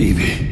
Evie.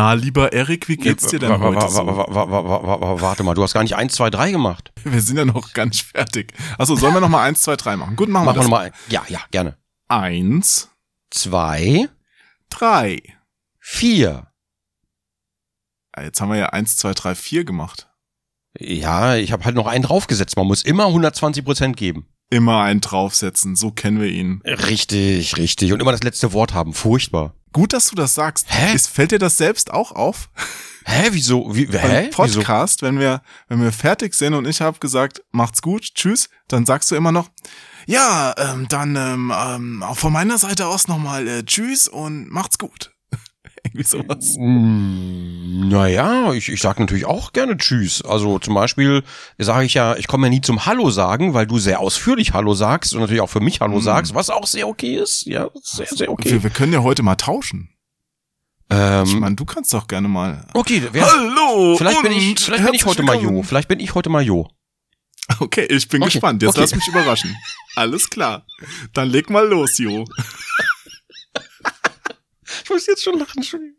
Na, lieber Erik, wie geht's dir denn heute so? Warte mal, du hast gar nicht 1, 2, 3 gemacht. Wir sind ja noch gar nicht fertig. Achso, sollen wir noch mal eins, zwei, drei machen? Gut, machen wir Machen wir das. nochmal. Ja, ja, gerne. Eins, 2, drei. 4. Ja, Jetzt haben wir ja eins, zwei, drei, vier gemacht. Ja, ich habe halt noch einen draufgesetzt. Man muss immer 120 Prozent geben. Immer einen draufsetzen, so kennen wir ihn. Richtig, richtig. Und immer das letzte Wort haben. Furchtbar. Gut, dass du das sagst. Hä? Ist, fällt dir das selbst auch auf? Hä, wieso? Wie, Beim hä? Wieso? Podcast, wenn wir, wenn wir fertig sind und ich habe gesagt, macht's gut, tschüss, dann sagst du immer noch, ja, ähm, dann ähm, ähm, auch von meiner Seite aus nochmal äh, tschüss und macht's gut. Irgendwie sowas. Mm, Naja, ich, ich sag natürlich auch gerne Tschüss. Also zum Beispiel sage ich ja, ich komme ja nie zum Hallo sagen, weil du sehr ausführlich Hallo sagst und natürlich auch für mich Hallo Mm. sagst, was auch sehr okay ist. Ja, sehr, sehr okay. Wir, wir können ja heute mal tauschen. Ich Ähm, meine, du kannst doch gerne mal. okay, wer, Hallo! vielleicht bin ich, vielleicht bin ich heute mal Jo. Vielleicht bin ich heute mal Jo. Okay, ich bin Okay, gespannt. Jetzt okay. lass mich überraschen. Alles klar. Dann leg mal los, Jo. Ich muss jetzt schon lachen, Entschuldigung.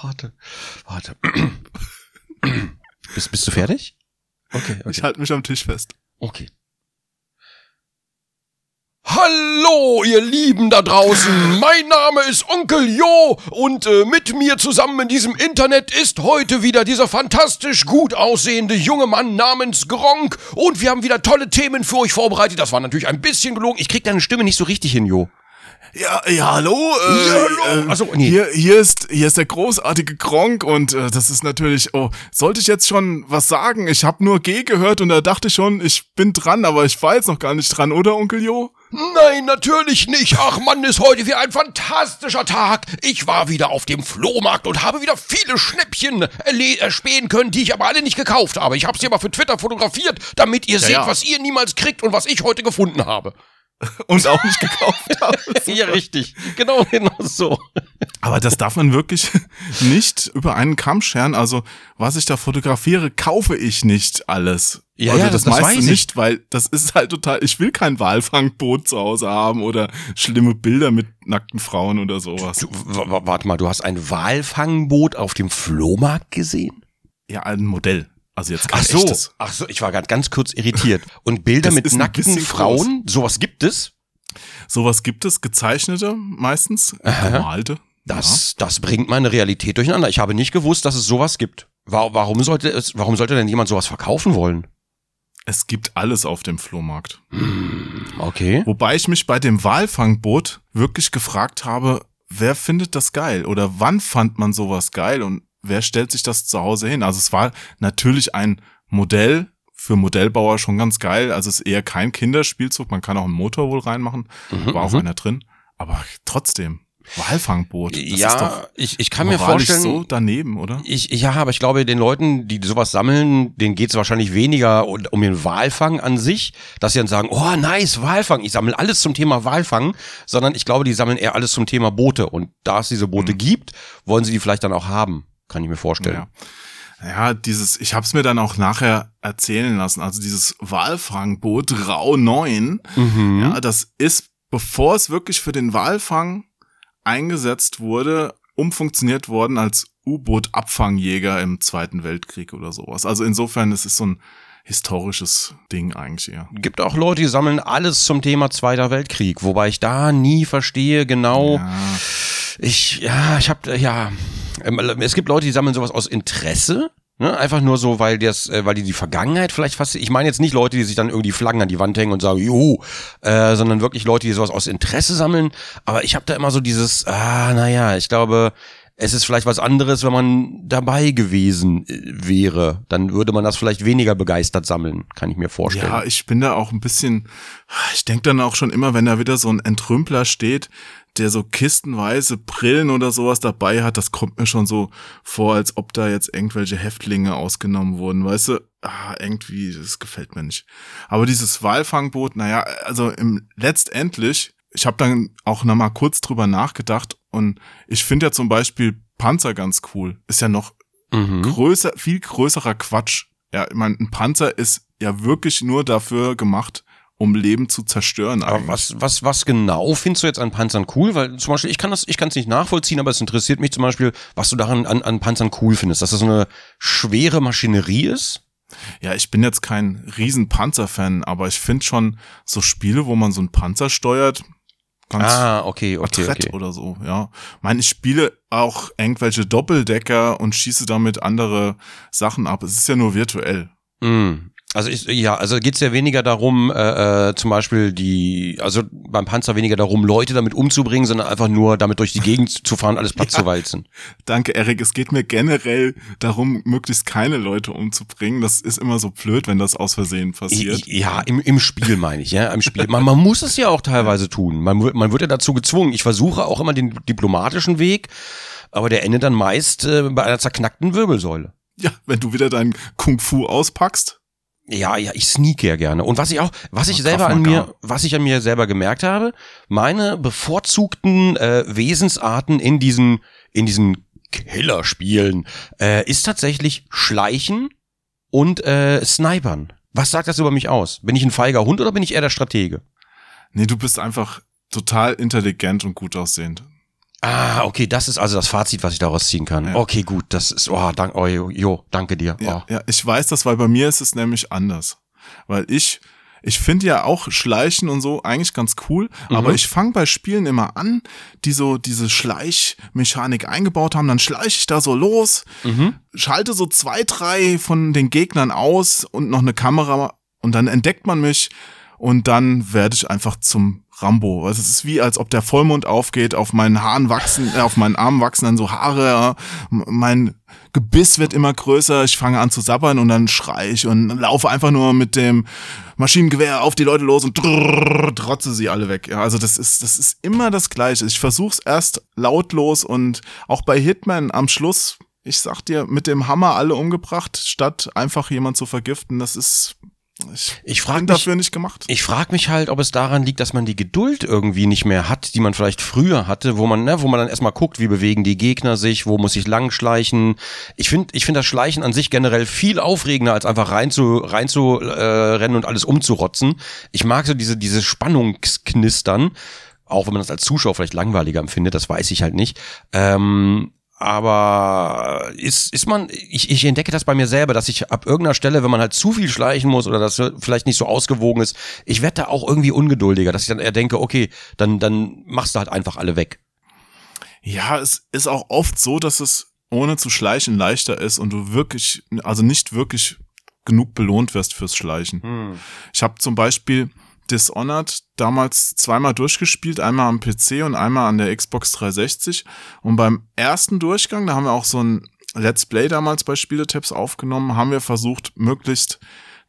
Warte, warte. bist, bist du fertig? Okay, okay. Ich halte mich am Tisch fest. Okay. Hallo, ihr Lieben da draußen. Mein Name ist Onkel Jo und äh, mit mir zusammen in diesem Internet ist heute wieder dieser fantastisch gut aussehende junge Mann namens Gronk und wir haben wieder tolle Themen für euch vorbereitet. Das war natürlich ein bisschen gelogen. Ich krieg deine Stimme nicht so richtig hin, Jo. Ja, ja, hallo. Äh, Ja, hallo. Äh, Ach so, nee. hier, hier ist, hier ist der großartige Gronk und äh, das ist natürlich. Oh, sollte ich jetzt schon was sagen? Ich habe nur G gehört und da dachte ich schon, ich bin dran, aber ich war jetzt noch gar nicht dran, oder Onkel Jo? Nein, natürlich nicht. Ach Mann, ist heute wieder ein fantastischer Tag. Ich war wieder auf dem Flohmarkt und habe wieder viele Schnäppchen erspähen können, die ich aber alle nicht gekauft habe. Ich habe sie aber für Twitter fotografiert, damit ihr seht, ja. was ihr niemals kriegt und was ich heute gefunden habe. Und auch nicht gekauft habe. Ja, richtig. Genau, genau so. Aber das darf man wirklich nicht über einen Kamm scheren. Also, was ich da fotografiere, kaufe ich nicht alles. Ja, also ja, das, das meiste nicht, weil das ist halt total, ich will kein Walfangboot zu Hause haben oder schlimme Bilder mit nackten Frauen oder sowas. Du, warte mal, du hast ein Walfangboot auf dem Flohmarkt gesehen? Ja, ein Modell. Also jetzt Ach so, echtes. ach so, ich war gerade ganz kurz irritiert. Und Bilder Das mit nackten Frauen, sowas gibt es? Sowas gibt es, gezeichnete meistens, gemalte. Das, das bringt meine Realität durcheinander. Ich habe nicht gewusst, dass es sowas gibt. Wa- Warum sollte es, warum sollte denn jemand sowas verkaufen wollen? Es gibt alles auf dem Flohmarkt. Okay. Wobei ich mich bei dem Walfangboot wirklich gefragt habe, wer findet das geil? Oder wann fand man sowas geil? Und wer stellt sich das zu Hause hin? Also es war natürlich ein Modell für Modellbauer schon ganz geil. Also es ist eher kein Kinderspielzug. Man kann auch einen Motor wohl reinmachen. Mhm, War auch mhm. einer drin. Aber trotzdem, Walfangboot. Das ist ja, doch ich, ich kann mir vorstellen, so daneben, oder? ich, ja, aber ich glaube, den Leuten, die sowas sammeln, denen geht es wahrscheinlich weniger um um den Walfang an sich, dass sie dann sagen, oh nice, Walfang, ich sammle alles zum Thema Walfang, sondern ich glaube, die sammeln eher alles zum Thema Boote. Und da es diese Boote gibt, wollen sie die vielleicht dann auch haben, kann ich mir vorstellen. Ja. Ja, dieses, ich habe es mir dann auch nachher erzählen lassen. Also dieses Walfangboot Rau 9, Mhm. ja, das ist, bevor es wirklich für den Walfang eingesetzt wurde, umfunktioniert worden als U-Boot-Abfangjäger im Zweiten Weltkrieg oder sowas. Also insofern, es ist so ein historisches Ding eigentlich eher. Gibt auch Leute, die sammeln alles zum Thema Zweiter Weltkrieg, wobei ich da nie verstehe genau. Ja, Ich, ja, ich habe, ja, es gibt Leute, die sammeln sowas aus Interesse. Ne? Einfach nur so, weil das, äh, weil die die Vergangenheit vielleicht fast. Ich meine jetzt nicht Leute, die sich dann irgendwie Flaggen an die Wand hängen und sagen, juhu, äh, sondern wirklich Leute, die sowas aus Interesse sammeln. Aber ich habe da immer so dieses, ah, naja, ich glaube, es ist vielleicht was anderes, wenn man dabei gewesen äh, wäre. Dann würde man das vielleicht weniger begeistert sammeln, kann ich mir vorstellen. Ja, ich bin da auch ein bisschen, ich denke dann auch schon immer, wenn da wieder so ein Entrümpler steht, der so kistenweise Brillen oder sowas dabei hat, das kommt mir schon so vor, als ob da jetzt irgendwelche Häftlinge ausgenommen wurden, weißt du? Ah, irgendwie, das gefällt mir nicht. Aber dieses Walfangboot, naja, also im letztendlich, ich habe dann auch noch mal kurz drüber nachgedacht und ich finde ja zum Beispiel Panzer ganz cool. Ist ja noch Mhm. größer, viel größerer Quatsch. Ja, ich meine, ein Panzer ist ja wirklich nur dafür gemacht, um Leben zu zerstören. Aber eigentlich. was, was, was genau findest du jetzt an Panzern cool? Weil zum Beispiel, ich kann das, ich kann es nicht nachvollziehen, aber es interessiert mich zum Beispiel, was du daran an, an Panzern cool findest. Dass das so eine schwere Maschinerie ist? Ja, ich bin jetzt kein riesen Panzer-Fan, aber ich finde schon so Spiele, wo man so einen Panzer steuert, ganz Ah, okay, okay, okay. oder so, ja. Ich meine, ich spiele auch irgendwelche Doppeldecker und schieße damit andere Sachen ab. Es ist ja nur virtuell. Mm. Also ich, ja, also geht's ja weniger darum, äh, äh, zum Beispiel die, also beim Panzer weniger darum, Leute damit umzubringen, sondern einfach nur damit durch die Gegend zu fahren, alles platt zu walzen. Danke, Erik. Es geht mir generell darum, möglichst keine Leute umzubringen. Das ist immer so blöd, wenn das aus Versehen passiert. Ja, im, im Spiel meine ich, ja, im Spiel. Man, man muss es ja auch teilweise tun. Man, wird- man wird ja dazu gezwungen. Ich versuche auch immer den diplomatischen Weg, aber der endet dann meist äh, bei einer zerknackten Wirbelsäule. Ja, wenn du wieder dein Kung Fu auspackst. Ja, ja, ich sneak ja gerne. Und was ich auch, was ich selber an mir, was ich an mir selber gemerkt habe, meine bevorzugten äh, Wesensarten in diesen, in diesen Killerspielen äh, ist tatsächlich Schleichen und äh, Snipern. Was sagt das über mich aus? Bin ich ein feiger Hund oder bin ich eher der Stratege? Nee, du bist einfach total intelligent und gut aussehend. Ah, okay, das ist also das Fazit, was ich daraus ziehen kann. Ja. Okay, gut, das ist, oh, dank, oh, jo, danke dir. Ja, Oh. ja, ich weiß das, weil bei mir ist es nämlich anders. Weil ich, ich finde ja auch Schleichen und so eigentlich ganz cool, Mhm. aber ich fange bei Spielen immer an, die so diese Schleichmechanik eingebaut haben, dann schleiche ich da so los, Mhm. schalte so zwei, drei von den Gegnern aus und noch eine Kamera und dann entdeckt man mich und dann werde ich einfach zum Rambo. Also es ist wie, als ob der Vollmond aufgeht, auf meinen Haaren wachsen, äh, auf meinen Armen wachsen dann so Haare, mein Gebiss wird immer größer, ich fange an zu sabbern und dann schrei ich und laufe einfach nur mit dem Maschinengewehr auf die Leute los und drrrr, trotze sie alle weg. Ja, also das ist, das ist immer das Gleiche. Ich versuch's erst lautlos und auch bei Hitman am Schluss, ich sag dir, mit dem Hammer alle umgebracht, statt einfach jemand zu vergiften. Das ist, ich, Ich frage bin mich, dafür nicht gemacht. Ich frage mich halt, ob es daran liegt, dass man die Geduld irgendwie nicht mehr hat, die man vielleicht früher hatte, wo man, ne, wo man dann erstmal guckt, wie bewegen die Gegner sich, wo muss ich lang schleichen. Ich finde, ich finde das Schleichen an sich generell viel aufregender, als einfach rein zu, rein zu äh, rennen und alles umzurotzen. Ich mag so diese, diese Spannungsknistern, auch wenn man das als Zuschauer vielleicht langweiliger empfindet, das weiß ich halt nicht. Ähm, aber ist, ist man, ich, ich entdecke das bei mir selber, dass ich ab irgendeiner Stelle, wenn man halt zu viel schleichen muss oder das vielleicht nicht so ausgewogen ist, ich werde da auch irgendwie ungeduldiger, dass ich dann eher denke, okay, dann, dann machst du halt einfach alle weg. Ja, es ist auch oft so, dass es ohne zu schleichen leichter ist und du wirklich, also nicht wirklich genug belohnt wirst fürs Schleichen. Ich habe zum Beispiel Dishonored damals zweimal durchgespielt, einmal am PC und einmal an der Xbox 360. Und beim ersten Durchgang, da haben wir auch so ein Let's Play damals bei Spieletipps aufgenommen, haben wir versucht, möglichst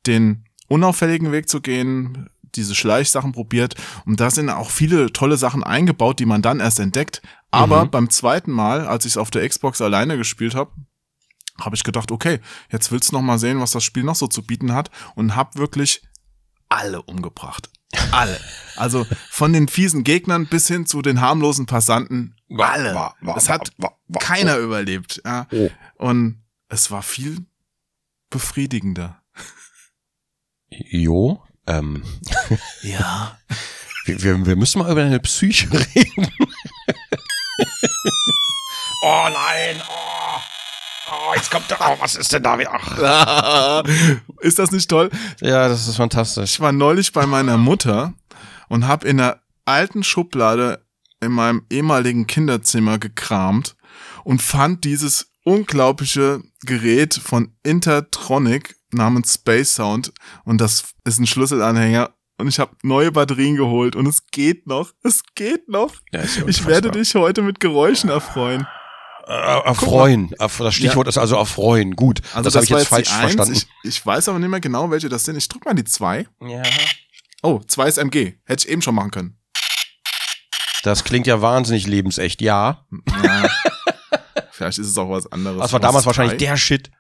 den unauffälligen Weg zu gehen, diese Schleichsachen probiert. Und da sind auch viele tolle Sachen eingebaut, die man dann erst entdeckt. Aber Mhm. beim zweiten Mal, als ich es auf der Xbox alleine gespielt habe, habe ich gedacht, okay, jetzt willst du noch mal sehen, was das Spiel noch so zu bieten hat und hab wirklich alle umgebracht. Alle. Also von den fiesen Gegnern bis hin zu den harmlosen Passanten. Alle. Es hat keiner überlebt. Ja. Oh. Und es war viel befriedigender. Jo, ähm, Ja. wir, wir, wir müssen mal über deine Psyche reden. oh nein, oh, oh, jetzt kommt, oh, was ist denn da wieder? Ach. Ist das nicht toll? Ja, das ist fantastisch. Ich war neulich bei meiner Mutter und habe in der alten Schublade in meinem ehemaligen Kinderzimmer gekramt und fand dieses unglaubliche Gerät von Intertronic namens Space Sound und das ist ein Schlüsselanhänger und ich habe neue Batterien geholt und es geht noch, es geht noch. Ja, Ich werde dich heute mit Geräuschen erfreuen. Äh, erfreuen. Erf- Das Stichwort ist also erfreuen. Gut. Also das habe ich jetzt falsch verstanden. Ich, ich weiß aber nicht mehr genau, welche das sind. Ich drück mal die zwei. ja. Oh, zwei ist MG. Hätte ich eben schon machen können. Das klingt ja wahnsinnig lebensecht. Ja. Ja. Vielleicht ist es auch was anderes. Das war Was damals wahrscheinlich drei? der Shit.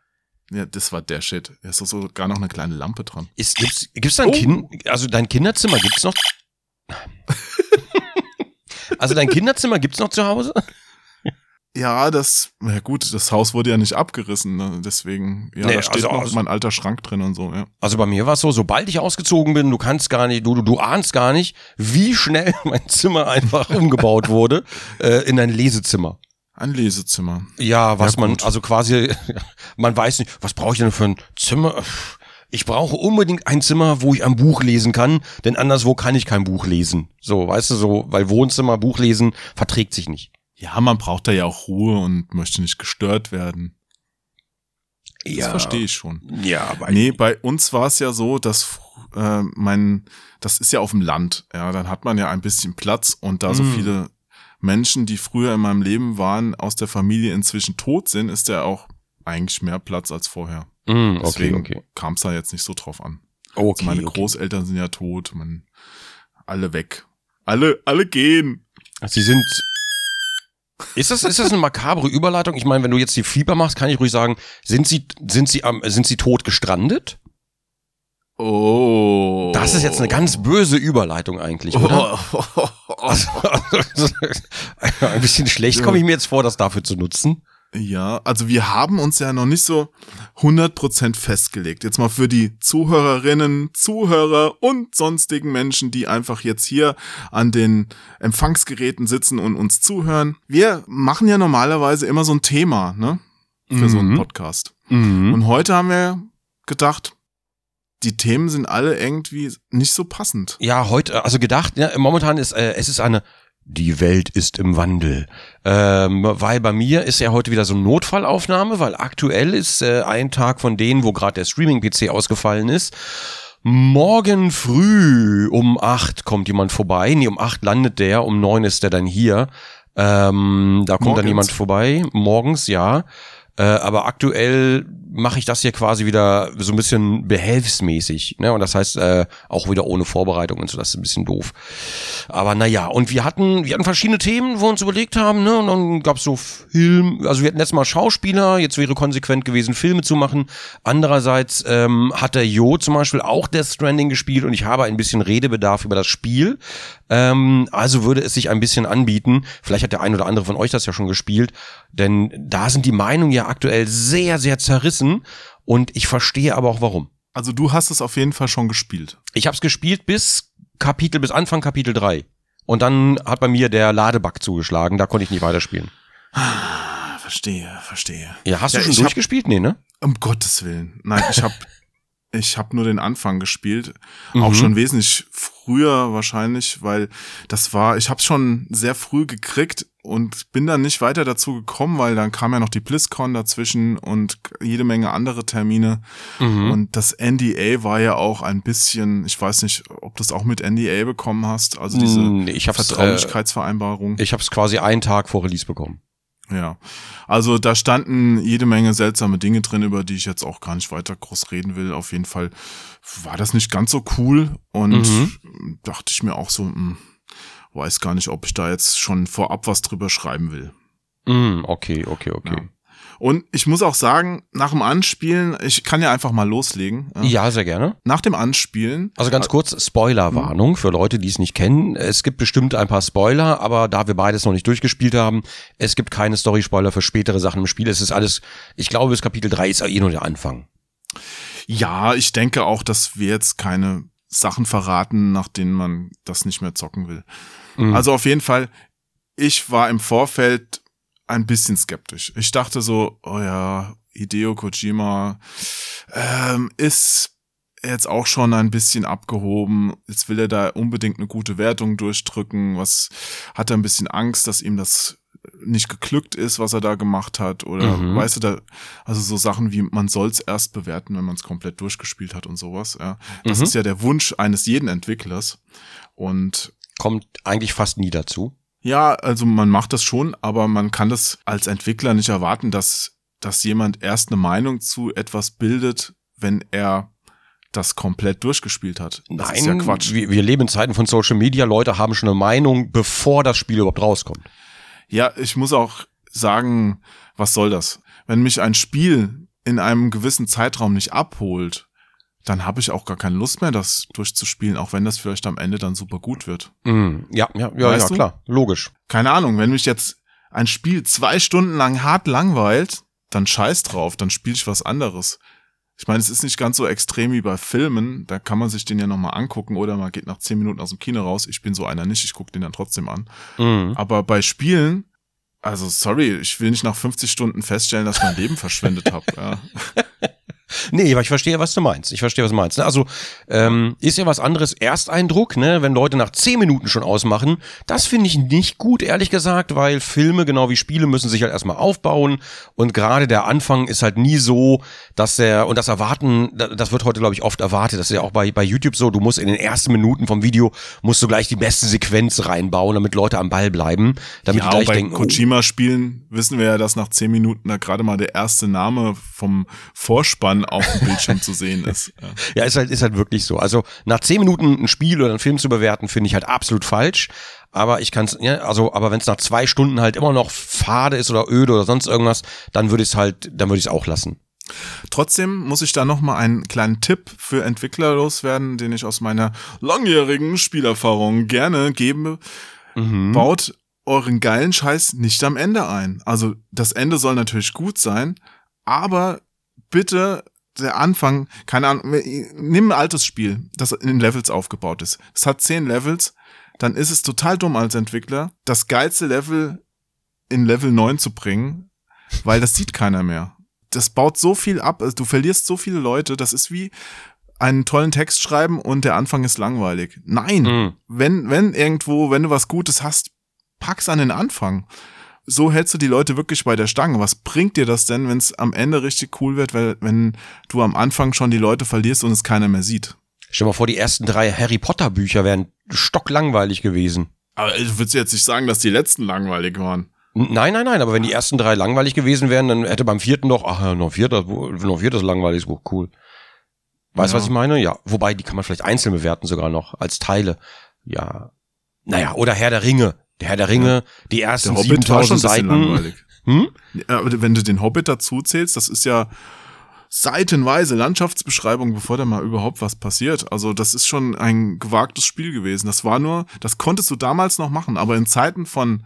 Ja, das war der Shit. Da ist doch sogar noch eine kleine Lampe dran. Ist, gibt's, gibt's dein Oh. Kind, also dein Kinderzimmer gibt's noch? also dein Kinderzimmer gibt's noch zu Hause? Ja, das, ja gut, das Haus wurde ja nicht abgerissen, ne? deswegen, ja, Nee, da steht also- noch also- mein alter Schrank drin und so, ja. Also bei mir war es so, sobald ich ausgezogen bin, du kannst gar nicht, du, du, du ahnst gar nicht, wie schnell mein Zimmer einfach umgebaut wurde äh, in ein Lesezimmer. Ein Lesezimmer. Ja, was Ja, man, also quasi, man weiß nicht, was brauche ich denn für ein Zimmer? Ich brauche unbedingt ein Zimmer, wo ich ein Buch lesen kann, denn anderswo kann ich kein Buch lesen. So, weißt du, so, weil Wohnzimmer, Buch lesen verträgt sich nicht. Ja, man braucht da ja auch Ruhe und möchte nicht gestört werden. Das verstehe ich schon. Ja, weil Nee, bei uns war es ja so, dass äh, mein, das ist ja auf dem Land, ja, dann hat man ja ein bisschen Platz und da so Mm. viele Menschen, die früher in meinem Leben waren, aus der Familie inzwischen tot sind, ist ja auch eigentlich mehr Platz als vorher. Mm, okay, Deswegen okay. kam es da jetzt nicht so drauf an. Okay, Also meine okay. Großeltern sind ja tot, man, alle weg. Alle, alle gehen. Sie sind. Ist das, ist das eine makabre Überleitung? Ich meine, wenn du jetzt die Fieber machst, kann ich ruhig sagen, sind sie, sind sie am, sind sie tot gestrandet? Oh. Das ist jetzt eine ganz böse Überleitung eigentlich, oder? Also, also, ein bisschen schlecht komme ich mir jetzt vor, das dafür zu nutzen. Ja, also wir haben uns ja noch nicht so 100% festgelegt. Jetzt mal für die Zuhörerinnen, Zuhörer und sonstigen Menschen, die einfach jetzt hier an den Empfangsgeräten sitzen und uns zuhören. Wir machen ja normalerweise immer so ein Thema, ne? Für so einen Mhm. Podcast. Mhm. Und heute haben wir gedacht, die Themen sind alle irgendwie nicht so passend. Ja, heute, also gedacht, ja, momentan ist, äh, es ist eine, die Welt ist im Wandel. Ähm, weil bei mir ist ja heute wieder so eine Notfallaufnahme, weil aktuell ist äh, ein Tag von denen, wo gerade der Streaming-PC ausgefallen ist. Morgen früh um acht kommt jemand vorbei. Nee, um acht landet der, um neun ist der dann hier. Ähm, da kommt dann Morgens. jemand vorbei. Morgens, ja. Äh, aber aktuell mache ich das hier quasi wieder so ein bisschen behelfsmäßig. Ne? Und das heißt äh, auch wieder ohne Vorbereitung und so, das ist ein bisschen doof. Aber naja, und wir hatten, wir hatten verschiedene Themen, wo wir uns überlegt haben, ne? Und dann gab's so Film, also wir hatten letztes Mal Schauspieler, jetzt wäre konsequent gewesen, Filme zu machen. Andererseits ähm, hat der Jo zum Beispiel auch Death Stranding gespielt und ich habe ein bisschen Redebedarf über das Spiel. Ähm, also würde es sich ein bisschen anbieten. Vielleicht hat der ein oder andere von euch das ja schon gespielt, denn da sind die Meinungen ja aktuell sehr, sehr zerrissen und ich verstehe aber auch warum. Also du hast es auf jeden Fall schon gespielt. Ich habe es gespielt bis Kapitel, bis Anfang Kapitel 3. Und dann hat bei mir der Ladebug zugeschlagen, da konnte ich nicht weiterspielen. Ah, Verstehe, verstehe. Ja, hast Ja, du schon durchgespielt? Nee, ne? Um Gottes Willen. Nein, ich habe ich hab nur den Anfang gespielt. Mhm. Auch schon wesentlich früher wahrscheinlich, weil das war, ich habe schon sehr früh gekriegt und bin dann nicht weiter dazu gekommen, weil dann kam ja noch die BlizzCon dazwischen und jede Menge andere Termine. Mhm. Und das NDA war ja auch ein bisschen, ich weiß nicht, ob du es auch mit NDA bekommen hast, also diese Nee, ich hab's, äh, Vertraulichkeitsvereinbarung. Ich habe es quasi einen Tag vor Release bekommen. Ja, also da standen jede Menge seltsame Dinge drin, über die ich jetzt auch gar nicht weiter groß reden will. Auf jeden Fall war das nicht ganz so cool und Mhm. dachte ich mir auch so, hm, weiß gar nicht, ob ich da jetzt schon vorab was drüber schreiben will. Mm, okay, okay, okay. Ja. Und ich muss auch sagen, nach dem Anspielen, ich kann ja einfach mal loslegen. ja. Ja, sehr gerne. Nach dem Anspielen, Also ganz kurz, Spoilerwarnung für Leute, die es nicht kennen. Es gibt bestimmt ein paar Spoiler, aber da wir beides noch nicht durchgespielt haben, es gibt keine Story-Spoiler für spätere Sachen im Spiel. Es ist alles, ich glaube, bis Kapitel 3 ist eh nur der Anfang. ja, ich denke auch, dass wir jetzt keine Sachen verraten, nach denen man das nicht mehr zocken will. Mhm. Also auf jeden Fall, ich war im Vorfeld ein bisschen skeptisch. Ich dachte so, oh ja, Hideo Kojima ähm, ist jetzt auch schon ein bisschen abgehoben. Jetzt will er da unbedingt eine gute Wertung durchdrücken. Was hat er ein bisschen Angst, dass ihm das nicht geglückt ist, was er da gemacht hat? Oder Mhm. weißt du da, also so Sachen wie man soll es erst bewerten, wenn man es komplett durchgespielt hat und sowas. Ja, das Mhm. ist ja der Wunsch eines jeden Entwicklers. Und Kommt eigentlich fast nie dazu. Ja, also man macht das schon, aber man kann das als Entwickler nicht erwarten, dass, dass jemand erst eine Meinung zu etwas bildet, wenn er das komplett durchgespielt hat. Das Nein, ist ja Quatsch. Wir, wir leben in Zeiten von Social Media. Leute haben schon eine Meinung, bevor das Spiel überhaupt rauskommt. Ja, ich muss auch sagen, was soll das? Wenn mich ein Spiel in einem gewissen Zeitraum nicht abholt, dann habe ich auch gar keine Lust mehr, das durchzuspielen, auch wenn das vielleicht am Ende dann super gut wird. Mm, ja, ja, ja, Weißt ja, du? klar, logisch. Keine Ahnung, wenn mich jetzt ein Spiel zwei Stunden lang hart langweilt, dann scheiß drauf, dann spiele ich was anderes. Ich meine, es ist nicht ganz so extrem wie bei Filmen, da kann man sich den ja nochmal angucken oder man geht nach zehn Minuten aus dem Kino raus. Ich bin so einer nicht, ich gucke den dann trotzdem an. Mm. Aber bei Spielen, also sorry, ich will nicht nach 50 Stunden feststellen, dass ich mein Leben verschwendet habe. Ja. Nee, aber ich verstehe, was du meinst. Ich verstehe, was du meinst. ne? Also ähm, ist ja was anderes Ersteindruck, ne? Wenn Leute nach zehn Minuten schon ausmachen, das finde ich nicht gut, ehrlich gesagt, weil Filme genau wie Spiele müssen sich halt erstmal aufbauen und gerade der Anfang ist halt nie so, dass der und das Erwarten, da- das wird heute glaube ich oft erwartet. Das ist ja auch bei bei YouTube so. Du musst in den ersten Minuten vom Video musst du gleich die beste Sequenz reinbauen, damit Leute am Ball bleiben, damit Ja, die auch gleich bei denken, oh, Kojima-Spielen wissen wir ja, dass nach zehn Minuten da gerade mal der erste Name vom Vorspann auf dem Bildschirm zu sehen ist. Ja. Ist halt, ist halt wirklich so. Also nach zehn Minuten ein Spiel oder einen Film zu bewerten, finde ich halt absolut falsch. Aber ich kann es, ja, also, aber wenn es nach zwei Stunden halt immer noch fade ist oder öde oder sonst irgendwas, dann würde ich es halt, dann würde ich es auch lassen. Trotzdem muss ich da noch mal einen kleinen Tipp für Entwickler loswerden, den ich aus meiner langjährigen Spielerfahrung gerne gebe. Baut euren geilen Scheiß nicht am Ende ein. Also das Ende soll natürlich gut sein, aber bitte der Anfang, keine Ahnung, nimm ein altes Spiel, das in Levels aufgebaut ist. Es hat zehn Levels, dann ist es total dumm als Entwickler, das geilste Level in Level 9 zu bringen, weil das sieht keiner mehr. Das baut so viel ab, also du verlierst so viele Leute, das ist wie einen tollen Text schreiben und der Anfang ist langweilig. Nein, Mhm. wenn, wenn irgendwo, wenn du was Gutes hast, pack's an den Anfang. So hältst du die Leute wirklich bei der Stange. Was bringt dir das denn, wenn es am Ende richtig cool wird, weil, wenn du am Anfang schon die Leute verlierst und es keiner mehr sieht? Stell dir mal vor, die ersten drei Harry Potter Bücher wären stocklangweilig gewesen. Aber du würdest jetzt nicht sagen, dass die letzten langweilig waren. Nein, nein, nein, aber wenn die ersten drei langweilig gewesen wären, dann hätte beim vierten doch, ach, noch ein vierter, noch viertes langweiliges Buch, cool. Weißt du, Ja. was ich meine? Ja. Wobei, die kann man vielleicht einzeln bewerten sogar noch, als Teile. Ja. Naja, oder Herr der Ringe. Der Herr der Ringe, die ersten Der Hobbit war schon 7000 ein bisschen Seiten. Hm? Ja, aber wenn du den Hobbit dazu zählst, das ist ja seitenweise Landschaftsbeschreibung, bevor da mal überhaupt was passiert. Also das ist schon ein gewagtes Spiel gewesen. Das war nur, das konntest du damals noch machen, aber in Zeiten von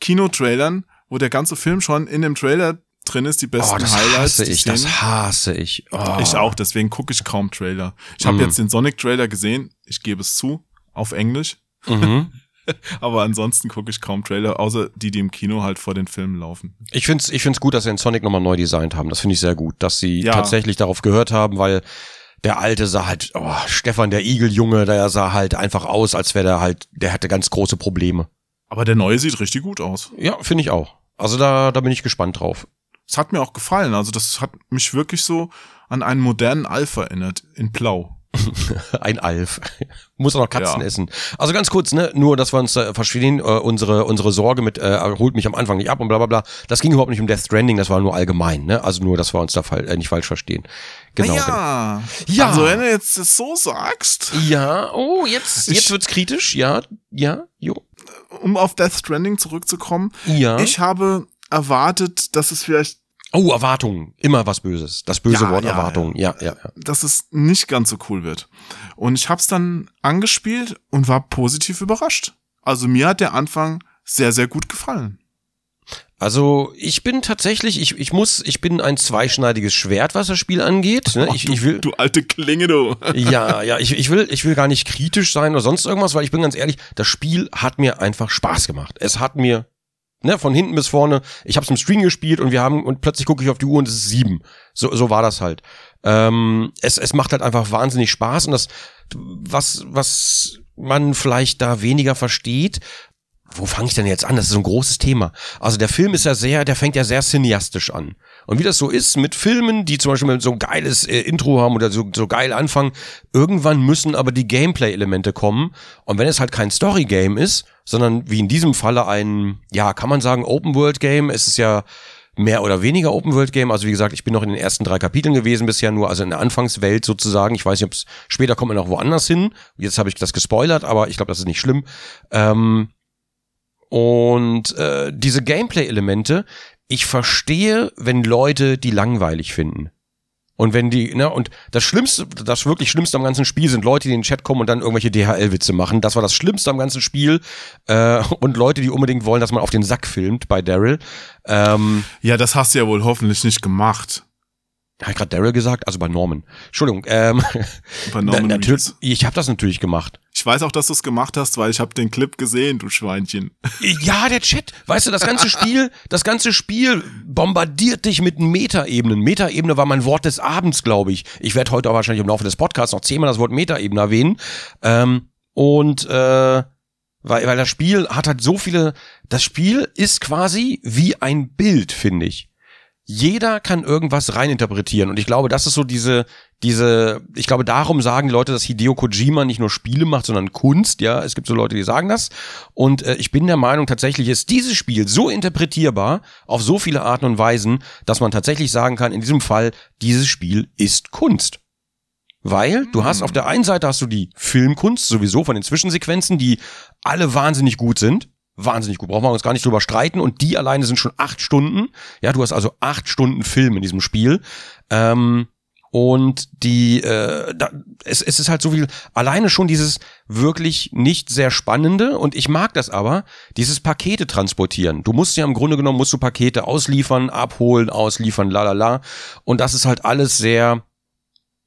Kinotrailern, wo der ganze Film schon in dem Trailer drin ist, die besten Oh, das Highlights. hasse ich, Szenen. das hasse ich. Oh. Ich auch, deswegen gucke ich kaum Trailer. Ich habe Mhm. jetzt den Sonic-Trailer gesehen, ich gebe es zu, auf Englisch. Mhm. Aber ansonsten gucke ich kaum Trailer, außer die, die im Kino halt vor den Filmen laufen. Ich find's, ich find's gut, dass sie den Sonic nochmal neu designt haben. Das finde ich sehr gut, dass sie Ja. tatsächlich darauf gehört haben, weil der alte sah halt, oh, Stefan, der Igeljunge, der sah halt einfach aus, als wäre der halt, der hatte ganz große Probleme. Aber der neue sieht richtig gut aus. Ja, finde ich auch. Also da, da bin ich gespannt drauf. Es hat mir auch gefallen. Also das hat mich wirklich so an einen modernen Alpha erinnert, in Blau. Ein Alf. Muss auch noch Katzen Ja. essen. Also ganz kurz, ne, nur, dass wir uns äh, verstehen, äh, unsere, unsere Sorge mit, äh, holt mich am Anfang nicht ab und bla bla bla. Das ging überhaupt nicht um Death Stranding, das war nur allgemein, ne? Also nur, dass wir uns da fall, äh, nicht falsch verstehen. Genau. genau. ja. Ja. Also wenn du jetzt das so sagst, Ja, oh, jetzt, Ich- jetzt wird's kritisch, ja, ja, jo. um auf Death Stranding zurückzukommen, Ja. ich habe erwartet, dass es vielleicht, oh, Erwartungen, immer was Böses. Das böse Ja, Wort ja, Erwartungen, ja, ja, ja. dass es nicht ganz so cool wird. Und ich habe es dann angespielt und war positiv überrascht. Also mir hat der Anfang sehr, sehr gut gefallen. Also ich bin tatsächlich, ich, ich muss, ich bin ein zweischneidiges Schwert, was das Spiel angeht. Ne? Ich, du, ich will, du alte Klinge, du. ja, ja, ich, ich will, ich will gar nicht kritisch sein oder sonst irgendwas, weil ich bin ganz ehrlich, das Spiel hat mir einfach Spaß gemacht. Es hat mir, ne, von hinten bis vorne, ich habe es im Stream gespielt und wir haben, und plötzlich gucke ich auf die Uhr und es ist sieben. So, so war das halt. Ähm, es, es macht halt einfach wahnsinnig Spaß und das, was, was man vielleicht da weniger versteht, wo fange ich denn jetzt an? Das ist so ein großes Thema. Also der Film ist ja sehr, der fängt ja sehr cineastisch an. Und wie das so ist mit Filmen, die zum Beispiel so ein geiles äh, Intro haben oder so, so geil anfangen, irgendwann müssen aber die Gameplay-Elemente kommen. Und wenn es halt kein Story-Game ist, sondern wie in diesem Falle ein, ja, kann man sagen, Open-World-Game, es ist ja mehr oder weniger Open-World-Game. Also wie gesagt, ich bin noch in den ersten drei Kapiteln gewesen bisher nur, also in der Anfangswelt sozusagen. Ich weiß nicht, ob es später kommt man noch woanders hin. Jetzt habe ich das gespoilert, aber ich glaube, das ist nicht schlimm. Ähm, und äh, diese Gameplay-Elemente, ich verstehe, wenn Leute die langweilig finden. Und wenn die, ne, und das Schlimmste, das wirklich Schlimmste am ganzen Spiel sind Leute, die in den Chat kommen und dann irgendwelche DHL-Witze machen. Das war das Schlimmste am ganzen Spiel. Äh, und Leute, die unbedingt wollen, dass man auf den Sack filmt bei Daryl. Ähm, Ja, das hast du ja wohl hoffentlich nicht gemacht. Habe ich gerade Daryl gesagt? Also bei Norman. Entschuldigung. Ähm, Bei Norman na, natürlich, ich habe das natürlich gemacht. Ich weiß auch, dass du es gemacht hast, weil ich habe den Clip gesehen, du Schweinchen. Ja, der Chat. Weißt du, das ganze Spiel, das ganze Spiel bombardiert dich mit Metaebenen. Metaebene war mein Wort des Abends, glaube ich. Ich werde heute auch wahrscheinlich im Laufe des Podcasts noch zehnmal das Wort Metaebene erwähnen. Ähm, und äh, weil, weil das Spiel hat halt so viele. Das Spiel ist quasi wie ein Bild, finde ich. Jeder kann irgendwas reininterpretieren und ich glaube, das ist so diese diese ich glaube darum sagen Leute, dass Hideo Kojima nicht nur Spiele macht, sondern Kunst, ja, es gibt so Leute, die sagen das und äh, ich bin der Meinung tatsächlich ist dieses Spiel so interpretierbar auf so viele Arten und Weisen, dass man tatsächlich sagen kann, in diesem Fall dieses Spiel ist Kunst. Weil du hast auf der einen Seite hast du die Filmkunst sowieso von den Zwischensequenzen, die alle wahnsinnig gut sind. Wahnsinnig gut, brauchen wir uns gar nicht drüber streiten. Und die alleine sind schon acht Stunden. Ja, du hast also acht Stunden Film in diesem Spiel. Ähm, und die, äh, da, es, es ist halt so viel, alleine schon dieses wirklich nicht sehr spannende, und ich mag das aber, dieses Pakete transportieren. Du musst ja im Grunde genommen, musst du Pakete ausliefern, abholen, ausliefern, la la la. Und das ist halt alles sehr,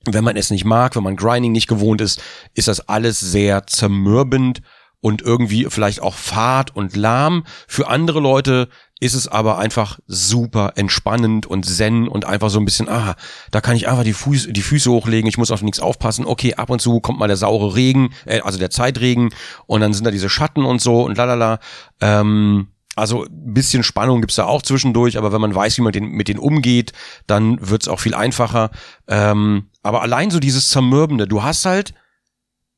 wenn man es nicht mag, wenn man Grinding nicht gewohnt ist, ist das alles sehr zermürbend und irgendwie vielleicht auch fad und lahm. Für andere Leute ist es aber einfach super entspannend und zen und einfach so ein bisschen, ah, da kann ich einfach die, Fuß, die Füße hochlegen, ich muss auf nichts aufpassen. Okay, ab und zu kommt mal der saure Regen, äh, also der Zeitregen und dann sind da diese Schatten und so und lalala. Ähm, also ein bisschen Spannung gibt's da auch zwischendurch, aber wenn man weiß, wie man den, mit denen umgeht, dann wird's auch viel einfacher. Ähm, aber allein so dieses Zermürbende, du hast halt,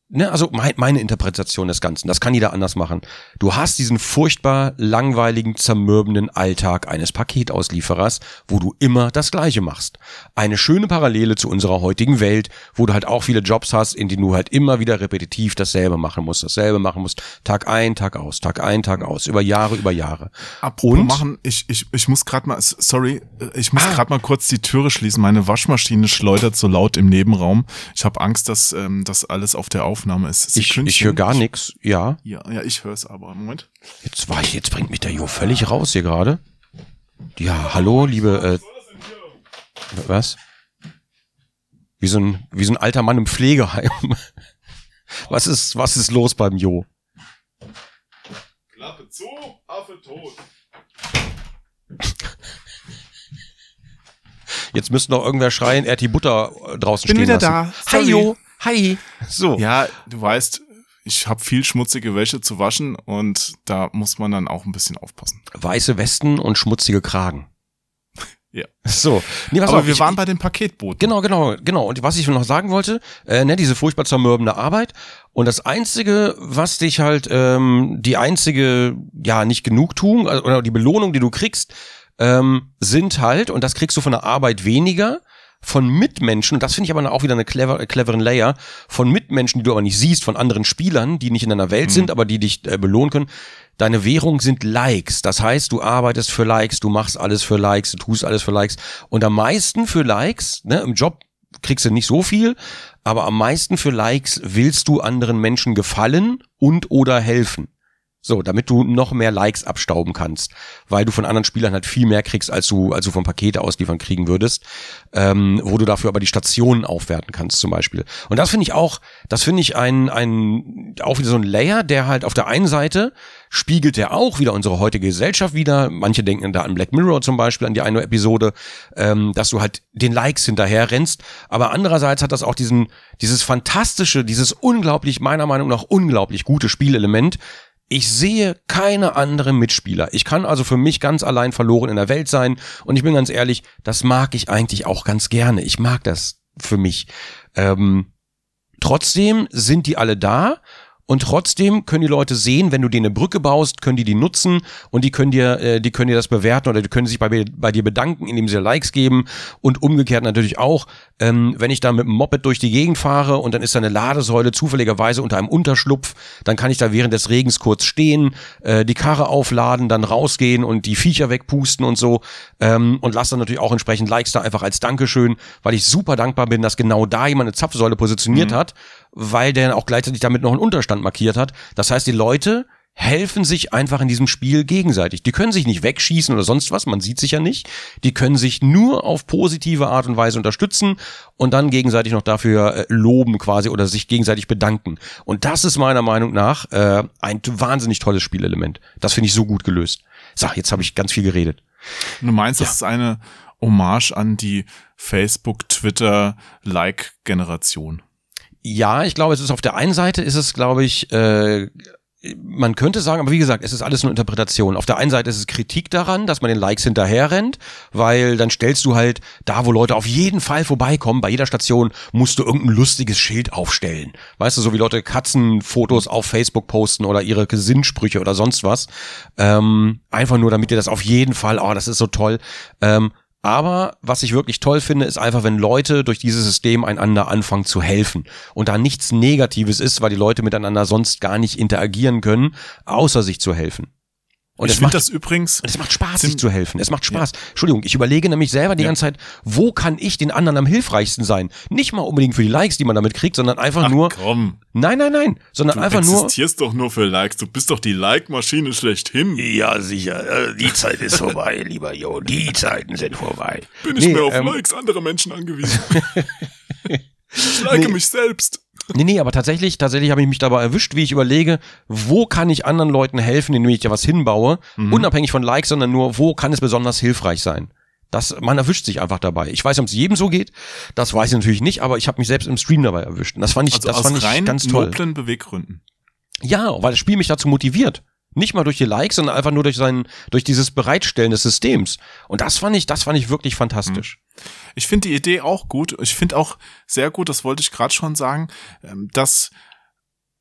ne, also mein, meine Interpretation des Ganzen, das kann jeder anders machen. Du hast diesen furchtbar langweiligen, zermürbenden Alltag eines Paketauslieferers, wo du immer das Gleiche machst. Eine schöne Parallele zu unserer heutigen Welt, wo du halt auch viele Jobs hast, in denen du halt immer wieder repetitiv dasselbe machen musst, dasselbe machen musst, Tag ein, Tag aus, Tag ein, Tag aus, über Jahre, über Jahre. Apropos Und? machen, ich, ich, ich muss gerade mal, sorry, äh, ich muss Ah. gerade mal kurz die Türe schließen. Meine Waschmaschine schleudert so laut im Nebenraum. Ich habe Angst, dass ähm, das alles auf der Aufnahme ist. Ich, ich höre gar nichts, ja. Ja, ja, ich höre es aber. Moment. Jetzt war ich, jetzt bringt mich der Jo völlig raus hier gerade. Ja, hallo, liebe, äh, was? Wie so ein, wie so ein alter Mann im Pflegeheim. Was ist, was ist los beim Jo? Klappe zu, Affe tot. Jetzt müsste noch irgendwer schreien, er hat die Butter äh, draußen Bin stehen wieder lassen. da. Hi. Jo, hi. So. Ja, du weißt, ich habe viel schmutzige Wäsche zu waschen und da muss man dann auch ein bisschen aufpassen. Weiße Westen und schmutzige Kragen. Ja. So. Nee, Aber auf, wir ich- waren bei den Paketbooten. Genau, genau, genau. Und was ich noch sagen wollte, äh, ne, diese furchtbar zermürbende Arbeit. Und das Einzige, was dich halt, ähm, die einzige, ja, nicht Genugtuung, also, oder die Belohnung, die du kriegst, ähm, sind halt, und das kriegst du von der Arbeit weniger, von Mitmenschen, und das finde ich aber auch wieder eine clever, cleveren Layer, von Mitmenschen, die du aber nicht siehst, von anderen Spielern, die nicht in deiner Welt sind, aber die dich äh, belohnen können. Deine Währung sind Likes. Das heißt, du arbeitest für Likes, du machst alles für Likes, du tust alles für Likes. Und am meisten für Likes, ne, im Job kriegst du nicht so viel, aber am meisten für Likes willst du anderen Menschen gefallen und oder helfen. So, damit du noch mehr Likes abstauben kannst, weil du von anderen Spielern halt viel mehr kriegst, als du, als du vom Pakete ausliefern kriegen würdest, ähm, wo du dafür aber die Stationen aufwerten kannst zum Beispiel. Und das finde ich auch, das finde ich ein, ein, auch wieder so ein Layer, der halt auf der einen Seite spiegelt der auch wieder unsere heutige Gesellschaft wieder. Manche denken da an Black Mirror zum Beispiel, an die eine Episode, ähm, dass du halt den Likes hinterher rennst. Aber andererseits hat das auch diesen, dieses fantastische, dieses unglaublich, meiner Meinung nach unglaublich gute Spielelement, Ich sehe keine anderen Mitspieler. Ich kann also für mich ganz allein verloren in der Welt sein. Und ich bin ganz ehrlich, das mag ich eigentlich auch ganz gerne. Ich mag das für mich. Ähm, trotzdem sind die alle da und trotzdem können die Leute sehen, wenn du denen eine Brücke baust, können die die nutzen und die können dir, äh, die können dir das bewerten oder die können sich bei, bei dir bedanken, indem sie dir Likes geben und umgekehrt natürlich auch, ähm, wenn ich da mit dem Moped durch die Gegend fahre und dann ist da eine Ladesäule zufälligerweise unter einem Unterschlupf, dann kann ich da während des Regens kurz stehen, äh, die Karre aufladen, dann rausgehen und die Viecher wegpusten und so ähm, und lasse dann natürlich auch entsprechend Likes da einfach als Dankeschön, weil ich super dankbar bin, dass genau da jemand eine Zapfsäule positioniert mhm. hat weil der auch gleichzeitig damit noch einen Unterstand markiert hat. Das heißt, die Leute helfen sich einfach in diesem Spiel gegenseitig. Die können sich nicht wegschießen oder sonst was, man sieht sich ja nicht. Die können sich nur auf positive Art und Weise unterstützen und dann gegenseitig noch dafür äh, loben quasi oder sich gegenseitig bedanken. Und das ist meiner Meinung nach äh, ein wahnsinnig tolles Spielelement. Das finde ich so gut gelöst. So, jetzt habe ich ganz viel geredet. Du meinst, ja. das ist eine Hommage an die Facebook, Twitter, Like-Generation? Ja, ich glaube, es ist auf der einen Seite ist es, glaube ich, äh, man könnte sagen, aber wie gesagt, es ist alles nur Interpretation. Auf der einen Seite ist es Kritik daran, dass man den Likes hinterher rennt, weil dann stellst du halt da, wo Leute auf jeden Fall vorbeikommen, bei jeder Station musst du irgendein lustiges Schild aufstellen. Weißt du, so wie Leute Katzenfotos auf Facebook posten oder ihre Gesinnsprüche oder sonst was. Ähm, einfach nur, damit ihr das auf jeden Fall, oh, das ist so toll. Ähm, aber was ich wirklich toll finde, ist einfach, wenn Leute durch dieses System einander anfangen zu helfen und da nichts Negatives ist, weil die Leute miteinander sonst gar nicht interagieren können, außer sich zu helfen. Und ich finde das übrigens. Und es macht Spaß, sich zu helfen. Es macht Spaß. Ja. Entschuldigung, ich überlege nämlich selber die ja. ganze Zeit, wo kann ich den anderen am hilfreichsten sein? Nicht mal unbedingt für die Likes, die man damit kriegt, sondern einfach Ach, nur. Komm. Nein, nein, nein. Sondern du einfach nur. Du existierst doch nur für Likes. Du bist doch die Like-Maschine schlechthin. Ja, sicher. Äh, die Zeit ist vorbei, lieber Jo. Die Zeiten sind vorbei. Bin ich nee, mehr auf ähm, Likes anderer Menschen angewiesen. ich like nee. mich selbst. Nee, nee, aber tatsächlich, tatsächlich habe ich mich dabei erwischt, wie ich überlege, wo kann ich anderen Leuten helfen, indem ich ja was hinbaue, mhm. unabhängig von Likes, sondern nur, wo kann es besonders hilfreich sein. Das, man erwischt sich einfach dabei. Ich weiß ob es jedem so geht. Das weiß ich natürlich nicht, aber ich habe mich selbst im Stream dabei erwischt. Und das fand ich, also das fand ich ganz toll. Noblen Beweggründen. Ja, weil das Spiel mich dazu motiviert. Nicht mal durch die Likes, sondern einfach nur durch sein, durch dieses Bereitstellen des Systems. Und das fand ich, das fand ich wirklich fantastisch. Ich finde die Idee auch gut. Ich finde auch sehr gut, das wollte ich gerade schon sagen, ähm, dass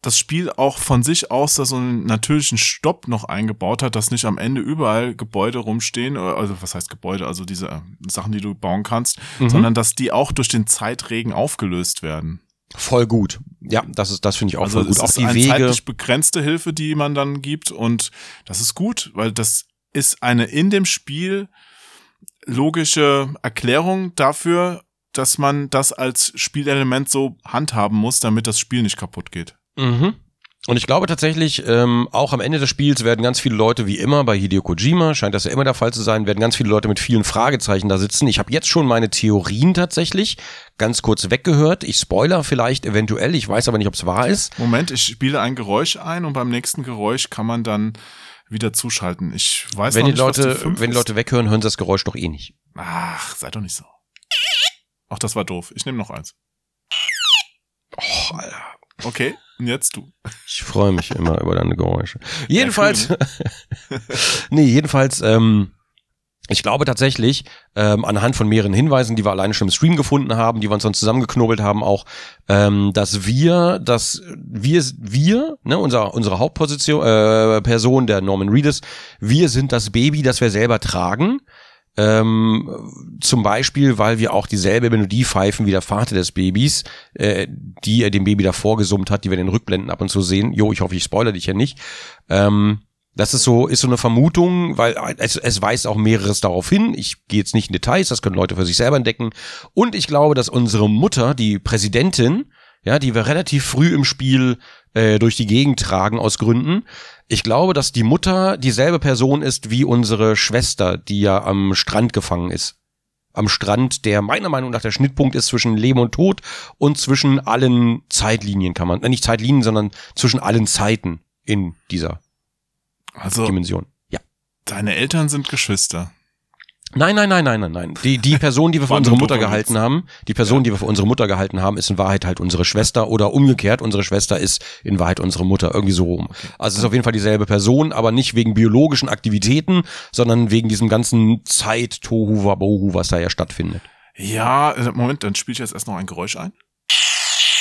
das Spiel auch von sich aus da so einen natürlichen Stopp noch eingebaut hat, dass nicht am Ende überall Gebäude rumstehen, also was heißt Gebäude, also diese äh, Sachen, die du bauen kannst, mhm. sondern dass die auch durch den Zeitregen aufgelöst werden. Voll gut. Ja, das ist, das finde ich auch also voll gut. Auch die eine Wege. zeitlich begrenzte Hilfe, die man dann gibt und das ist gut, weil das ist eine in dem Spiel logische Erklärung dafür, dass man das als Spielelement so handhaben muss, damit das Spiel nicht kaputt geht. Mhm. Und ich glaube tatsächlich, ähm, auch am Ende des Spiels werden ganz viele Leute, wie immer bei Hideo Kojima, scheint das ja immer der Fall zu sein, werden ganz viele Leute mit vielen Fragezeichen da sitzen. Ich habe jetzt schon meine Theorien tatsächlich ganz kurz weggehört. Ich spoiler vielleicht eventuell, ich weiß aber nicht, ob es wahr ist. Moment, ich spiele ein Geräusch ein und beim nächsten Geräusch kann man dann wieder zuschalten. Ich weiß wenn die nicht, Leute, wenn die Leute weghören, hören sie das Geräusch doch eh nicht. Ach, sei doch nicht so. Ach, das war doof. Ich nehme noch eins. Oh, Alter. Okay. Und jetzt du. Ich freue mich immer über deine Geräusche. Jedenfalls, nee, jedenfalls, ähm, ich glaube tatsächlich, ähm, anhand von mehreren Hinweisen, die wir alleine schon im Stream gefunden haben, die wir uns dann zusammengeknobelt haben, auch, ähm, dass wir, dass wir, wir, ne, unser, unsere Hauptposition, äh, Person, der Norman Reedus, wir sind das Baby, das wir selber tragen. Ähm, zum Beispiel, weil wir auch dieselbe Melodie pfeifen wie der Vater des Babys, äh, die er dem Baby davor gesummt hat, die wir in den Rückblenden ab und zu sehen. Jo, ich hoffe, ich spoilere dich ja nicht. Ähm, das ist so, ist so eine Vermutung, weil es, es weist auch mehreres darauf hin. Ich gehe jetzt nicht in Details, das können Leute für sich selber entdecken. Und ich glaube, dass unsere Mutter, die Präsidentin, ja, die wir relativ früh im Spiel äh, durch die Gegend tragen aus Gründen. Ich glaube, dass die Mutter dieselbe Person ist wie unsere Schwester, die ja am Strand gefangen ist. Am Strand, der meiner Meinung nach der Schnittpunkt ist zwischen Leben und Tod und zwischen allen Zeitlinien kann man, äh, nicht Zeitlinien, sondern zwischen allen Zeiten in dieser also, Dimension. Ja. Deine Eltern sind Geschwister. Nein, nein, nein, nein, nein, nein. Die, die Person, die wir für unsere Mutter gehalten haben, die Person, die wir für unsere Mutter gehalten haben, ist in Wahrheit halt unsere Schwester oder umgekehrt, unsere Schwester ist in Wahrheit unsere Mutter, irgendwie so rum. Also es ist auf jeden Fall dieselbe Person, aber nicht wegen biologischen Aktivitäten, sondern wegen diesem ganzen Zeit Tohu Wabohu, was da ja stattfindet. Ja, äh, Moment, dann spiele ich jetzt erst noch ein Geräusch ein.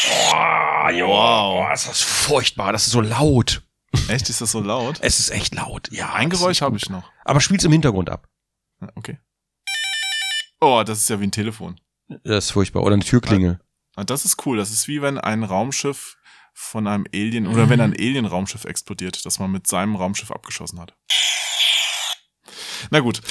Oh, wow. ist das furchtbar, das ist so laut. Echt, ist das so laut? Es ist echt laut. Ja, Ein Geräusch habe ich noch. Aber spiel's im Hintergrund ab. Okay. Oh, das ist ja wie ein Telefon. Das ist furchtbar. Oder eine Türklingel. Ah, Das ist cool. Das ist wie wenn ein Raumschiff von einem Alien oder wenn ein Alien-Raumschiff explodiert, das man mit seinem Raumschiff abgeschossen hat. Na gut.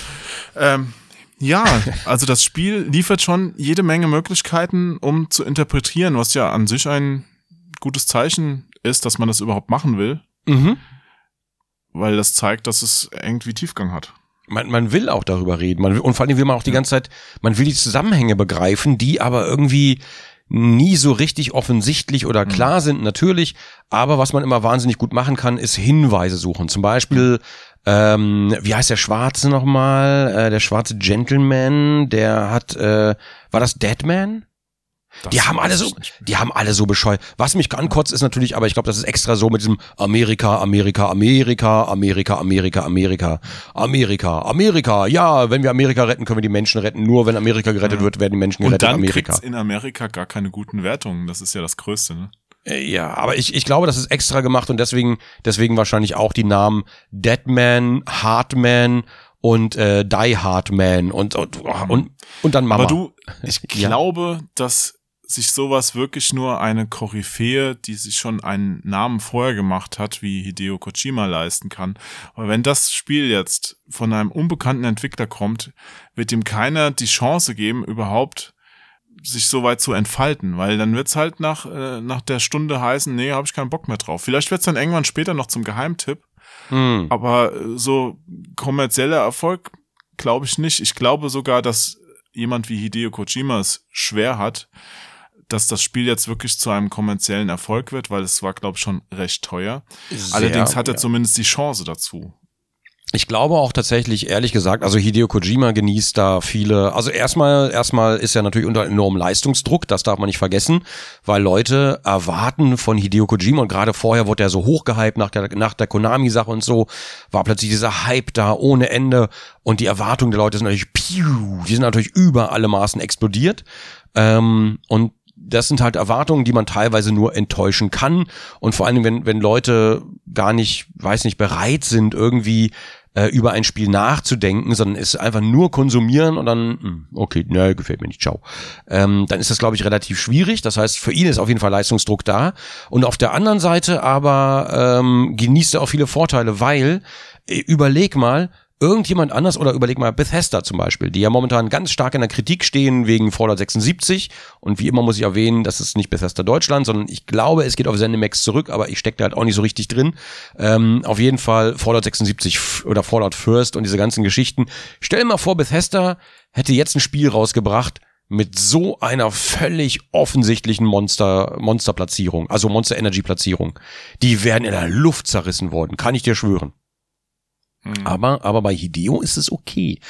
Ähm, ja, also das Spiel liefert schon jede Menge Möglichkeiten, um zu interpretieren, was ja an sich ein gutes Zeichen ist, dass man das überhaupt machen will, Mhm. weil das zeigt, dass es irgendwie Tiefgang hat. Man, man will auch darüber reden. Man will, und vor allem will man auch die ganze Zeit, man will die Zusammenhänge begreifen, die aber irgendwie nie so richtig offensichtlich oder klar sind, natürlich. Aber was man immer wahnsinnig gut machen kann, ist Hinweise suchen. Zum Beispiel, ähm, wie heißt der Schwarze nochmal? Äh, der schwarze Gentleman, der hat, äh, war das Deadman? Das Die haben alle so, die haben alle so bescheuert. Was mich ankotzt, ist natürlich, aber ich glaube, das ist extra so mit diesem Amerika, Amerika, Amerika, Amerika, Amerika, Amerika, Amerika, Amerika. Ja, wenn wir Amerika retten, können wir die Menschen retten. Nur wenn Amerika gerettet wird, werden die Menschen Und gerettet. dann Amerika. kriegt's in Amerika gar keine guten Wertungen. Das ist ja das Größte, ne? Äh, Ja, aber ich, ich glaube, das ist extra gemacht und deswegen, deswegen wahrscheinlich auch die Namen Deadman, Hardman und äh, Die Hard Man und, und, und, und dann Mama. Aber du, ich Ja. glaube, dass sich sowas wirklich nur eine Koryphäe, die sich schon einen Namen vorher gemacht hat, wie Hideo Kojima leisten kann. Aber wenn das Spiel jetzt von einem unbekannten Entwickler kommt, wird ihm keiner die Chance geben, überhaupt sich so weit zu entfalten, weil dann wird's halt nach, äh, nach der Stunde heißen, nee, habe ich keinen Bock mehr drauf. Vielleicht wird's dann irgendwann später noch zum Geheimtipp, Hm. aber äh, so kommerzieller Erfolg glaube ich nicht. Ich glaube sogar, dass jemand wie Hideo Kojima es schwer hat, dass das Spiel jetzt wirklich zu einem kommerziellen Erfolg wird, weil es war, glaube ich, schon recht teuer. Allerdings hat er ja. zumindest die Chance dazu. Ich glaube auch tatsächlich, ehrlich gesagt, also Hideo Kojima genießt da viele, also erstmal, erstmal ist er natürlich unter enormem Leistungsdruck, das darf man nicht vergessen, weil Leute erwarten von Hideo Kojima und gerade vorher wurde er so hochgehypt nach der, nach der Konami-Sache und so, war plötzlich dieser Hype da ohne Ende und die Erwartungen der Leute sind natürlich, piu, die sind natürlich über alle Maßen explodiert, ähm, und das sind halt Erwartungen, die man teilweise nur enttäuschen kann. Und vor allem, wenn, wenn Leute gar nicht, weiß nicht, bereit sind, irgendwie äh, über ein Spiel nachzudenken, sondern es einfach nur konsumieren und dann, hm, okay, ne, gefällt mir nicht, ciao. Ähm, dann ist das, glaube ich, relativ schwierig. Das heißt, für ihn ist auf jeden Fall Leistungsdruck da. Und auf der anderen Seite aber ähm, genießt er auch viele Vorteile, weil, äh, überleg mal, irgendjemand anders oder überleg mal Bethesda zum Beispiel, die ja momentan ganz stark in der Kritik stehen wegen Fallout 76 und wie immer muss ich erwähnen, das ist nicht Bethesda Deutschland, sondern ich glaube, es geht auf ZeniMax zurück, aber ich stecke da halt auch nicht so richtig drin. Ähm, auf jeden Fall Fallout 76 f- oder Fallout First und diese ganzen Geschichten. Stell mal vor, Bethesda hätte jetzt ein Spiel rausgebracht mit so einer völlig offensichtlichen Monster Monsterplatzierung, also Monster Energy Platzierung. Die wären in der Luft zerrissen worden, kann ich dir schwören. Hm. Aber, aber bei Hideo ist es okay.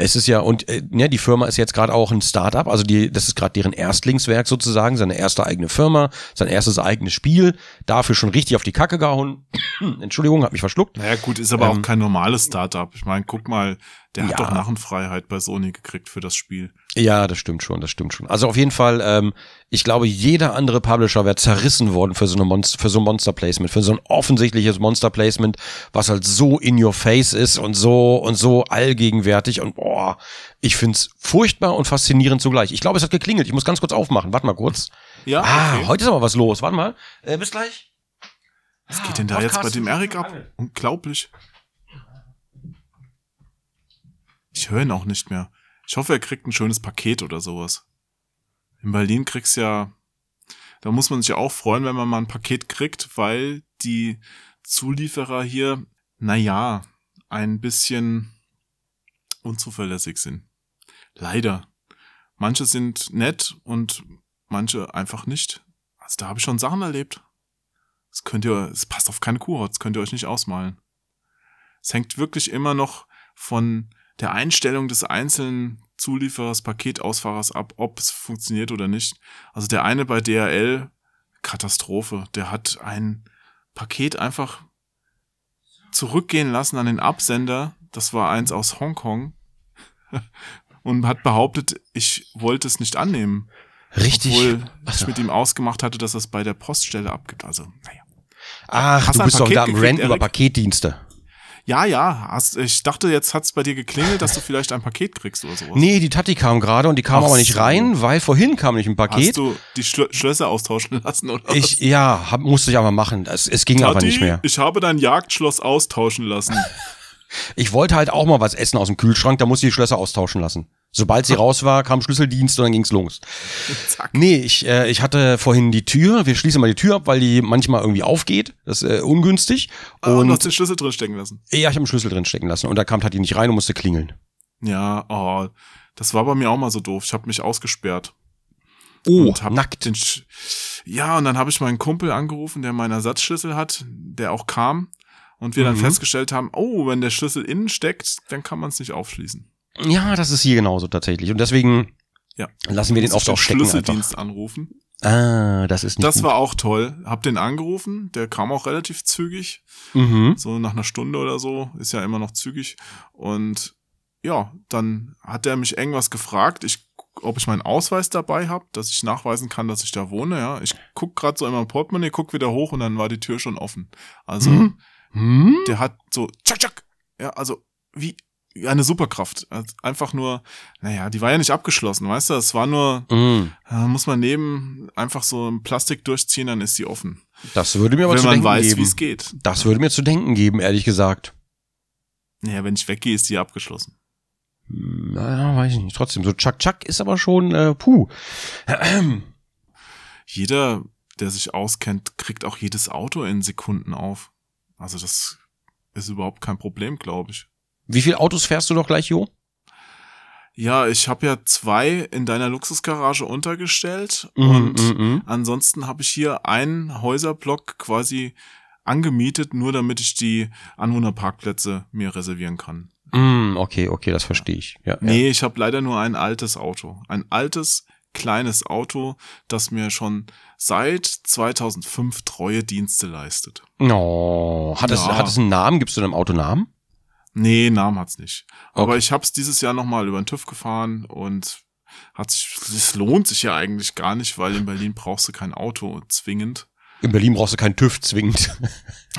Es ist ja, und äh, ja, die Firma ist jetzt gerade auch ein Startup, also die, das ist gerade deren Erstlingswerk sozusagen, seine erste eigene Firma, sein erstes eigenes Spiel, dafür schon richtig auf die Kacke gehauen. Entschuldigung, hab mich verschluckt. Naja, gut, ist aber Ähm, auch kein normales Startup. Ich meine, guck mal, der hat Ja. doch Narrenfreiheit bei Sony gekriegt für das Spiel. Ja, das stimmt schon, das stimmt schon. Also auf jeden Fall, ähm, ich glaube, jeder andere Publisher wäre zerrissen worden für so eine Monster, für so ein Monster-Placement, für so ein offensichtliches Monster-Placement, was halt so in your face ist und so und so allgegenwärtig und boah, ich find's furchtbar und faszinierend zugleich. Ich glaube, es hat geklingelt. Ich muss ganz kurz aufmachen. Warte mal kurz. Ja, Ah, okay. heute ist aber was los. Warte mal. Äh, bis gleich. Was geht denn da jetzt bei dem Erik ab? Unglaublich. Ich höre ihn auch nicht mehr. Ich hoffe, er kriegt ein schönes Paket oder sowas. In Berlin kriegst ja, da muss man sich ja auch freuen, wenn man mal ein Paket kriegt, weil die Zulieferer hier, naja, ein bisschen unzuverlässig sind. Leider. Manche sind nett und manche einfach nicht. Also da habe ich schon Sachen erlebt. Das könnt ihr, es passt auf keine Kuhhaut, das könnt ihr euch nicht ausmalen. Es hängt wirklich immer noch von der Einstellung des einzelnen Zulieferers, Paketausfahrers ab, ob es funktioniert oder nicht. Also der eine bei DHL, Katastrophe, der hat ein Paket einfach zurückgehen lassen an den Absender. Das war eins aus Hongkong. und hat behauptet, ich wollte es nicht annehmen. Richtig. Obwohl ich mit ihm ausgemacht hatte, dass er es bei der Poststelle abgibt. Also, naja. Ach, Hast du bist doch da am Rant über? Paketdienste. Ja, ja. Hast, ich dachte, jetzt hat's bei dir geklingelt, dass du vielleicht ein Paket kriegst oder sowas. Nee, die Tati kam gerade und die kam Ach aber nicht so. rein, weil vorhin kam nicht ein Hast Paket. du die Schlö Schlösser austauschen lassen oder Ich, ja, hab, musste ich aber machen. Es, es ging was? aber nicht mehr. ich habe dein Jagdschloss austauschen lassen. Ich wollte halt auch mal was essen aus dem Kühlschrank, da musste ich die Schlösser austauschen lassen. Sobald sie raus war, kam Schlüsseldienst und dann ging's los. Zack. Nee, ich, äh, ich hatte vorhin die Tür, wir schließen mal die Tür ab, weil die manchmal irgendwie aufgeht. Das ist äh, ungünstig. Ah, und Und hast den Schlüssel drin stecken lassen. ja, ich habe einen Schlüssel drin stecken lassen und da kam Tati nicht rein und musste klingeln. Ja, oh, das war bei mir auch mal so doof. Ich habe mich ausgesperrt. Oh, und hab nackt. Den Sch ja, und dann habe ich meinen Kumpel angerufen, der meinen Ersatzschlüssel hat, der auch kam. Und wir dann Mhm. festgestellt haben, oh, wenn der Schlüssel innen steckt, dann kann man es nicht aufschließen. Ja, das ist hier genauso tatsächlich. Und deswegen Ja. lassen wir den oft auch stecken. Einfach. Schlüsseldienst anrufen. Ah, das ist nicht Das gut. war auch toll. Hab den angerufen, der kam auch relativ zügig. Mhm. So nach einer Stunde oder so, ist ja immer noch zügig. Und ja, dann hat er mich irgendwas gefragt, ich, ob ich meinen Ausweis dabei habe, dass ich nachweisen kann, dass ich da wohne. Ja, ich guck gerade so in mein Portemonnaie, guck wieder hoch und dann war die Tür schon offen. Also Mhm. Hm? der hat so tschak tschak. Ja, also wie eine Superkraft. Also einfach nur, naja, die war ja nicht abgeschlossen, weißt du? Es war nur, Mhm. da muss man neben einfach so ein Plastik durchziehen, dann ist die offen. Das würde mir aber Wenn zu man denken weiß, wie geben. es geht. Das würde mir zu denken geben, ehrlich gesagt. Naja, wenn ich weggehe, ist die abgeschlossen. Naja, weiß ich nicht. Trotzdem, so Chuck Chuck ist aber schon, äh, puh. jeder, der sich auskennt, kriegt auch jedes Auto in Sekunden auf. Also das ist überhaupt kein Problem, glaube ich. Wie viele Autos fährst du doch gleich, Jo? Ja, ich habe ja zwei in deiner Luxusgarage untergestellt Mhm, und mhm, ansonsten habe ich hier einen Häuserblock quasi angemietet, nur damit ich die Anwohnerparkplätze mir reservieren kann. Mm, okay, okay, das verstehe ich. Ja, Nee, ich habe leider nur ein altes Auto. Ein altes, kleines Auto, das mir schon seit 2005 treue Dienste leistet. ja. Oh, hat, es, Ja. hat es einen Namen? Gibst du dem Auto Namen? Nee, Namen hat's nicht. Aber Okay. ich hab's dieses Jahr nochmal über den TÜV gefahren und hat sich, es lohnt sich ja eigentlich gar nicht, weil in Berlin brauchst du kein Auto zwingend. In Berlin brauchst du keinen TÜV zwingend.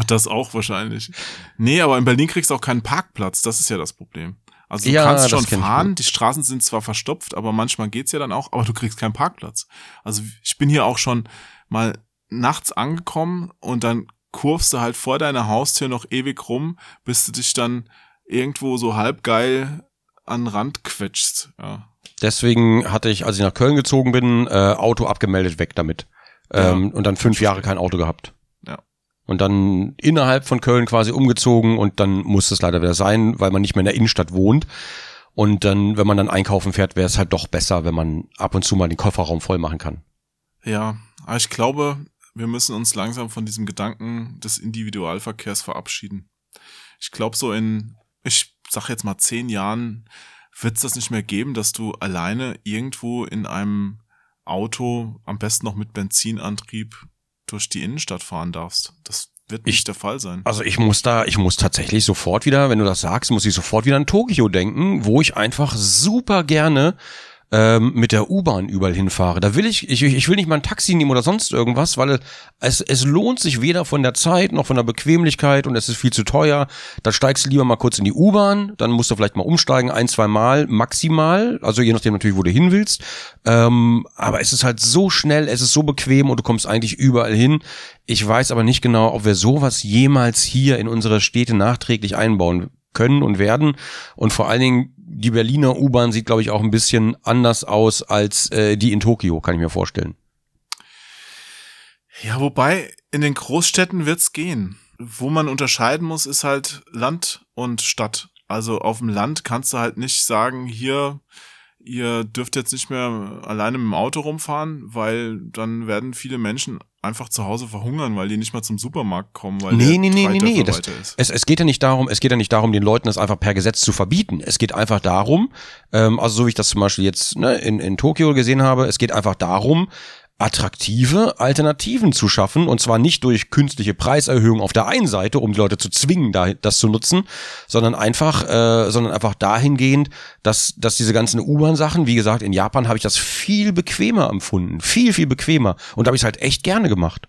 Das auch wahrscheinlich. Nee, aber in Berlin kriegst du auch keinen Parkplatz. Das ist ja das Problem. Also du Ja, kannst schon fahren, die Straßen sind zwar verstopft, aber manchmal geht's ja dann auch, aber du kriegst keinen Parkplatz. Also ich bin hier auch schon mal nachts angekommen und dann kurvst du halt vor deiner Haustür noch ewig rum, bis du dich dann irgendwo so halb geil an den Rand quetschst. Ja. Deswegen hatte ich, als ich nach Köln gezogen bin, äh, Auto abgemeldet, weg damit. Ähm, und dann fünf Jahre kein Auto gehabt. Ja. Und dann innerhalb von Köln quasi umgezogen und dann muss es leider wieder sein, weil man nicht mehr in der Innenstadt wohnt. Und dann, wenn man dann einkaufen fährt, wäre es halt doch besser, wenn man ab und zu mal den Kofferraum voll machen kann. Ja, aber ich glaube, wir müssen uns langsam von diesem Gedanken des Individualverkehrs verabschieden. Ich glaube, so in, ich sag jetzt mal zehn Jahren wird es das nicht mehr geben, dass du alleine irgendwo in einem Auto, am besten noch mit Benzinantrieb, durch die Innenstadt fahren darfst. Das wird nicht Ich- der Fall sein. Also ich muss da, ich muss tatsächlich sofort wieder, wenn du das sagst, muss ich sofort wieder an Tokio denken, wo ich einfach super gerne ähm, mit der U-Bahn überall hinfahre. Da will ich, ich, ich will nicht mal ein Taxi nehmen oder sonst irgendwas, weil es, es lohnt sich weder von der Zeit noch von der Bequemlichkeit und es ist viel zu teuer. Da steigst du lieber mal kurz in die U-Bahn, dann musst du vielleicht mal umsteigen, ein, zwei Mal maximal, also je nachdem natürlich, wo du hin willst. Ähm, aber es ist halt so schnell, es ist so bequem und du kommst eigentlich überall hin. Ich weiß aber nicht genau, ob wir sowas jemals hier in unsere Städte nachträglich einbauen können und werden. Und vor allen Dingen, die Berliner U-Bahn sieht, glaube ich, auch ein bisschen anders aus als äh, die in Tokio, kann ich mir vorstellen. Ja, wobei in den Großstädten wird's gehen. Wo man unterscheiden muss, ist halt Land und Stadt. Also auf dem Land kannst du halt nicht sagen, hier, ihr dürft jetzt nicht mehr alleine mit dem Auto rumfahren, weil dann werden viele Menschen einfach zu Hause verhungern, weil die nicht mal zum Supermarkt kommen, weil Nee, der nee, nee, nee, nee. Das, ist. es, es geht ja nicht darum, es geht ja nicht darum, den Leuten das einfach per Gesetz zu verbieten. Es geht einfach darum, ähm, also so wie ich das zum Beispiel jetzt ne, in, in Tokio gesehen habe, es geht einfach darum, attraktive Alternativen zu schaffen und zwar nicht durch künstliche Preiserhöhung auf der einen Seite, um die Leute zu zwingen, da, das zu nutzen, sondern einfach, äh, sondern einfach dahingehend, dass, dass diese ganzen U-Bahn-Sachen, wie gesagt, in Japan habe ich das viel bequemer empfunden, viel viel bequemer und da habe ich es halt echt gerne gemacht.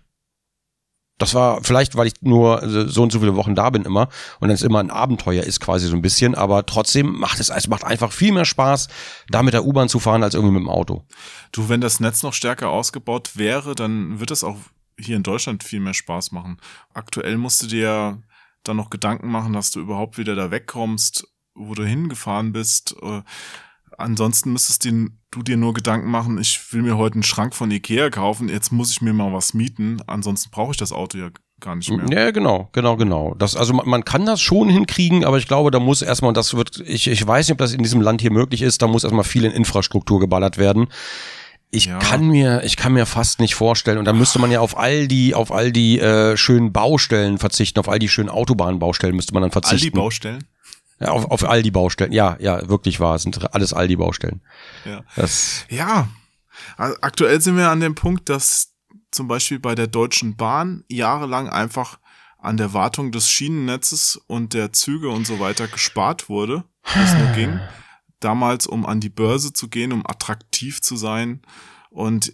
Das war vielleicht, weil ich nur so und so viele Wochen da bin immer und dann ist immer ein Abenteuer ist quasi so ein bisschen, aber trotzdem macht es, es macht einfach viel mehr Spaß, da mit der U-Bahn zu fahren als irgendwie mit dem Auto. Du, wenn das Netz noch stärker ausgebaut wäre, dann wird es auch hier in Deutschland viel mehr Spaß machen. Aktuell musst du dir dann noch Gedanken machen, dass du überhaupt wieder da wegkommst, wo du hingefahren bist. Äh, Ansonsten müsstest du du dir nur Gedanken machen, ich will mir heute einen Schrank von Ikea kaufen, jetzt muss ich mir mal was mieten, ansonsten brauche ich das Auto ja gar nicht mehr. Ja, genau, genau, genau. Das, also man, man kann das schon hinkriegen, aber ich glaube, da muss erstmal, und das wird, ich, ich weiß nicht, ob das in diesem Land hier möglich ist, da muss erstmal viel in Infrastruktur geballert werden. Ich Ja. kann mir, ich kann mir fast nicht vorstellen. Und dann müsste man ja auf all die, auf all die äh, schönen Baustellen verzichten, auf all die schönen Autobahnbaustellen müsste man dann All die verzichten. Baustellen. Ja, auf, auf all die Baustellen. Ja, ja, wirklich wahr. Es sind alles all die Baustellen. Ja. Das, Ja, also aktuell sind wir an dem Punkt, dass zum Beispiel bei der Deutschen Bahn jahrelang einfach an der Wartung des Schienennetzes und der Züge und so weiter gespart wurde, was nur ging. Damals, um an die Börse zu gehen, um attraktiv zu sein. Und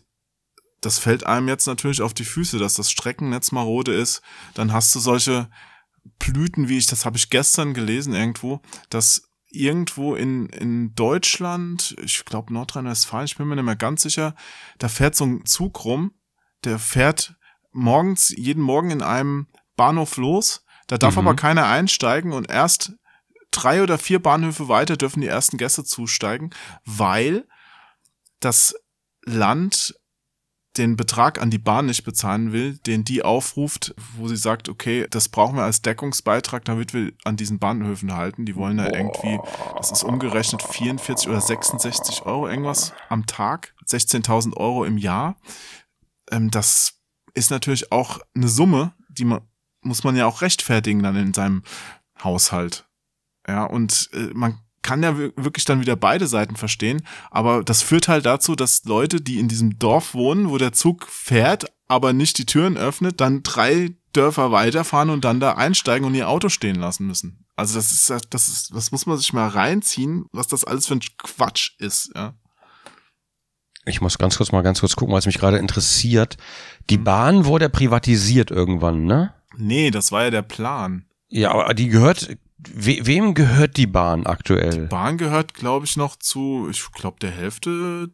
das fällt einem jetzt natürlich auf die Füße, dass das Streckennetz marode ist. Dann hast du solche Blüten, wie ich, das habe ich gestern gelesen irgendwo, dass irgendwo in, in Deutschland, ich glaube Nordrhein-Westfalen, ich bin mir nicht mehr ganz sicher, da fährt so ein Zug rum, der fährt morgens, jeden Morgen in einem Bahnhof los, da darf Mhm. aber keiner einsteigen und erst drei oder vier Bahnhöfe weiter dürfen die ersten Gäste zusteigen, weil das Land den Betrag an die Bahn nicht bezahlen will, den die aufruft, wo sie sagt, okay, das brauchen wir als Deckungsbeitrag, damit wir an diesen Bahnhöfen halten. Die wollen da irgendwie, das ist umgerechnet 44 oder 66 Euro irgendwas am Tag, 16.000 Euro im Jahr. Ähm, das ist natürlich auch eine Summe, die man, muss man ja auch rechtfertigen dann in seinem Haushalt. Ja, und äh, man kann ja wir- wirklich dann wieder beide Seiten verstehen, aber das führt halt dazu, dass Leute, die in diesem Dorf wohnen, wo der Zug fährt, aber nicht die Türen öffnet, dann drei Dörfer weiterfahren und dann da einsteigen und ihr Auto stehen lassen müssen. Also das ist, das ist, das muss man sich mal reinziehen, was das alles für ein Quatsch ist, ja. ich muss ganz kurz mal ganz kurz gucken, was mich gerade interessiert. Mhm. Die Bahn wurde ja privatisiert irgendwann, ne? Nee, das war ja der Plan. Ja, aber die gehört, we, wem gehört die Bahn aktuell? Bahn gehört, glaube ich, noch zu, ich glaube, der Hälfte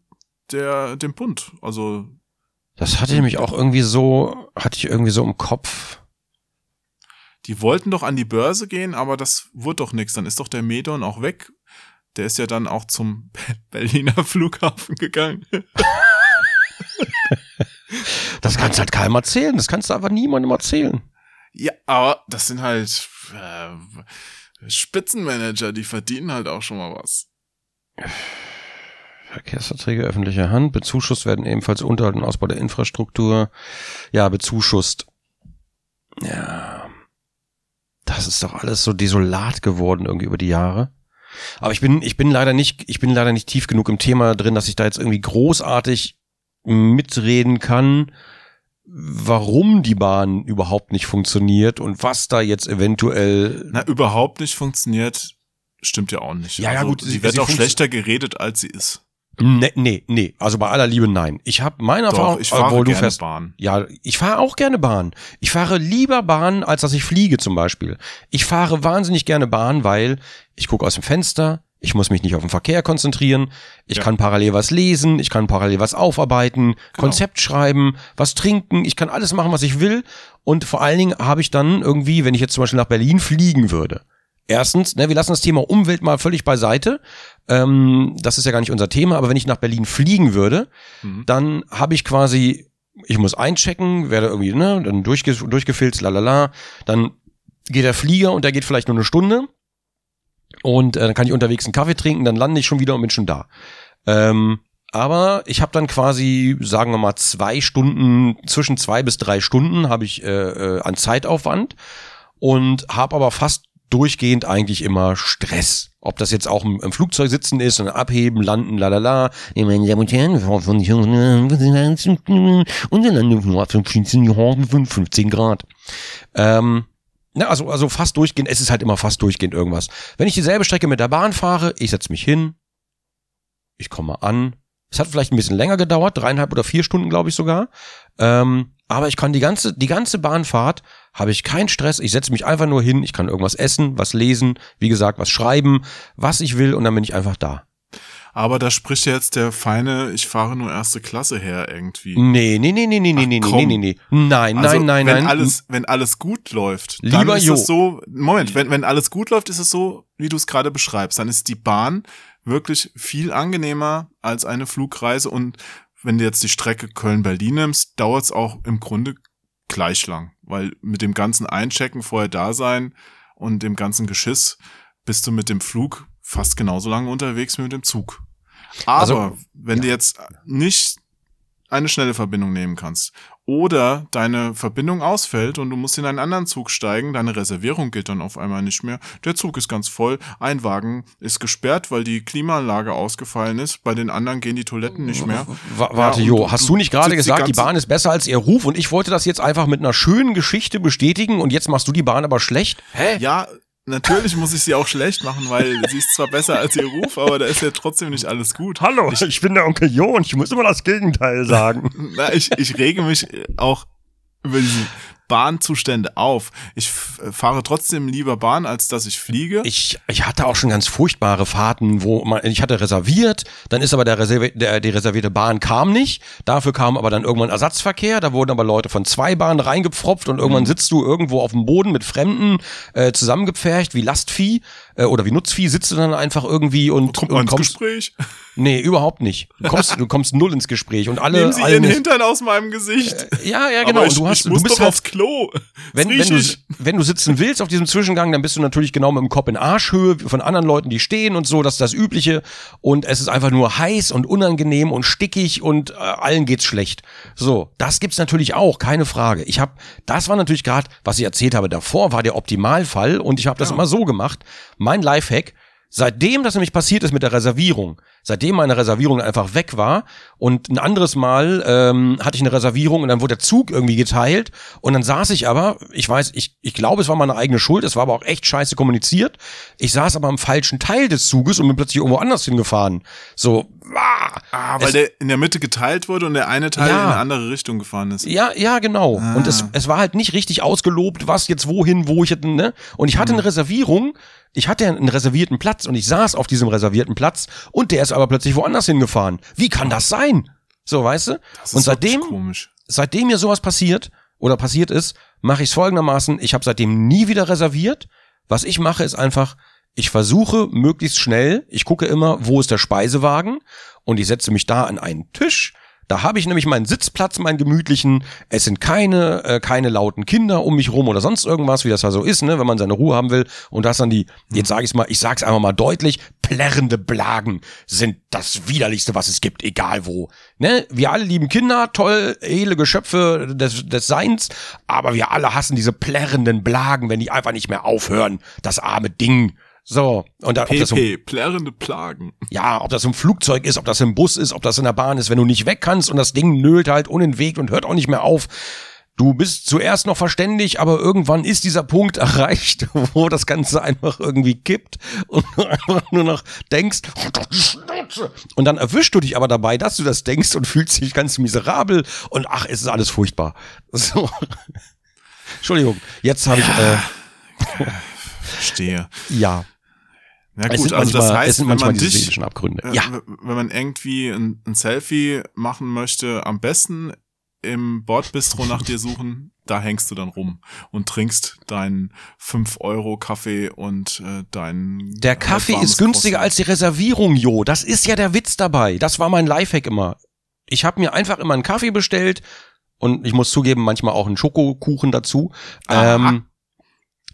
der, dem Bund. Also Das hatte ich nämlich auch irgendwie so, hatte ich irgendwie so im Kopf. Die wollten doch an die Börse gehen, aber das wurde doch nichts. Dann ist doch der Medon auch weg. Der ist ja dann auch zum Berliner Flughafen gegangen. Das kannst halt keinem erzählen. Das kannst du einfach niemandem erzählen. Ja, aber das sind halt äh, Spitzenmanager, die verdienen halt auch schon mal was. Verkehrsverträge öffentlicher Hand. Bezuschusst werden ebenfalls Unterhalt und Ausbau der Infrastruktur. Ja, bezuschusst. Ja. Das ist doch alles so desolat geworden irgendwie über die Jahre. Aber ich bin, ich bin leider nicht, ich bin leider nicht tief genug im Thema drin, dass ich da jetzt irgendwie großartig mitreden kann, warum die Bahn überhaupt nicht funktioniert und was da jetzt eventuell Na, überhaupt nicht funktioniert, stimmt ja auch nicht. Ja, ja, also, gut, Sie, sie- wird sie auch schlechter geredet, als sie ist. Nee, nee, nee. Also bei aller Liebe nein. Ich habe meine Erfahrung, Doch, ich fahre obwohl du gerne fährst, Bahn. Ja, ich fahre auch gerne Bahn. Ich fahre lieber Bahn, als dass ich fliege zum Beispiel. Ich fahre wahnsinnig gerne Bahn, weil ich gucke aus dem Fenster, ich muss mich nicht auf den Verkehr konzentrieren, ich Ja. kann parallel was lesen, ich kann parallel was aufarbeiten, Konzept schreiben, was trinken, ich kann alles machen, was ich will. Und vor allen Dingen habe ich dann irgendwie, wenn ich jetzt zum Beispiel nach Berlin fliegen würde, Erstens, ne, wir lassen das Thema Umwelt mal völlig beiseite. Ähm, das ist ja gar nicht unser Thema, aber wenn ich nach Berlin fliegen würde, Mhm. dann habe ich quasi, ich muss einchecken, werde irgendwie, ne, dann durchge durchgefilzt, lalala, dann geht der Flieger und der geht vielleicht nur eine Stunde und äh, dann kann ich unterwegs einen Kaffee trinken, dann lande ich schon wieder und bin schon da. Ähm, aber ich habe dann quasi, sagen wir mal, zwei Stunden, zwischen zwei bis drei Stunden habe ich äh, äh, an Zeitaufwand und habe aber fast durchgehend eigentlich immer Stress. Ob das jetzt auch im, im Flugzeug sitzen ist und abheben, landen, lalala. Meine Damen und Herren, und der Landung 15 Grad. Ähm, na, also, also fast durchgehend, es ist halt immer fast durchgehend irgendwas. Wenn ich dieselbe Strecke mit der Bahn fahre, ich setze mich hin, ich komme an. Es hat vielleicht ein bisschen länger gedauert, dreieinhalb oder vier Stunden, glaube ich sogar. Ähm, aber ich kann die ganze, die ganze Bahnfahrt habe ich keinen Stress. Ich setze mich einfach nur hin, ich kann irgendwas essen, was lesen, wie gesagt, was schreiben, was ich will und dann bin ich einfach da. Aber da spricht jetzt der feine, ich fahre nur erste Klasse her irgendwie. Nee, nee, nee, nee, nee, nee, nee, nee, nee, nee. Nein, Also, nein, nein, wenn nein. Alles, wenn alles gut läuft, Lieber dann ist Jo. es so, Moment, wenn, wenn alles gut läuft, ist es so, wie du es gerade beschreibst. Dann ist die Bahn wirklich viel angenehmer als eine Flugreise und wenn du jetzt die Strecke Köln-Berlin nimmst, dauert es auch im Grunde gleich lang, weil mit dem ganzen Einchecken, vorher da sein und dem ganzen Geschiss bist du mit dem Flug fast genauso lange unterwegs wie mit dem Zug. Aber Also, wenn du jetzt nicht eine schnelle Verbindung nehmen kannst oder deine Verbindung ausfällt und du musst in einen anderen Zug steigen, deine Reservierung gilt dann auf einmal nicht mehr. Der Zug ist ganz voll, ein Wagen ist gesperrt, weil die Klimaanlage ausgefallen ist, bei den anderen gehen die Toiletten nicht mehr. Wa- Warte, Ja, Jo, hast du nicht gerade die gesagt, die, ganze- Bahn ist besser als ihr Ruf und ich wollte das jetzt einfach mit einer schönen Geschichte bestätigen und jetzt machst du die Bahn aber schlecht? Hä? Ja, natürlich muss ich sie auch schlecht machen, weil sie ist zwar besser als ihr Ruf, aber da ist ja trotzdem nicht alles gut. Hallo, ich, bin der Onkel Jo und ich muss immer das Gegenteil sagen. Na, ich, ich rege mich auch über diese Bahnzustände auf. Ich f- fahre trotzdem lieber Bahn, als dass ich fliege. Ich, ich hatte auch schon ganz furchtbare Fahrten, wo man, ich hatte reserviert, dann ist aber der, Reservi der die reservierte Bahn kam nicht. Dafür kam aber dann irgendwann Ersatzverkehr, da wurden aber Leute von zwei Bahnen reingepfropft und Mhm. irgendwann sitzt du irgendwo auf dem Boden mit Fremden äh, zusammengepfercht wie Lastvieh äh, oder wie Nutzvieh, sitzt du dann einfach irgendwie und, Kommt und ins kommst. Gespräch? Nee, überhaupt nicht. Du kommst, du kommst null ins Gespräch und alle. Nehmen Sie alle Ihren Hintern aus meinem Gesicht. ja, ja, genau. Ich, und du hast, ich muss du bist doch halt, aufs Klo. wenn, wenn, du, wenn du sitzen willst auf diesem Zwischengang, dann bist du natürlich genau mit dem Kopf in Arschhöhe von anderen Leuten, die stehen und so, das ist das Übliche. Und es ist einfach nur heiß und unangenehm und stickig und äh, allen geht's schlecht. So, das gibt's natürlich auch, keine Frage. Ich habe, das war natürlich gerade, was ich erzählt habe davor, war der Optimalfall und ich habe das immer so gemacht. Mein Lifehack, Seitdem das nämlich passiert ist mit der Reservierung, seitdem meine Reservierung einfach weg war und ein anderes Mal ähm, hatte ich eine Reservierung und dann wurde der Zug irgendwie geteilt und dann saß ich aber, ich weiß, ich, ich glaube, es war meine eigene Schuld, es war aber auch echt scheiße kommuniziert. Ich saß aber am falschen Teil des Zuges und bin plötzlich irgendwo anders hingefahren. So, ah, Ah, weil es- der in der Mitte geteilt wurde und der eine Teil Ja. in eine andere Richtung gefahren ist. Ja, ja, genau. Und es, es war halt nicht richtig ausgelobt, was jetzt wohin, wo ich hätte, ne? Und ich hatte eine Reservierung, ich hatte einen reservierten Platz und ich saß auf diesem reservierten Platz und der ist aber plötzlich woanders hingefahren. Wie kann das sein? So, weißt du? Das und seitdem, seitdem mir sowas passiert oder passiert ist, mache ich es folgendermaßen, ich habe seitdem nie wieder reserviert. Was ich mache, ist einfach, ich versuche möglichst schnell, ich gucke immer, wo ist der Speisewagen und ich setze mich da an einen Tisch. Da habe ich nämlich meinen Sitzplatz, meinen gemütlichen. Es sind keine, äh, keine lauten Kinder um mich rum oder sonst irgendwas, wie das ja so ist, ne, wenn man seine Ruhe haben will. Und das dann die, jetzt sage ich mal, ich sag's einfach mal deutlich, plärrende Blagen sind das widerlichste, was es gibt, egal wo. Ne, wir alle lieben Kinder, toll, edle Geschöpfe des, des Seins, aber wir alle hassen diese plärrenden Blagen, wenn die einfach nicht mehr aufhören. Das arme Ding. So, und da, ob das PP, plärrende Plagen. ja, ob das im Flugzeug ist, ob das im Bus ist, ob das in der Bahn ist, wenn du nicht weg kannst und das Ding nölt halt unentwegt und hört auch nicht mehr auf. Du bist zuerst noch verständig, aber irgendwann ist dieser Punkt erreicht, wo das Ganze einfach irgendwie kippt und du einfach nur noch denkst, und dann erwischst du dich aber dabei, dass du das denkst und fühlst dich ganz miserabel und ach, es ist alles furchtbar. So. Entschuldigung, jetzt habe ich, äh, Verstehe. ja, Na gut, sind also das manchmal, heißt, es sind wenn manchmal man diese dich, seelischen Abgründe. äh, Ja. wenn man irgendwie ein, ein Selfie machen möchte, am besten im Bordbistro nach dir suchen, da hängst du dann rum und trinkst deinen 5 Euro Kaffee und äh, deinen Der Kaffee ist günstiger Croissant. als die Reservierung, Jo. Das ist ja der Witz dabei. Das war mein Lifehack immer. Ich habe mir einfach immer einen Kaffee bestellt und ich muss zugeben, manchmal auch einen Schokokuchen dazu. Aha. Ähm,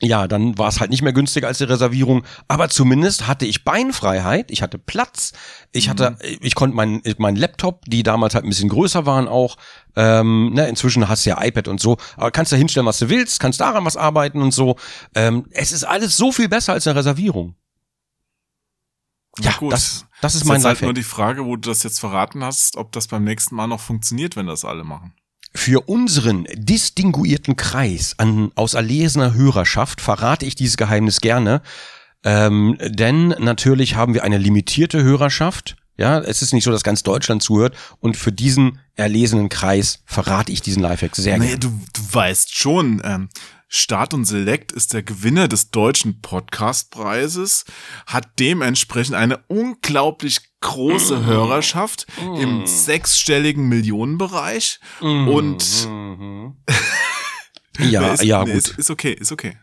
ja, dann war es halt nicht mehr günstiger als die Reservierung, aber zumindest hatte ich Beinfreiheit, ich hatte Platz, ich hatte, ich konnte meinen mein Laptop, die damals halt ein bisschen größer waren auch, ähm, ne, inzwischen hast du ja iPad und so, aber kannst da hinstellen, was du willst, kannst daran was arbeiten und so. Ähm, es ist alles so viel besser als eine Reservierung. Ja, gut. das, das ist ist mein jetzt halt nur die Frage, wo du das jetzt verraten hast, ob das beim nächsten Mal noch funktioniert, wenn das alle machen. Für unseren distinguierten Kreis an aus erlesener Hörerschaft verrate ich dieses Geheimnis gerne. Ähm, denn natürlich haben wir eine limitierte Hörerschaft. Ja, es ist nicht so, dass ganz Deutschland zuhört. Und für diesen erlesenen Kreis verrate ich diesen Lifehack sehr Nee, gerne. du, du weißt schon, ähm, Start und Select ist der Gewinner des deutschen Podcastpreises, hat dementsprechend eine unglaublich große Hörerschaft im sechsstelligen Millionenbereich und Ja, ist, ja, nee, gut. Ist, ist okay, ist okay.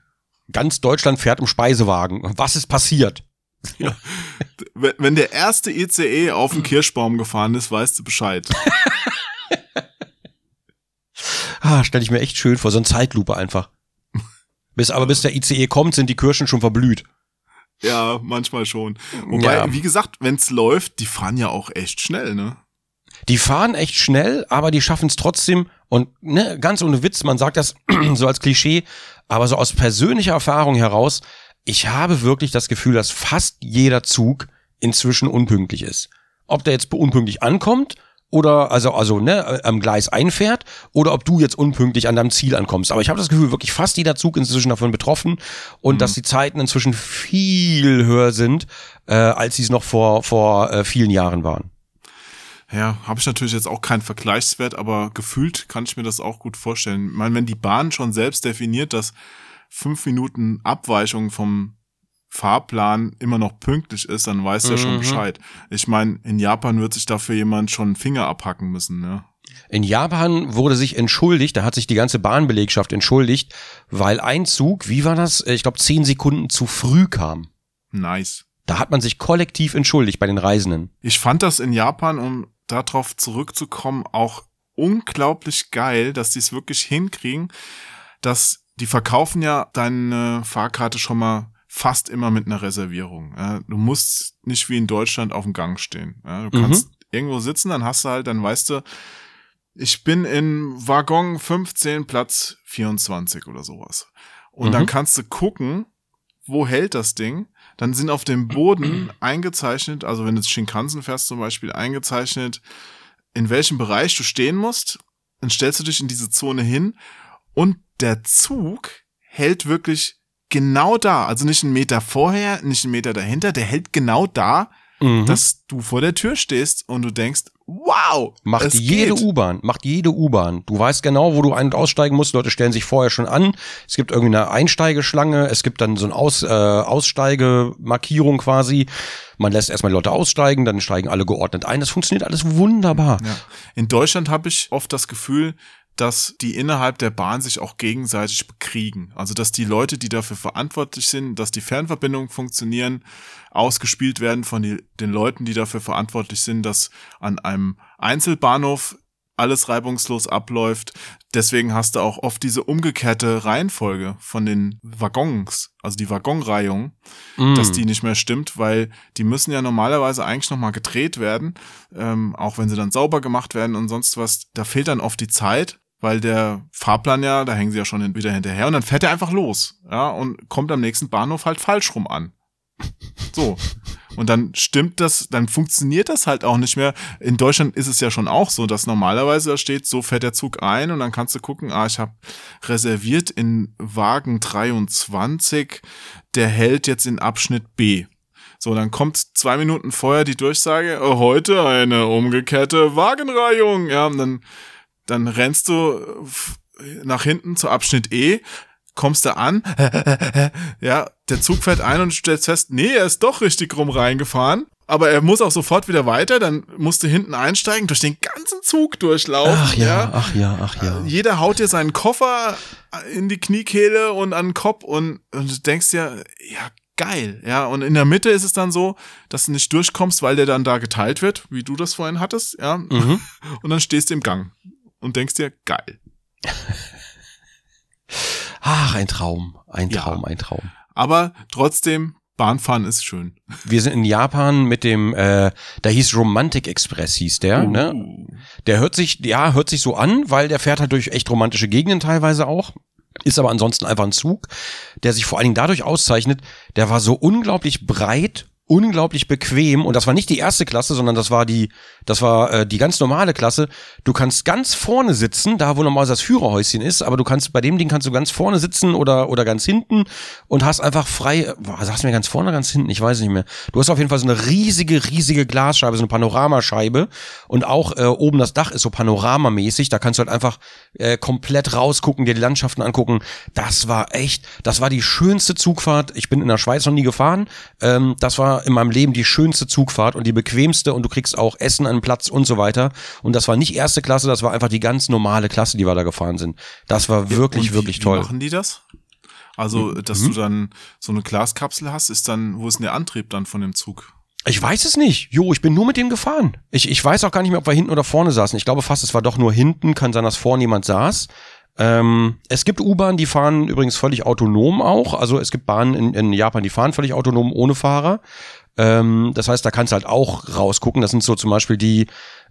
Ganz Deutschland fährt im Speisewagen. Was ist passiert? Wenn wenn der erste ICE auf den Kirschbaum gefahren ist, weißt du Bescheid. Ah, stelle ich mir echt schön vor, so eine Zeitlupe einfach. Bis, aber bis der ICE kommt, sind die Kirschen schon verblüht. Ja, manchmal schon. Wobei, Ja. wie gesagt, wenn's läuft, die fahren ja auch echt schnell, ne? Die fahren echt schnell, aber die schaffen es trotzdem. Und ne, ganz ohne Witz, man sagt das so als Klischee, aber so aus persönlicher Erfahrung heraus, ich habe wirklich das Gefühl, dass fast jeder Zug inzwischen unpünktlich ist. Ob der jetzt unpünktlich ankommt oder also also ne am Gleis einfährt oder ob du jetzt unpünktlich an deinem Ziel ankommst. Aber ich habe das Gefühl, wirklich fast jeder Zug inzwischen davon betroffen und dass die Zeiten inzwischen viel höher sind, äh, als sie es noch vor vor äh, vielen Jahren waren. Ja, habe ich natürlich jetzt auch keinen Vergleichswert, aber gefühlt kann ich mir das auch gut vorstellen. Ich meine, wenn die Bahn schon selbst definiert, dass fünf Minuten Abweichung vom Fahrplan immer noch pünktlich ist, dann weiß der schon Bescheid. Ich meine, in Japan wird sich dafür jemand schon einen Finger abhacken müssen, ne? In Japan wurde sich entschuldigt, da hat sich die ganze Bahnbelegschaft entschuldigt, weil ein Zug, wie war das? Ich glaube, zehn Sekunden zu früh kam. Nice. Da hat man sich kollektiv entschuldigt bei den Reisenden. Ich fand das in Japan, um darauf zurückzukommen, auch unglaublich geil, dass die es wirklich hinkriegen, dass die verkaufen ja deine Fahrkarte schon mal fast immer mit einer Reservierung. Ja, du musst nicht wie in Deutschland auf dem Gang stehen. Ja, du kannst irgendwo sitzen, dann hast du halt, dann weißt du, ich bin in Waggon 15, Platz 24 oder sowas. Und dann Mhm. kannst du gucken, wo hält das Ding? Dann sind auf dem Boden eingezeichnet, also wenn du Shinkansen fährst zum Beispiel, eingezeichnet, in welchem Bereich du stehen musst. Dann stellst du dich in diese Zone hin und der Zug hält wirklich genau da. Also nicht einen Meter vorher, nicht einen Meter dahinter, der hält genau da, Mhm. dass du vor der Tür stehst und du denkst, wow, Macht jede. U-Bahn, macht jede U-Bahn. Du weißt genau, wo du ein- und aussteigen musst. Leute stellen sich vorher schon an. Es gibt irgendwie eine Einsteigeschlange. Es gibt dann so eine Aus, äh, Aussteigemarkierung quasi. Man lässt erstmal Leute aussteigen, dann steigen alle geordnet ein. Das funktioniert alles wunderbar. Ja. In Deutschland habe ich oft das Gefühl, dass die innerhalb der Bahn sich auch gegenseitig bekriegen. Also dass die Leute, die dafür verantwortlich sind, dass die Fernverbindungen funktionieren, ausgespielt werden von die, den Leuten, die dafür verantwortlich sind, dass an einem Einzelbahnhof alles reibungslos abläuft. Deswegen hast du auch oft diese umgekehrte Reihenfolge von den Waggons, also die Waggonreihung Mhm. dass die nicht mehr stimmt, weil die müssen ja normalerweise eigentlich nochmal gedreht werden, ähm, auch wenn sie dann sauber gemacht werden und sonst was. Da fehlt dann oft die Zeit, weil der Fahrplan ja, da hängen sie ja schon wieder hinterher und dann fährt er einfach los, ja, und kommt am nächsten Bahnhof halt falsch rum an. So. Und dann stimmt das, dann funktioniert das halt auch nicht mehr. In Deutschland ist es ja schon auch so, dass normalerweise da steht, so fährt der Zug ein und dann kannst du gucken, ah, ich habe reserviert in Wagen 23, der hält jetzt in Abschnitt B. So, dann kommt zwei Minuten vorher die Durchsage, heute eine umgekehrte Wagenreihung. Ja, und dann, dann rennst du äh, nach hinten zu Abschnitt E, kommst du an, ja, der Zug fährt ein und stellst fest, nee, er ist doch richtig rum reingefahren. Aber er muss auch sofort wieder weiter, dann musst du hinten einsteigen, durch den ganzen Zug durchlaufen. Ach ja, ach ja, ach ja. Jeder haut dir seinen Koffer in die Kniekehle und an den Kopf und, und du denkst dir, ja, geil. Ja, und in der Mitte ist es dann so, dass du nicht durchkommst, weil der dann da geteilt wird, wie du das vorhin hattest, ja. Mhm. Und dann stehst du im Gang und denkst dir, geil. Ach, ein Traum, ein Ja. Traum, ein Traum. Aber trotzdem, Bahnfahren ist schön. Wir sind in Japan mit dem, äh, da hieß Romantic Express, hieß der, ne? Uh. Der hört sich, ja, hört sich so an, weil der fährt halt durch echt romantische Gegenden teilweise auch. Ist aber ansonsten einfach ein Zug, der sich vor allen Dingen dadurch auszeichnet, der war so unglaublich breit, unglaublich bequem und das war nicht die erste Klasse, sondern das war die, das war äh, die ganz normale Klasse. Du kannst ganz vorne sitzen, da wo normalerweise das Führerhäuschen ist, aber du kannst bei dem Ding kannst du ganz vorne sitzen oder oder ganz hinten und hast einfach frei. Sagst du mir ganz vorne, ganz hinten, ich weiß nicht mehr. Du hast auf jeden Fall so eine riesige, riesige Glasscheibe, so eine Panoramascheibe und auch äh, oben das Dach ist so panoramamäßig. Da kannst du halt einfach äh, komplett rausgucken, dir die Landschaften angucken. Das war echt, das war die schönste Zugfahrt. Ich bin in der Schweiz noch nie gefahren. Ähm, das war in meinem Leben die schönste Zugfahrt und die bequemste und du kriegst auch Essen an Platz und so weiter. Und das war nicht erste Klasse, das war einfach die ganz normale Klasse, die wir da gefahren sind. Das war wirklich, Und wie- wirklich wie toll. machen die das? Also, dass Mhm. du dann so eine Glaskapsel hast, ist dann, wo ist denn der Antrieb dann von dem Zug? Ich weiß es nicht. Jo, ich bin nur mit dem gefahren. Ich, ich weiß auch gar nicht mehr, ob wir hinten oder vorne saßen. Ich glaube fast, es war doch nur hinten. Kann sein, dass vorne jemand saß. Ähm, es gibt U-Bahnen, die fahren übrigens völlig autonom auch. Also es gibt Bahnen in, in Japan, die fahren völlig autonom ohne Fahrer. Ähm, das heißt, da kannst du halt auch rausgucken. Das sind so zum Beispiel die,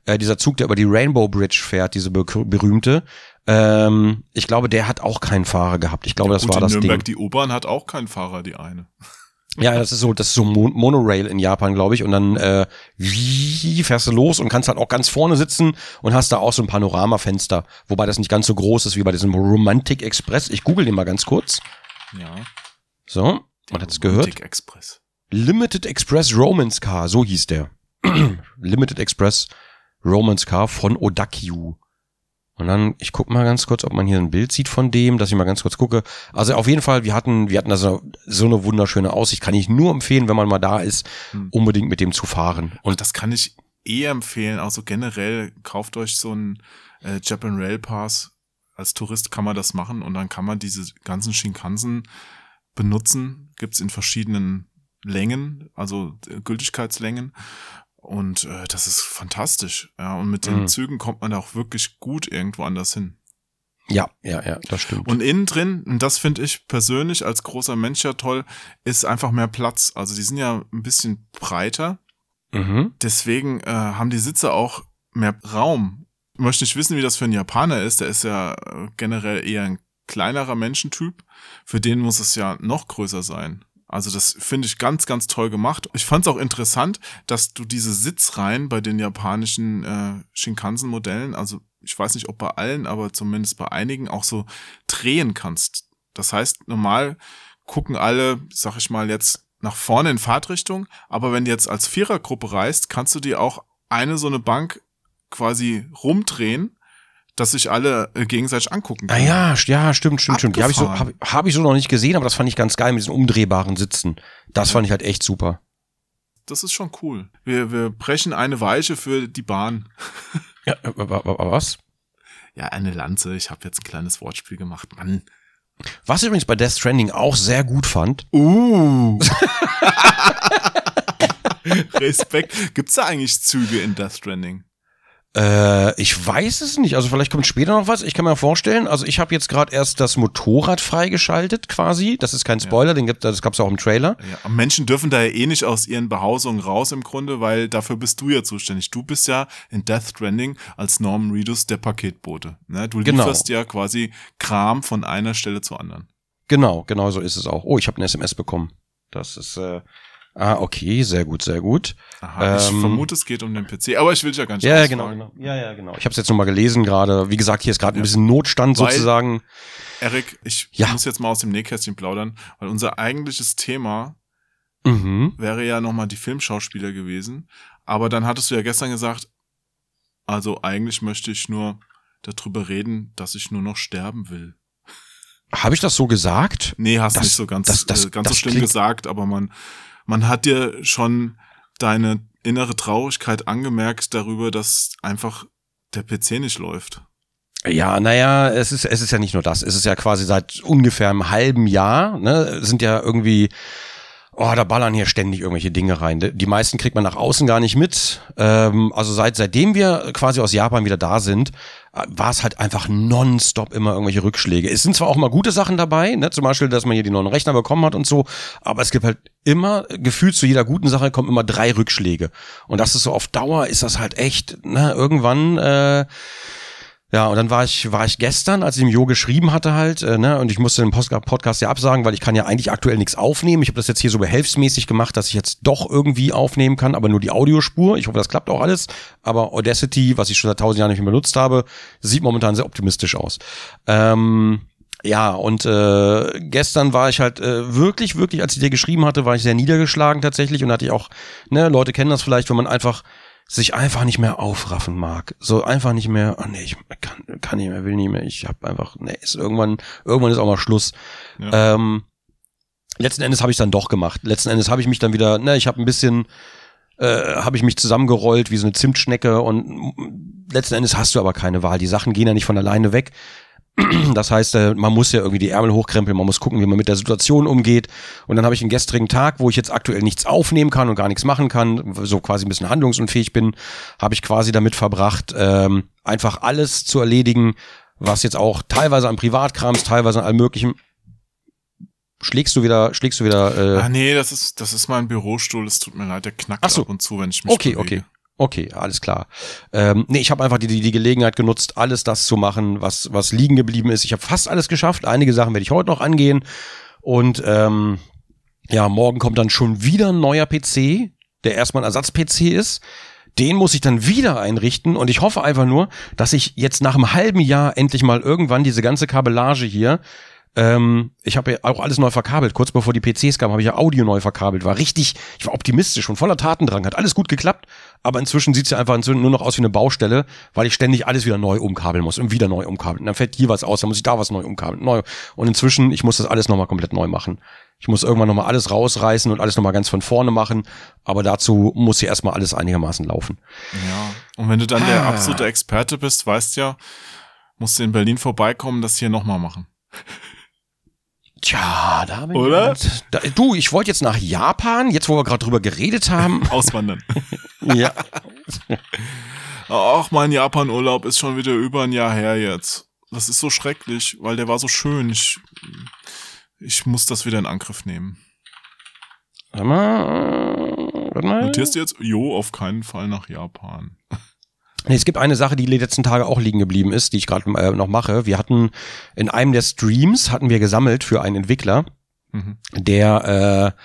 äh, dieser Zug, der über die Rainbow Bridge fährt, diese be berühmte. Ähm, ich glaube, der hat auch keinen Fahrer gehabt. Ich glaube, das Gut, war das Nürnberg, Ding. die U-Bahn hat auch keinen Fahrer, die eine. Ja, das ist so, das ist so Mon Monorail in Japan, glaube ich. Und dann äh, wie fährst du los und kannst halt auch ganz vorne sitzen und hast da auch so ein Panoramafenster, wobei das nicht ganz so groß ist wie bei diesem Romantic Express. Ich google den mal ganz kurz. Ja. So, man hat es gehört. Romantic Express. Limited Express Romance Car, so hieß der. Limited Express Romance Car von Odakyu. Und dann, ich guck mal ganz kurz, ob man hier ein Bild sieht von dem, dass ich mal ganz kurz gucke. Also auf jeden Fall, wir hatten, wir hatten also so eine wunderschöne Aussicht. Kann ich nur empfehlen, wenn man mal da ist, Hm. unbedingt mit dem zu fahren. Und das kann ich eher empfehlen. Also generell kauft euch so einen äh, Japan Rail Pass. Als Tourist kann man das machen und dann kann man diese ganzen Shinkansen benutzen. Gibt's in verschiedenen Längen, also äh, Gültigkeitslängen. Und äh, das ist fantastisch. Ja, und mit den Mhm. Zügen kommt man da auch wirklich gut irgendwo anders hin. ja, ja, ja, das stimmt. Und innen drin, und das finde ich persönlich als großer Mensch ja toll, ist einfach mehr Platz. Also die sind ja ein bisschen breiter. mhm. Deswegen äh, haben die Sitze auch mehr Raum. Ich möchte nicht wissen, wie das für einen Japaner ist. Der ist ja äh, generell eher ein kleinerer Menschentyp. Für den muss es ja noch größer sein. Also das finde ich ganz, ganz toll gemacht. Ich fand es auch interessant, dass du diese Sitzreihen bei den japanischen äh, Shinkansen-Modellen, also ich weiß nicht, ob bei allen, aber zumindest bei einigen auch so drehen kannst. Das heißt, normal gucken alle, sag ich mal, jetzt nach vorne in Fahrtrichtung, aber wenn du jetzt als Vierergruppe reist, kannst du dir auch eine so eine Bank quasi rumdrehen, dass sich alle äh, gegenseitig angucken Ah können. ja, ja, stimmt, stimmt, stimmt. Die habe ich so, hab, hab ich so noch nicht gesehen, aber das fand ich ganz geil mit diesen umdrehbaren Sitzen. Das fand ich halt echt super. Das ist schon cool. Wir, wir brechen eine Weiche für die Bahn. Ja, wa- wa- was? Ja, eine Lanze. Ich habe jetzt ein kleines Wortspiel gemacht. Mann. Was ich übrigens bei Death Stranding auch sehr gut fand, Uh. Respekt. Gibt's da eigentlich Züge in Death Stranding? Äh, ich weiß es nicht. Also vielleicht kommt später noch was. Ich kann mir vorstellen. Also ich habe jetzt gerade erst das Motorrad freigeschaltet, quasi. Das ist kein Spoiler, den gibt, das gab's auch im Trailer. Ja, Menschen dürfen da ja eh nicht aus ihren Behausungen raus im Grunde, weil dafür bist du ja zuständig. Du bist ja in Death Stranding als Norman Reedus der Paketbote. Ne? Du Genau. lieferst ja quasi Kram von einer Stelle zur anderen. Genau, genau so ist es auch. Oh, ich habe eine SMS bekommen. Das ist äh, ah okay, sehr gut, sehr gut. Aha, ich Ähm, vermute, es geht um den PC, aber ich will ja gar nicht Ja, genau, genau. Ja, ja, genau. Ich habe es jetzt noch mal gelesen gerade. Wie gesagt, hier ist gerade ein Ja. bisschen Notstand Weil- sozusagen. Erik, ich Ja. muss jetzt mal aus dem Nähkästchen plaudern, weil unser eigentliches Thema Mhm. wäre ja nochmal die Filmschauspieler gewesen. Aber dann hattest du ja gestern gesagt, also eigentlich möchte ich nur darüber reden, dass ich nur noch sterben will. Habe ich das so gesagt? Nee, hast Das- nicht so ganz, das- das- äh, ganz so das schlimm klingt- gesagt, aber man, man hat dir schon deine innere Traurigkeit angemerkt darüber, dass einfach der PC nicht läuft. Ja, naja, es ist, es ist ja nicht nur das. Es ist ja quasi seit ungefähr einem halben Jahr, ne, sind ja irgendwie Oh, da ballern hier ständig irgendwelche Dinge rein. Die meisten kriegt man nach außen gar nicht mit. Ähm, also seit seitdem wir quasi aus Japan wieder da sind, äh, war es halt einfach nonstop immer irgendwelche Rückschläge. Es sind zwar auch mal gute Sachen dabei, ne? zum Beispiel, dass man hier die neuen Rechner bekommen hat und so, aber es gibt halt immer, gefühlt zu jeder guten Sache kommen immer drei Rückschläge. Und das ist so auf Dauer, ist das halt echt, ne, irgendwann äh, ja, und dann war ich, war ich gestern, als ich dem Jo geschrieben hatte halt, äh, ne, und ich musste den Post Podcast ja absagen, weil ich kann ja eigentlich aktuell nichts aufnehmen. Ich habe das jetzt hier so behelfsmäßig gemacht, dass ich jetzt doch irgendwie aufnehmen kann, aber nur die Audiospur. Ich hoffe, das klappt auch alles. Aber Audacity, was ich schon seit tausend Jahren nicht mehr benutzt habe, sieht momentan sehr optimistisch aus. Ähm, ja, und äh, gestern war ich halt äh, wirklich, wirklich, als ich dir geschrieben hatte, war ich sehr niedergeschlagen tatsächlich und hatte ich auch, ne, Leute kennen das vielleicht, wenn man einfach sich einfach nicht mehr aufraffen mag. So einfach nicht mehr, oh nee, ich kann, kann nicht mehr, will nicht mehr. Ich hab einfach, nee, ist irgendwann, irgendwann ist auch mal Schluss. Ja. Ähm, letzten Endes habe ich dann doch gemacht. Letzten Endes habe ich mich dann wieder, ne, ich habe ein bisschen, äh, habe ich mich zusammengerollt wie so eine Zimtschnecke und letzten Endes hast du aber keine Wahl. Die Sachen gehen ja nicht von alleine weg. Das heißt, äh, man muss ja irgendwie die Ärmel hochkrempeln, man muss gucken, wie man mit der Situation umgeht. Und dann habe ich einen gestrigen Tag, wo ich jetzt aktuell nichts aufnehmen kann und gar nichts machen kann, so quasi ein bisschen handlungsunfähig bin, habe ich quasi damit verbracht, ähm, einfach alles zu erledigen, was jetzt auch teilweise an Privatkrams, teilweise an allem möglichen. Schlägst du wieder, schlägst du wieder? Äh ah nee, das ist das ist mein Bürostuhl. Es tut mir leid, der knackt so. ab und zu, wenn ich mich Okay, bewege. okay. Okay, alles klar. Ähm, nee, ich habe einfach die, die, die Gelegenheit genutzt, alles das zu machen, was, was liegen geblieben ist. Ich habe fast alles geschafft. Einige Sachen werde ich heute noch angehen. Und ähm, ja, morgen kommt dann schon wieder ein neuer PC, der erstmal ein Ersatz-PC ist. Den muss ich dann wieder einrichten und ich hoffe einfach nur, dass ich jetzt nach einem halben Jahr endlich mal irgendwann diese ganze Kabellage hier ähm, ich habe ja auch alles neu verkabelt. Kurz bevor die PCs kamen, habe ich ja Audio neu verkabelt. War richtig, ich war optimistisch und voller Tatendrang. Hat alles gut geklappt, aber inzwischen sieht's ja einfach nur noch aus wie eine Baustelle, weil ich ständig alles wieder neu umkabeln muss und wieder neu umkabeln. Und dann fällt hier was aus, dann muss ich da was neu umkabeln. Neu. Und inzwischen, ich muss das alles nochmal komplett neu machen. Ich muss irgendwann nochmal alles rausreißen und alles nochmal ganz von vorne machen. Aber dazu muss hier erstmal alles einigermaßen laufen. Ja. Und wenn du dann ah. der absolute Experte bist, weißt ja, musst du in Berlin vorbeikommen, das hier nochmal machen. Tja, da bin Oder? Ich da, du, ich wollte jetzt nach Japan, jetzt wo wir gerade drüber geredet haben. Auswandern. ja. Ach, mein Japan-Urlaub ist schon wieder über ein Jahr her jetzt. Das ist so schrecklich, weil der war so schön. Ich, ich muss das wieder in Angriff nehmen. Warte mal. Warte mal. Notierst du jetzt? Jo, auf keinen Fall nach Japan. Es gibt eine Sache, die die letzten Tage auch liegen geblieben ist, die ich gerade äh, noch mache. Wir hatten in einem der Streams hatten wir gesammelt für einen Entwickler, mhm. der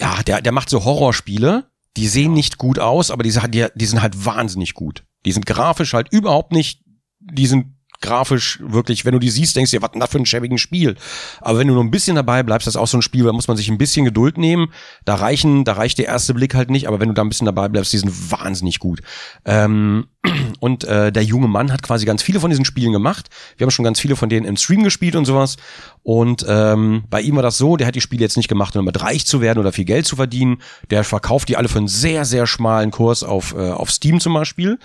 äh, ja, der der macht so Horrorspiele. Die sehen nicht gut aus, aber die, die, die sind halt wahnsinnig gut. Die sind grafisch halt überhaupt nicht, die sind grafisch wirklich, wenn du die siehst, denkst du dir, was denn das für ein schäbigen Spiel. Aber wenn du nur ein bisschen dabei bleibst, das ist auch so ein Spiel, da muss man sich ein bisschen Geduld nehmen. Da reichen, da reicht der erste Blick halt nicht, aber wenn du da ein bisschen dabei bleibst, die sind wahnsinnig gut. Ähm, und äh, der junge Mann hat quasi ganz viele von diesen Spielen gemacht. Wir haben schon ganz viele von denen im Stream gespielt und sowas. Und ähm, bei ihm war das so, der hat die Spiele jetzt nicht gemacht, um damit reich zu werden oder viel Geld zu verdienen. Der verkauft die alle für einen sehr, sehr schmalen Kurs auf, äh, auf Steam zum Beispiel.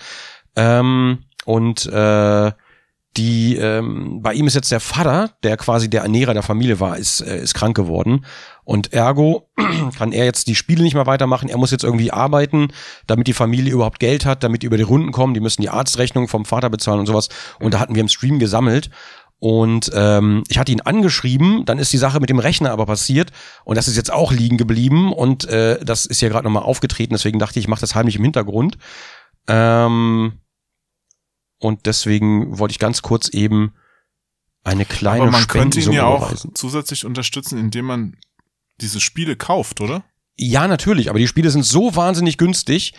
Ähm, und äh, die ähm, bei ihm ist jetzt der Vater, der quasi der Ernährer der Familie war, ist äh, ist krank geworden und ergo kann er jetzt die Spiele nicht mehr weitermachen. Er muss jetzt irgendwie arbeiten, damit die Familie überhaupt Geld hat, damit die über die Runden kommen. Die müssen die Arztrechnung vom Vater bezahlen und sowas. Und da hatten wir im Stream gesammelt. Und ähm, ich hatte ihn angeschrieben, dann ist die Sache mit dem Rechner aber passiert und das ist jetzt auch liegen geblieben und äh, das ist ja gerade nochmal aufgetreten, deswegen dachte ich, ich mache das heimlich im Hintergrund. Ähm, und deswegen wollte ich ganz kurz eben eine kleine Aber man könnte ihn ja auch zusätzlich unterstützen, indem man diese Spiele kauft, oder? Ja, natürlich, aber die Spiele sind so wahnsinnig günstig.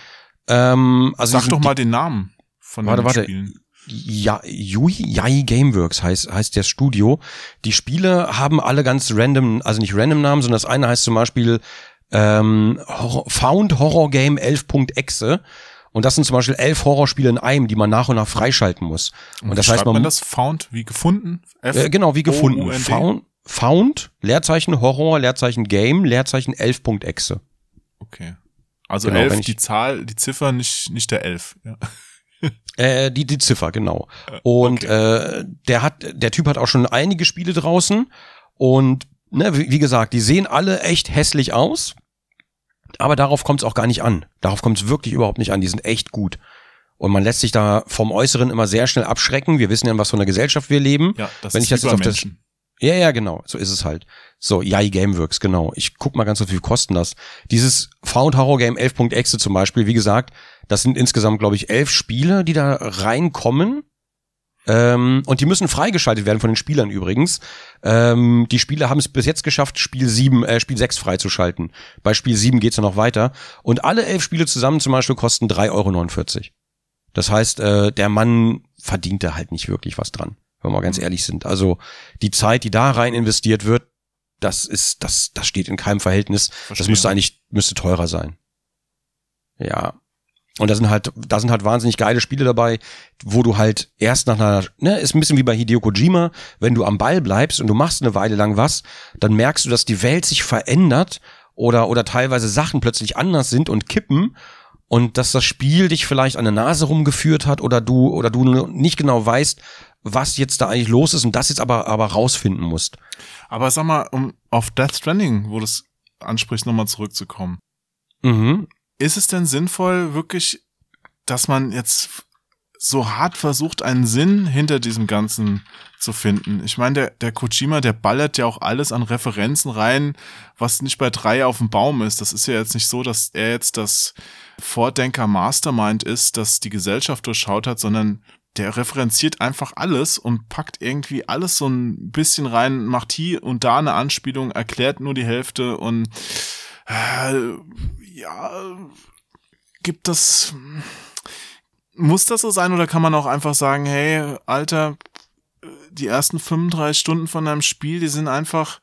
Ähm, also Sag doch mal den Namen von warte, den warte. Spielen. Ja, Yui, Yai Gameworks heißt, heißt der Studio. Die Spiele haben alle ganz random, also nicht random Namen, sondern das eine heißt zum Beispiel ähm, Horror, Found Horror Game 11.exe und das sind zum Beispiel elf Horrorspiele in einem, die man nach und nach freischalten muss. Und, und das heißt, man, man das Found wie gefunden? F äh, genau, wie gefunden. Found, Found, Leerzeichen Horror, Leerzeichen Game, Leerzeichen 11.exe. Okay. Also genau, elf, die Zahl, die Ziffer, nicht, nicht der elf. Ja. Äh, die, die Ziffer, genau. Und okay. äh, der hat, der Typ hat auch schon einige Spiele draußen und ne, wie, wie gesagt, die sehen alle echt hässlich aus. Aber darauf kommt es auch gar nicht an. Darauf kommt es wirklich überhaupt nicht an. Die sind echt gut. Und man lässt sich da vom Äußeren immer sehr schnell abschrecken. Wir wissen ja, in was für einer Gesellschaft wir leben. Ja, das Wenn ist ich das jetzt auf das, ja, ja, genau. So ist es halt. So, Yai Gameworks, genau. Ich guck mal ganz so viel kosten das. Dieses Found Horror Game 11.exe zum Beispiel, wie gesagt, das sind insgesamt, glaube ich, elf Spiele, die da reinkommen. Ähm, und die müssen freigeschaltet werden von den Spielern übrigens. Ähm, die Spieler haben es bis jetzt geschafft, Spiel 7, äh, Spiel 6 freizuschalten. Bei Spiel 7 geht's ja noch weiter. Und alle elf Spiele zusammen zum Beispiel kosten 3,49 Euro. Das heißt, äh, der Mann verdient da halt nicht wirklich was dran, wenn wir ganz ehrlich sind. Also die Zeit, die da rein investiert wird, das ist, das, das steht in keinem Verhältnis. Das Verstehe. müsste eigentlich, müsste teurer sein. Ja. Und da sind halt, da sind halt wahnsinnig geile Spiele dabei, wo du halt erst nach einer, ne, ist ein bisschen wie bei Hideo Kojima, wenn du am Ball bleibst und du machst eine Weile lang was, dann merkst du, dass die Welt sich verändert oder, oder teilweise Sachen plötzlich anders sind und kippen und dass das Spiel dich vielleicht an der Nase rumgeführt hat oder du, oder du nicht genau weißt, was jetzt da eigentlich los ist und das jetzt aber, aber rausfinden musst. Aber sag mal, um auf Death Stranding, wo du es ansprichst, nochmal zurückzukommen. Mhm. Ist es denn sinnvoll, wirklich, dass man jetzt so hart versucht, einen Sinn hinter diesem Ganzen zu finden? Ich meine, der, der Kojima, der ballert ja auch alles an Referenzen rein, was nicht bei drei auf dem Baum ist. Das ist ja jetzt nicht so, dass er jetzt das Vordenker Mastermind ist, das die Gesellschaft durchschaut hat, sondern der referenziert einfach alles und packt irgendwie alles so ein bisschen rein, macht hier und da eine Anspielung, erklärt nur die Hälfte und äh, ja, gibt das, muss das so sein oder kann man auch einfach sagen, hey, Alter, die ersten 35 Stunden von einem Spiel, die sind einfach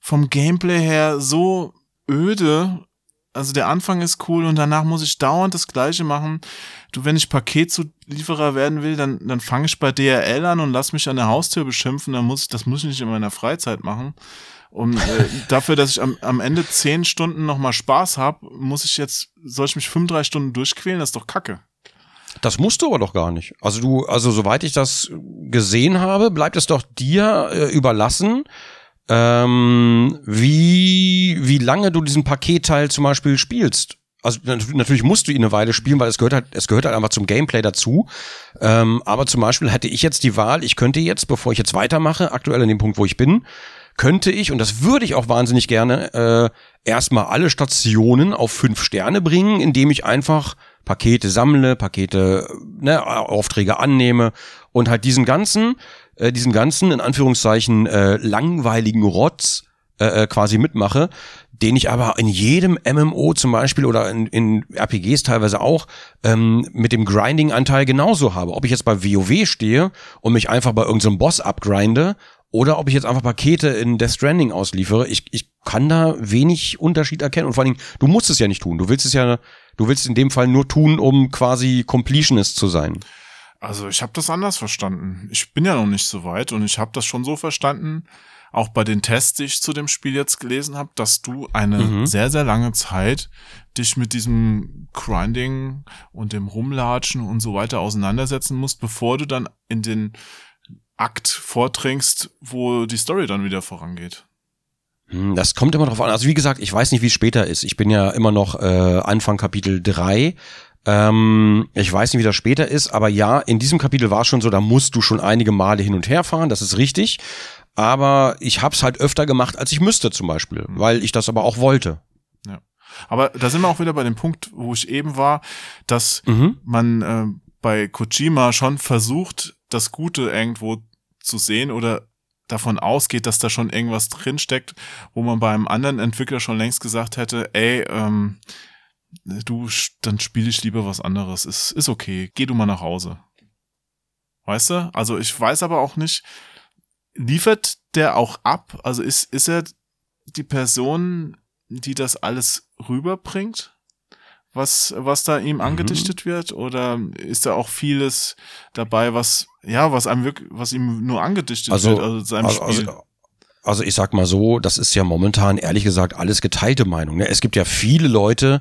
vom Gameplay her so öde. Also der Anfang ist cool und danach muss ich dauernd das Gleiche machen. Du, wenn ich Paketzulieferer werden will, dann, dann fange ich bei DRL an und lass mich an der Haustür beschimpfen. Dann muss ich, das muss ich nicht in meiner Freizeit machen. Und äh, dafür, dass ich am, am Ende 10 Stunden nochmal Spaß habe, muss ich jetzt, soll ich mich 35 Stunden durchquälen? Das ist doch Kacke. Das musst du aber doch gar nicht. Also du, also soweit ich das gesehen habe, bleibt es doch dir äh, überlassen, ähm, wie, wie lange du diesen Paketteil zum Beispiel spielst. Also nat- natürlich musst du ihn eine Weile spielen, weil es gehört halt, es gehört halt einfach zum Gameplay dazu. Ähm, aber zum Beispiel hätte ich jetzt die Wahl, ich könnte jetzt, bevor ich jetzt weitermache, aktuell an dem Punkt, wo ich bin, könnte ich, und das würde ich auch wahnsinnig gerne, äh, erstmal alle Stationen auf fünf Sterne bringen, indem ich einfach Pakete sammle, Pakete, ne, Aufträge annehme und halt diesen ganzen, äh, diesen ganzen, in Anführungszeichen, äh, langweiligen Rotz äh, äh, quasi mitmache, den ich aber in jedem MMO zum Beispiel oder in, in RPGs teilweise auch ähm, mit dem Grinding-Anteil genauso habe. Ob ich jetzt bei WoW stehe und mich einfach bei irgendeinem Boss abgrinde oder ob ich jetzt einfach Pakete in Death Stranding ausliefere, ich, ich kann da wenig Unterschied erkennen. Und vor allen Dingen, du musst es ja nicht tun. Du willst es ja, du willst es in dem Fall nur tun, um quasi Completionist zu sein. Also ich habe das anders verstanden. Ich bin ja noch nicht so weit und ich habe das schon so verstanden, auch bei den Tests, die ich zu dem Spiel jetzt gelesen habe, dass du eine Mhm. sehr, sehr lange Zeit dich mit diesem Grinding und dem Rumlatschen und so weiter auseinandersetzen musst, bevor du dann in den Akt vordringst, wo die Story dann wieder vorangeht. Hm, Das kommt immer drauf an. Also wie gesagt, ich weiß nicht, wie es später ist. Ich bin ja immer noch äh, Anfang Kapitel 3. Ähm, ich weiß nicht, wie das später ist, aber ja, in diesem Kapitel war es schon so, da musst du schon einige Male hin und her fahren, das ist richtig. Aber ich hab's halt öfter gemacht, als ich müsste zum Beispiel, weil ich das aber auch wollte. Aber da sind wir auch wieder bei dem Punkt, wo ich eben war, dass Mhm. man äh, bei Kojima schon versucht, das Gute irgendwo zu sehen oder davon ausgeht, dass da schon irgendwas drinsteckt, wo man bei einem anderen Entwickler schon längst gesagt hätte, ey, ähm, du, sch- dann spiele ich lieber was anderes. Ist, ist okay. Geh du mal nach Hause. Weißt du? Also ich weiß aber auch nicht, liefert der auch ab? Also ist, ist er die Person, die das alles rüberbringt? Was, was da ihm angedichtet wird? Oder ist da auch vieles dabei, was, ja, was einem wirklich, was ihm nur angedichtet Also, wird, also seinem also, Spiel? also, also ich sag mal so, das ist ja momentan ehrlich gesagt alles geteilte Meinung. Ne? Es gibt ja viele Leute,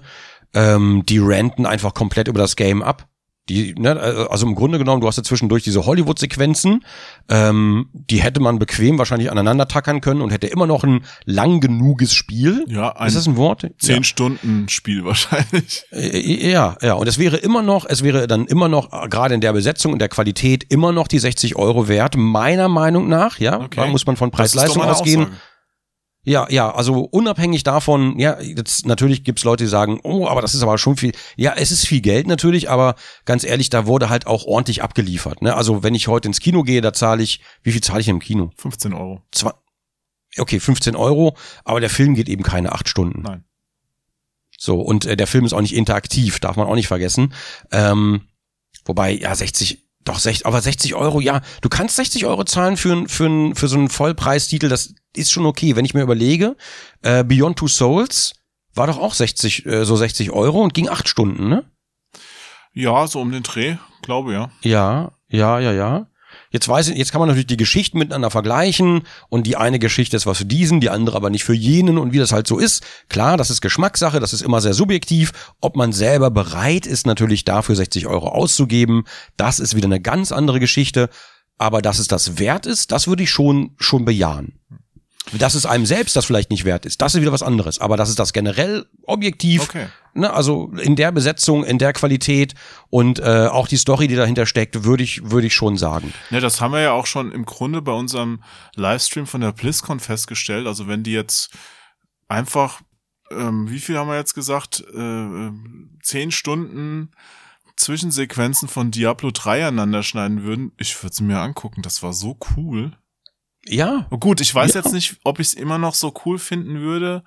ähm, die ranten einfach komplett über das Game ab. Die, ne, also im Grunde genommen, du hast ja zwischendurch diese Hollywood-Sequenzen, ähm, die hätte man bequem wahrscheinlich aneinander tackern können und hätte immer noch ein lang genuges Spiel. Ja, ein Ist das ein Wort? zehn Stunden Spiel wahrscheinlich. Äh, Ja, ja, und es wäre immer noch, es wäre dann immer noch, äh, gerade in der Besetzung und der Qualität, immer noch die 60 Euro wert, meiner Meinung nach, ja, Okay. da muss man von Preis-Leistung ausgehen. Aussage. Ja, ja, also unabhängig davon, ja, jetzt natürlich gibt's Leute, die sagen, oh, aber das ist aber schon viel. Ja, es ist viel Geld natürlich, aber ganz ehrlich, da wurde halt auch ordentlich abgeliefert. Ne? Also wenn ich heute ins Kino gehe, da zahle ich, wie viel zahle ich im Kino? 15 Euro. Zwei, okay, 15 Euro, aber der Film geht eben keine acht Stunden. Nein. So, und äh, der Film ist auch nicht interaktiv, darf man auch nicht vergessen. Ähm, wobei, ja, 60, doch 60, aber 60 Euro, ja, du kannst 60 Euro zahlen für, für, für so einen Vollpreistitel, das ist schon okay. Wenn ich mir überlege, äh, Beyond Two Souls war doch auch 60, äh, so 60 Euro und ging acht Stunden, ne? Ja, so um den Dreh, glaube ja. Ja, ja, ja, ja. Jetzt weiß ich, jetzt kann man natürlich die Geschichten miteinander vergleichen und die eine Geschichte ist was für diesen, die andere aber nicht für jenen und wie das halt so ist. Klar, das ist Geschmackssache, das ist immer sehr subjektiv. Ob man selber bereit ist, natürlich dafür 60 Euro auszugeben, das ist wieder eine ganz andere Geschichte. Aber dass es das wert ist, das würde ich schon, schon bejahen. Dass es einem selbst das vielleicht nicht wert ist, das ist wieder was anderes. Aber dass es das generell objektiv, Okay. ne, also in der Besetzung, in der Qualität und äh, auch die Story, die dahinter steckt, würde ich, würde ich schon sagen. Ja, das haben wir ja auch schon im Grunde bei unserem Livestream von der BlizzCon festgestellt. Also wenn die jetzt einfach, ähm, wie viel haben wir jetzt gesagt, äh, äh, zehn Stunden Zwischensequenzen von Diablo 3 aneinander schneiden würden, ich würde es mir angucken. Das war so cool. Ja, Oh, Gut, ich weiß Ja. jetzt nicht, ob ich es immer noch so cool finden würde,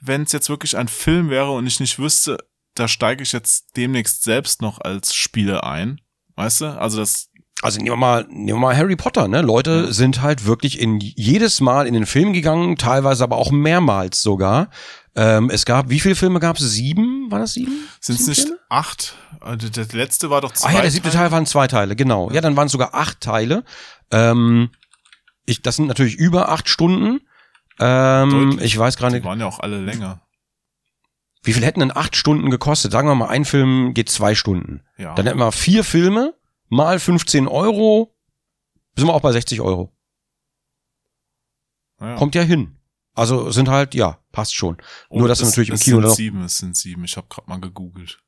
wenn es jetzt wirklich ein Film wäre und ich nicht wüsste, da steige ich jetzt demnächst selbst noch als Spieler ein. Weißt du? Also das, also nehmen wir mal, nehmen wir mal Harry Potter, ne? Leute sind halt wirklich in jedes Mal in den Film gegangen, teilweise aber auch mehrmals sogar. Ähm, es gab, wie viele Filme gab es? Sieben? War das sieben? sind es nicht Filme? acht? Also der letzte war doch zwei. Ah ja, der siebte Teil waren zwei Teile, genau. Ja, dann waren es sogar acht Teile. Ähm, ich, das sind natürlich über acht Stunden. Ähm, Deutlich. ich weiß gerade Die nicht, waren ja auch alle länger. wie viel hätten denn acht Stunden gekostet? Sagen wir mal, ein Film geht zwei Stunden. Ja. Dann hätten wir vier Filme mal 15 Euro, sind wir auch bei 60 Euro. ja. Kommt ja hin. Also sind halt, ja, passt schon. Oh, Nur, dass es- natürlich im es Kino sind sieben, es sind sieben. Ich habe gerade mal gegoogelt.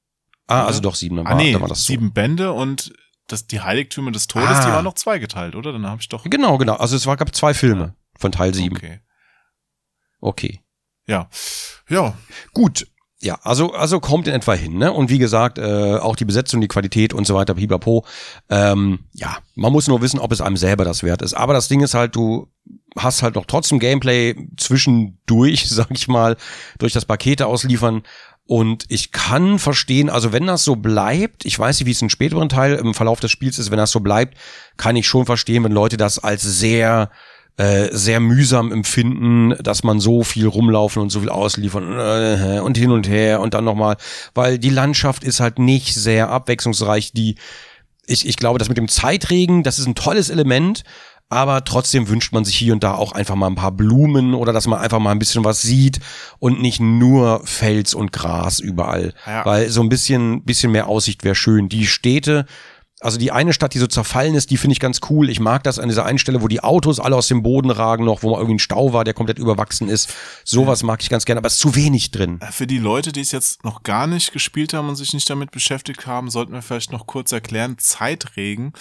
Ah, also doch sieben, dann war, ah nee, dann war das so. sieben Bände und das, die Heiligtümer des Todes, Ah. die waren noch zweigeteilt, oder? Dann habe ich doch. Genau, genau. Also es war, gab zwei Filme von Teil sieben. Okay. okay. Ja. Ja. Gut. Ja, also, also kommt in etwa hin, ne? Und wie gesagt, äh, auch die Besetzung, die Qualität und so weiter, pipapo. Ähm, ja, man muss nur wissen, ob es einem selber das wert ist. Aber das Ding ist halt, du hast halt noch trotzdem Gameplay zwischendurch, sag ich mal, durch das Pakete ausliefern. Und ich kann verstehen, also wenn das so bleibt, ich weiß nicht, wie es im späteren Teil im Verlauf des Spiels ist, wenn das so bleibt, kann ich schon verstehen, wenn Leute das als sehr äh, sehr mühsam empfinden, dass man so viel rumlaufen und so viel ausliefern äh, und hin und her und dann nochmal, weil die Landschaft ist halt nicht sehr abwechslungsreich. Die, ich, ich glaube, das mit dem Zeitregen, das ist ein tolles Element, aber trotzdem wünscht man sich hier und da auch einfach mal ein paar Blumen oder dass man einfach mal ein bisschen was sieht und nicht nur Fels und Gras überall. Ja. Weil so ein bisschen, bisschen mehr Aussicht wäre schön. Die Städte, also die eine Stadt, die so zerfallen ist, die finde ich ganz cool. Ich mag das an dieser einen Stelle, wo die Autos alle aus dem Boden ragen noch, wo mal irgendwie ein Stau war, der komplett überwachsen ist. Sowas mag ich ganz gerne, aber es ist zu wenig drin. Für die Leute, die es jetzt noch gar nicht gespielt haben und sich nicht damit beschäftigt haben, sollten wir vielleicht noch kurz erklären, Zeitregen.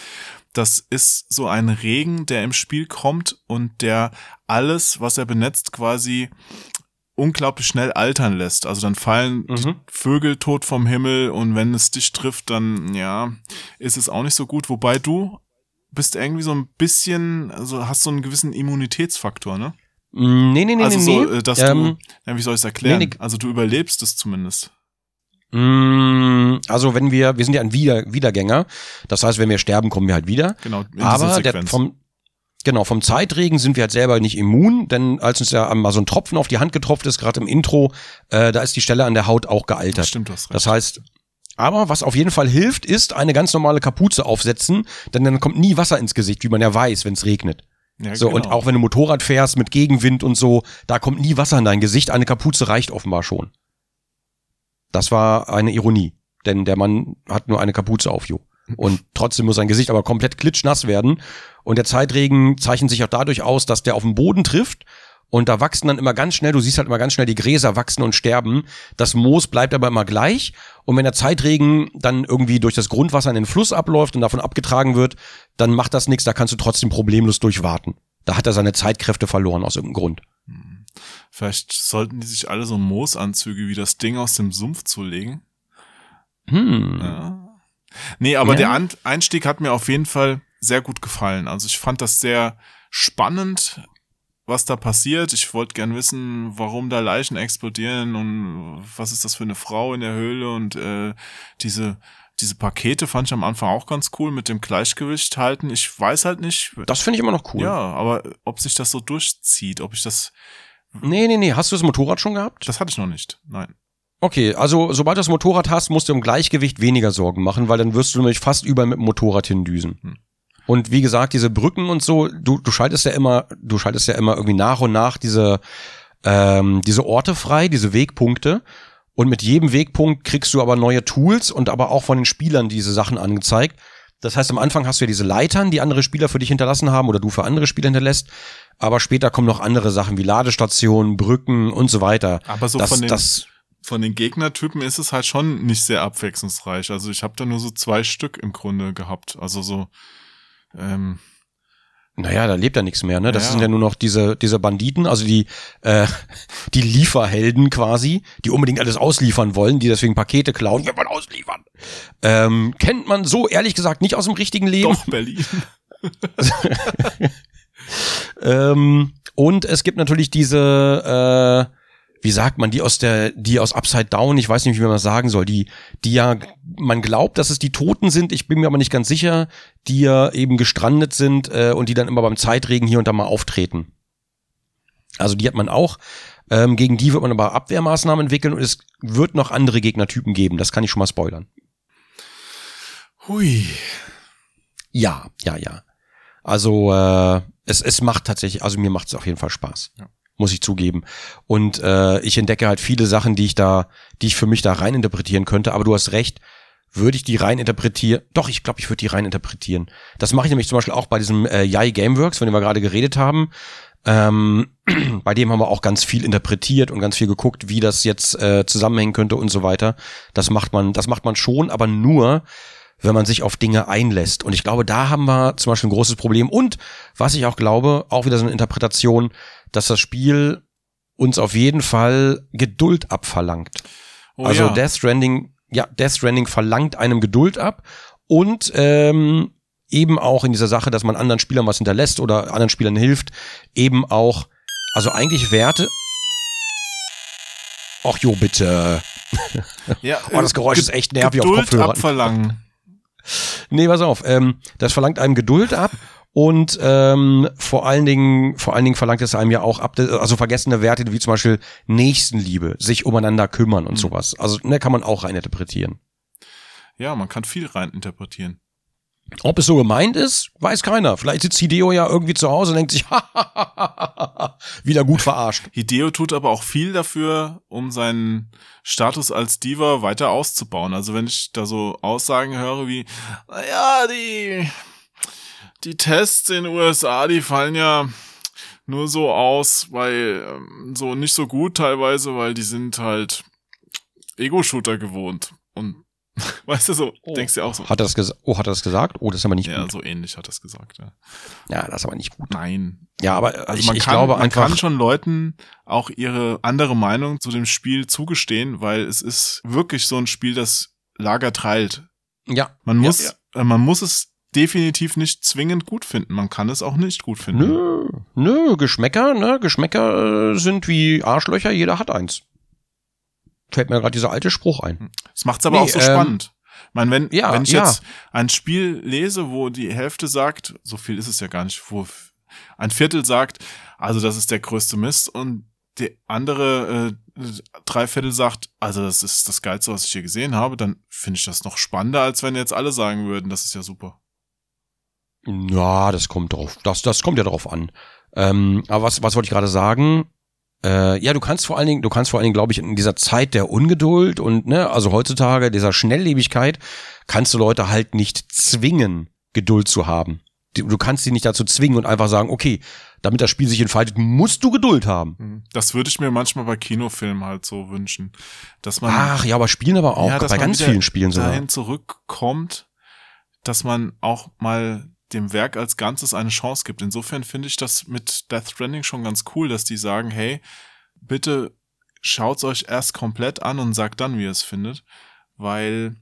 Das ist so ein Regen, der im Spiel kommt und der alles, was er benetzt, quasi unglaublich schnell altern lässt. Also dann fallen Mhm. Vögel tot vom Himmel und wenn es dich trifft, dann ja, ist es auch nicht so gut. Wobei du bist irgendwie so ein bisschen, also hast so einen gewissen Immunitätsfaktor, ne? Mm, Nee, nee, nee, also nee, so, nee. äh, dass Ähm, du, ja, wie soll ich es erklären? nee, nee. Also du überlebst es zumindest. Mm, Also wenn wir, wir sind ja ein Wieder, Wiedergänger. Das heißt, wenn wir sterben, kommen wir halt wieder. Genau, Aber der, vom, genau, vom Zeitregen sind wir halt selber nicht immun, denn als uns ja mal so ein Tropfen auf die Hand getropft ist, gerade im Intro, äh, da ist die Stelle an der Haut auch gealtert. Stimmt, du hast recht. Das heißt, aber was auf jeden Fall hilft, ist eine ganz normale Kapuze aufsetzen, denn dann kommt nie Wasser ins Gesicht, wie man ja weiß, wenn es regnet. ja, So, genau. und auch wenn du Motorrad fährst mit Gegenwind und so, da kommt nie Wasser in dein Gesicht. Eine Kapuze reicht offenbar schon. Das war eine Ironie. denn der Mann hat nur eine Kapuze auf, Jo. Und trotzdem muss sein Gesicht aber komplett klitschnass werden. Und der Zeitregen zeichnet sich auch dadurch aus, dass der auf den Boden trifft und da wachsen dann immer ganz schnell, du siehst halt immer ganz schnell die Gräser wachsen und sterben. Das Moos bleibt aber immer gleich. Und wenn der Zeitregen dann irgendwie durch das Grundwasser in den Fluss abläuft und davon abgetragen wird, dann macht das nichts, da kannst du trotzdem problemlos durchwarten. Da hat er seine Zeitkräfte verloren aus irgendeinem Grund. Vielleicht sollten die sich alle so Moosanzüge wie das Ding aus dem Sumpf zulegen. Hm. Ja. Nee, aber Ja. der Einstieg hat mir auf jeden Fall sehr gut gefallen. Also ich fand das sehr spannend, was da passiert. Ich wollte gern wissen, warum da Leichen explodieren und was ist das für eine Frau in der Höhle und äh, diese diese Pakete fand ich am Anfang auch ganz cool mit dem Gleichgewicht halten. Ich weiß halt nicht, Das finde ich immer noch cool. ja, aber ob sich das so durchzieht, ob ich das, Nee, nee, nee. Hast du das Motorrad schon gehabt? das hatte ich noch nicht. Nein. Okay, also sobald du das Motorrad hast, musst du im Gleichgewicht weniger Sorgen machen, weil dann wirst du nämlich fast überall mit dem Motorrad hindüsen. Hm. Und wie gesagt, diese Brücken und so, du, du schaltest ja immer, du schaltest ja immer irgendwie nach und nach diese, ähm, diese Orte frei, diese Wegpunkte. Und mit jedem Wegpunkt kriegst du aber neue Tools und aber auch von den Spielern diese Sachen angezeigt. Das heißt, am Anfang hast du ja diese Leitern, die andere Spieler für dich hinterlassen haben oder du für andere Spieler hinterlässt. Aber später kommen noch andere Sachen wie Ladestationen, Brücken und so weiter. Aber so das, von den das, von den Gegnertypen ist es halt schon nicht sehr abwechslungsreich. Also ich habe da nur so zwei Stück im Grunde gehabt. Also so, ähm, Naja, da lebt ja nichts mehr, ne? Das Ja. sind ja nur noch diese, diese Banditen, also die, äh, die Lieferhelden quasi, die unbedingt alles ausliefern wollen, die deswegen Pakete klauen, wir wollen ausliefern. Ähm, kennt man so ehrlich gesagt nicht aus dem richtigen Leben. doch Berlin. Ähm, und es gibt natürlich diese, äh, wie sagt man, die aus der, die aus Upside Down, ich weiß nicht, wie man das sagen soll, die, die ja, man glaubt, dass es die Toten sind, ich bin mir aber nicht ganz sicher, die ja eben gestrandet sind äh, und die dann immer beim Zeitregen hier und da mal auftreten. Also die hat man auch. Ähm, gegen die wird man aber Abwehrmaßnahmen entwickeln und es wird noch andere Gegnertypen geben. Das kann ich schon mal spoilern. Hui. Ja, ja, ja. Also äh, es, es macht tatsächlich, also mir macht es auf jeden Fall Spaß. Ja. Muss ich zugeben. Und äh, ich entdecke halt viele Sachen, die ich da, die ich für mich da rein interpretieren könnte. Aber du hast recht, würde ich die rein interpretieren? Doch, ich glaube, ich würde die rein interpretieren. Das mache ich nämlich zum Beispiel auch bei diesem äh, Yai Gameworks, von dem wir gerade geredet haben. Ähm, bei dem haben wir auch ganz viel interpretiert und ganz viel geguckt, wie das jetzt äh, zusammenhängen könnte und so weiter. Das macht man, das macht man schon, aber nur, wenn man sich auf Dinge einlässt. Und ich glaube, da haben wir zum Beispiel ein großes Problem. Und was ich auch glaube, auch wieder so eine Interpretation, dass das Spiel uns auf jeden Fall Geduld abverlangt. Oh, also ja. Death Stranding, ja, Death Stranding verlangt einem Geduld ab und ähm, eben auch in dieser Sache, dass man anderen Spielern was hinterlässt oder anderen Spielern hilft, eben auch, also eigentlich Werte. Ach jo, bitte. ja, Oh, das Geräusch Ge- ist echt nervig auf Geduld Kopfhörern. abverlangen. Nee, pass auf. Ähm, das verlangt einem Geduld ab und ähm, vor allen Dingen, vor allen Dingen verlangt es einem ja auch ab, also vergessene Werte wie zum Beispiel Nächstenliebe, sich umeinander kümmern und sowas. Also ne, kann man auch rein interpretieren. Ja, man kann viel rein interpretieren. Ob es so gemeint ist, weiß keiner. Vielleicht sitzt Hideo ja irgendwie zu Hause und denkt sich, wieder gut verarscht. Hideo tut aber auch viel dafür, um seinen Status als Diva weiter auszubauen. Also wenn ich da so Aussagen höre wie, naja, die, die Tests in den USA, die fallen ja nur so aus, weil ähm, so nicht so gut teilweise, weil die sind halt Ego-Shooter gewohnt. Und weißt du so, denkst du auch so. Hat er das gesagt? Oh, hat er das gesagt? Oh, das ist aber nicht Ja, gut. so ähnlich hat er es gesagt, ja. Ja, das ist aber nicht gut. Nein. Ja, aber Also ich, man, ich kann, glaube man einfach. kann schon Leuten auch ihre andere Meinung zu dem Spiel zugestehen, weil es ist wirklich so ein Spiel, das Lager teilt. ja, Man muss, ja. Äh, man muss es definitiv nicht zwingend gut finden. Man kann es auch nicht gut finden. Nö, nö, Geschmäcker, ne? Geschmäcker äh, sind wie Arschlöcher, jeder hat eins. Fällt mir gerade dieser alte Spruch ein. Das macht's aber Nee, auch so ähm, spannend. Ich meine, wenn, ja, wenn ich ja. jetzt ein Spiel lese, wo die Hälfte sagt, so viel ist es ja gar nicht, wo ein Viertel sagt, also das ist der größte Mist und die andere äh, drei Viertel sagt, also das ist das Geilste, was ich hier gesehen habe, dann finde ich das noch spannender, als wenn jetzt alle sagen würden, das ist ja super. Ja, das kommt drauf. Das, das kommt ja drauf an. Ähm, aber was, was wollte ich gerade sagen? Äh, ja, du kannst vor allen Dingen, du kannst vor allen Dingen, glaube ich, in dieser Zeit der Ungeduld und ne, also heutzutage dieser Schnelllebigkeit, kannst du Leute halt nicht zwingen, Geduld zu haben. Du kannst sie nicht dazu zwingen und einfach sagen, okay, damit das Spiel sich entfaltet, musst du Geduld haben. Das würde ich mir manchmal bei Kinofilmen halt so wünschen, dass man Ach ja, aber spielen aber auch Ja, bei man ganz vielen Spielen sogar. dahin zurückkommt, dass man auch mal dem Werk als Ganzes eine Chance gibt. Insofern finde ich das mit Death Stranding schon ganz cool, dass die sagen, hey, bitte schaut's euch erst komplett an und sagt dann, wie ihr es findet, weil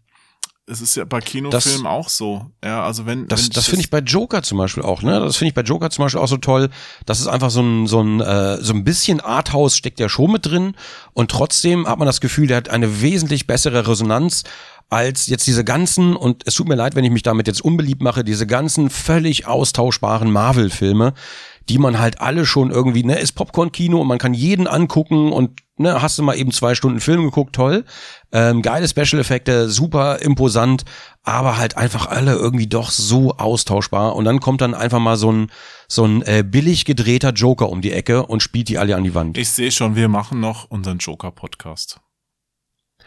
es ist ja bei Kinofilmen auch so. Ja, also wenn Das, wenn das finde ich bei Joker zum Beispiel auch, ne? Das finde ich bei Joker zum Beispiel auch so toll. Das ist einfach so ein, so ein, äh, so ein bisschen Arthouse steckt ja schon mit drin und trotzdem hat man das Gefühl, der hat eine wesentlich bessere Resonanz als jetzt diese ganzen, und es tut mir leid, wenn ich mich damit jetzt unbeliebt mache, diese ganzen völlig austauschbaren Marvel-Filme, die man halt alle schon irgendwie, ne, ist Popcorn-Kino und man kann jeden angucken und ne, hast du mal eben zwei Stunden Film geguckt, toll. Ähm, geile Special-Effekte, super imposant, aber halt einfach alle irgendwie doch so austauschbar. Und dann kommt dann einfach mal so ein, so ein äh, billig gedrehter Joker um die Ecke und spielt die alle an die Wand. ich sehe schon, wir machen noch unseren Joker-Podcast.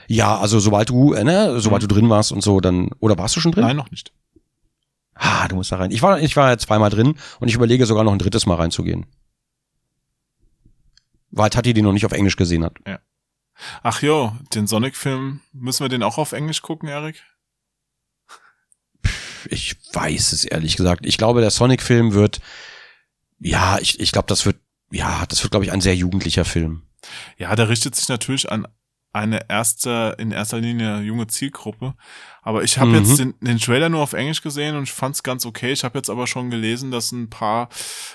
Ja, also sobald du, äh, ne, sobald du drin warst und so, dann, oder warst du schon drin? Nein, noch nicht. Ah, du musst da rein. Ich war, ich war zweimal drin und ich überlege sogar noch ein drittes Mal reinzugehen. Weil Tati die noch nicht auf Englisch gesehen hat. Ach jo, den Sonic-Film, müssen wir den auch auf Englisch gucken, Erik? Ich weiß es ehrlich gesagt. Ich glaube, der Sonic-Film wird, ja, ich, ich glaube, das wird, ja, das wird, glaube ich, ein sehr jugendlicher Film. Ja, der richtet sich natürlich an eine erste, in erster Linie junge Zielgruppe. Aber ich habe Mhm. jetzt den, den Trailer nur auf Englisch gesehen und ich fand es ganz okay. Ich habe jetzt aber schon gelesen, dass ein paar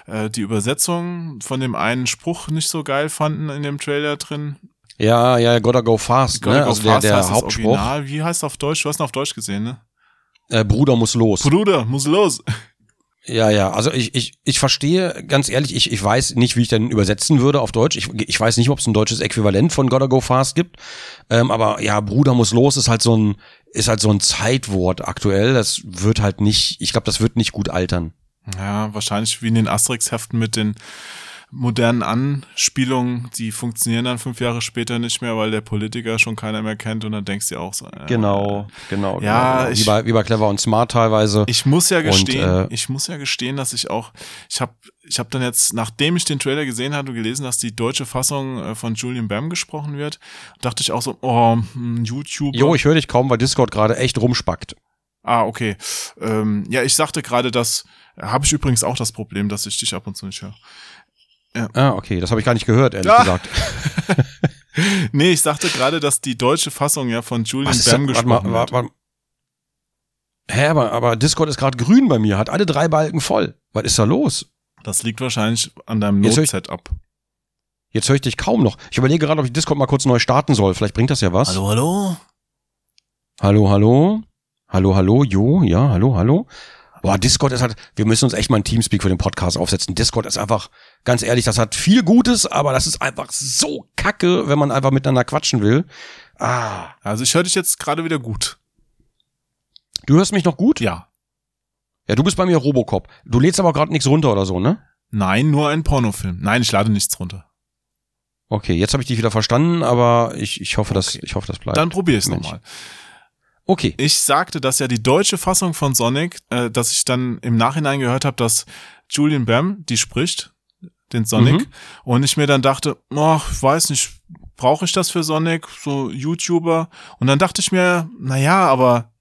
äh, die Übersetzung von dem einen Spruch nicht so geil fanden in dem Trailer drin. Ja, ja, Gotta Go Fast, Gotta ne? Go Also der, Fast der das Hauptspruch. Original. Wie heißt es auf Deutsch? Du hast ihn auf Deutsch gesehen, ne? Äh, Bruder muss los. Bruder, muss los. Ja, ja, also ich, ich, ich verstehe, ganz ehrlich, ich, ich weiß nicht, wie ich den übersetzen würde auf Deutsch. Ich, ich weiß nicht, ob es ein deutsches Äquivalent von Gotta Go Fast gibt. Ähm, aber ja, Bruder muss los ist halt so ein, ist halt so ein Zeitwort aktuell. Das wird halt nicht, ich glaube, das wird nicht gut altern. Ja, wahrscheinlich wie in den Asterix-Heften mit den modernen Anspielungen, die funktionieren dann fünf Jahre später nicht mehr, weil der Politiker schon keiner mehr kennt und dann denkst du auch so. Äh, Genau, genau. Ja, genau. Wie, ich- bei, wie bei Clever und Smart teilweise. Ich muss ja Und, gestehen, äh, ich muss ja gestehen, dass ich auch, ich habe ich hab dann jetzt, nachdem ich den Trailer gesehen hatte, gelesen, dass die deutsche Fassung äh, von Julian Bam gesprochen wird, dachte ich auch so, oh, hm, YouTube. Jo, ich höre dich kaum, weil Discord gerade echt rumspackt. Ah, okay. Ähm, ja, ich sagte gerade, das habe ich übrigens auch das Problem, dass ich dich ab und zu nicht höre. Ah, okay, das habe ich gar nicht gehört, ehrlich Ja. gesagt. Nee, ich sagte gerade, dass die deutsche Fassung ja von Julian Bam warte gesprochen warte, wird. warte. Hä, aber, aber Discord ist gerade grün bei mir, hat alle drei Balken voll. Was ist da los? Das liegt wahrscheinlich an deinem Not-Setup. Jetzt höre ich dich kaum noch. Ich überlege gerade, ob ich Discord mal kurz neu starten soll. Vielleicht bringt das ja was. hallo? Hallo, hallo? Hallo, hallo? Jo, ja, hallo, hallo? Boah, Discord ist halt, wir müssen uns echt mal ein Teamspeak für den Podcast aufsetzen. Discord ist einfach, ganz ehrlich, das hat viel Gutes, aber das ist einfach so kacke, wenn man einfach miteinander quatschen will. Ah. Also ich höre dich jetzt gerade wieder gut. Du hörst mich noch gut? Ja. Ja, du bist bei mir Robocop. Du lädst aber gerade nichts runter oder so, ne? Nein, nur ein Pornofilm. Nein, ich lade nichts runter. Okay, jetzt habe ich dich wieder verstanden, aber ich, ich hoffe, dass ich hoffe, das bleibt. Dann probier es nochmal. Okay. Ich sagte, dass ja die deutsche Fassung von Sonic, äh, dass ich dann im Nachhinein gehört habe, dass Julian Bam die spricht, den Sonic, Mhm. und ich mir dann dachte, oh, ich weiß nicht, brauche ich das für Sonic, so YouTuber? Und dann dachte ich mir, na ja, aber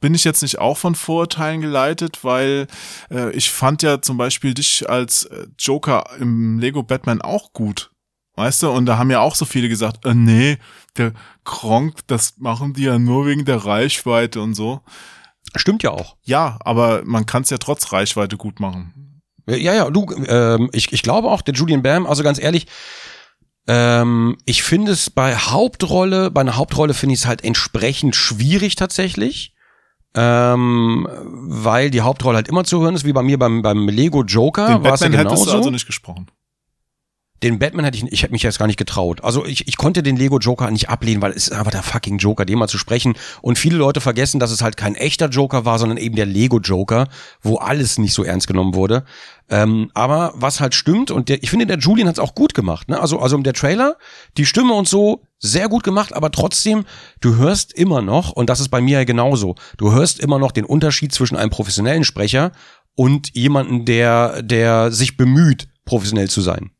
bin ich jetzt nicht auch von Vorurteilen geleitet, weil äh, ich fand ja zum Beispiel dich als äh, Joker im Lego Batman auch gut. Weißt du, und da haben ja auch so viele gesagt, äh, nee, der Kronk, das machen die ja nur wegen der Reichweite und so. Stimmt ja auch. Ja, aber man kann es ja trotz Reichweite gut machen. Ja, ja, du, ähm, ich, ich glaube auch, der Julian Bam, also ganz ehrlich, ähm, ich finde es bei Hauptrolle, bei einer Hauptrolle finde ich es halt entsprechend schwierig tatsächlich. Ähm, weil die Hauptrolle halt immer zu hören ist, wie bei mir beim, beim Lego Joker Den es ja Batman hättest genauso. du also nicht gesprochen. Den Batman hätte ich, ich hätte mich jetzt gar nicht getraut. Also ich, ich konnte den Lego Joker nicht ablehnen, weil es ist einfach der fucking Joker, den mal zu sprechen. Und viele Leute vergessen, dass es halt kein echter Joker war, sondern eben der Lego Joker, wo alles nicht so ernst genommen wurde. Ähm, aber was halt stimmt, und der, ich finde, der Julian hat es auch gut gemacht. Ne? Also, also der Trailer, die Stimme und so, sehr gut gemacht, aber trotzdem, du hörst immer noch, und das ist bei mir ja genauso, du hörst immer noch den Unterschied zwischen einem professionellen Sprecher und jemanden, der, der sich bemüht, professionell zu sein.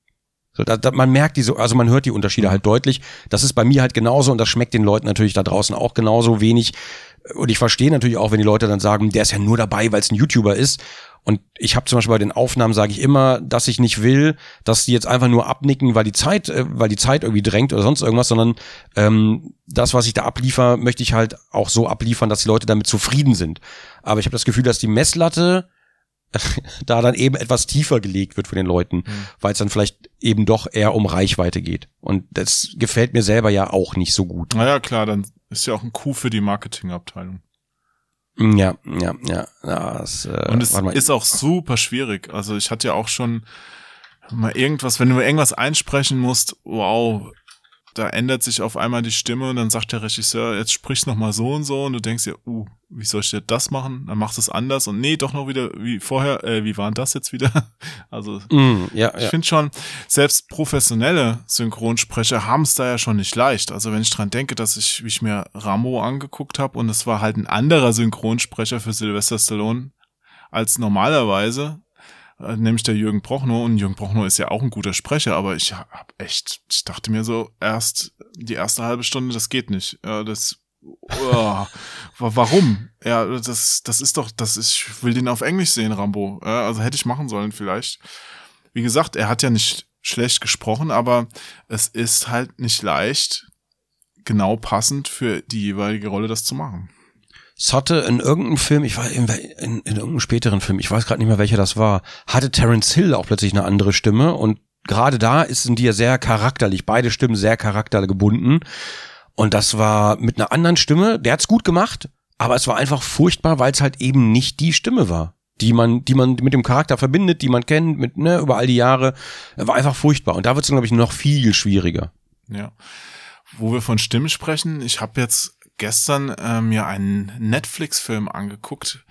So, da, da, man merkt diese, also man hört die Unterschiede halt deutlich. Das ist bei mir halt genauso und das schmeckt den Leuten natürlich da draußen auch genauso wenig. Und ich verstehe natürlich auch, wenn die Leute dann sagen, der ist ja nur dabei, weil es ein YouTuber ist. Und ich habe zum Beispiel bei den Aufnahmen sage ich immer, dass ich nicht will, dass die jetzt einfach nur abnicken, weil die Zeit, äh, weil die Zeit irgendwie drängt oder sonst irgendwas, sondern ähm, das, was ich da abliefer, möchte ich halt auch so abliefern, dass die Leute damit zufrieden sind. Aber ich habe das Gefühl, dass die Messlatte da dann eben etwas tiefer gelegt wird von den Leuten, mhm. weil es dann vielleicht eben doch eher um Reichweite geht. Und das gefällt mir selber ja auch nicht so gut. Naja, klar, dann ist ja auch ein Coup für die Marketingabteilung. Ja, ja, ja. Das, äh, Und es ist auch super schwierig. Also ich hatte ja auch schon mal irgendwas, wenn du irgendwas einsprechen musst, wow, da ändert sich auf einmal die Stimme und dann sagt der Regisseur, jetzt sprichst noch mal so und so und du denkst dir, uh, wie soll ich jetzt das machen? Dann machst du es anders und nee, doch noch wieder wie vorher, äh, wie war denn das jetzt wieder? Also mm, ja, ich ja. finde schon, selbst professionelle Synchronsprecher haben es da ja schon nicht leicht. Also wenn ich dran denke, dass ich, wie ich mir Rambo angeguckt habe und es war halt ein anderer Synchronsprecher für Sylvester Stallone als normalerweise, nämlich der Jürgen Prochnow. Und Jürgen Prochnow ist ja auch ein guter Sprecher, aber ich hab echt, ich dachte mir so, erst die erste halbe Stunde, das geht nicht. Ja, das, oh, warum? Ja, das, das ist doch, das ist, ich will den auf Englisch sehen, Rambo. Ja, also hätte ich machen sollen vielleicht. Wie gesagt, er hat ja nicht schlecht gesprochen, aber es ist halt nicht leicht, genau passend für die jeweilige Rolle das zu machen. Es hatte in irgendeinem Film, ich war in, in, in irgendeinem späteren Film, ich weiß gerade nicht mehr welcher das war, hatte Terence Hill auch plötzlich eine andere Stimme und gerade da sind die ja sehr charakterlich, beide Stimmen sehr charaktergebunden und das war mit einer anderen Stimme, der hat's gut gemacht, aber es war einfach furchtbar, weil es halt eben nicht die Stimme war die man, die man mit dem Charakter verbindet, die man kennt, mit, ne, über all die Jahre, war einfach furchtbar. Und da wird es, glaube ich, noch viel schwieriger. Ja. Wo wir von Stimmen sprechen, ich habe jetzt gestern äh, mir einen Netflix-Film angeguckt,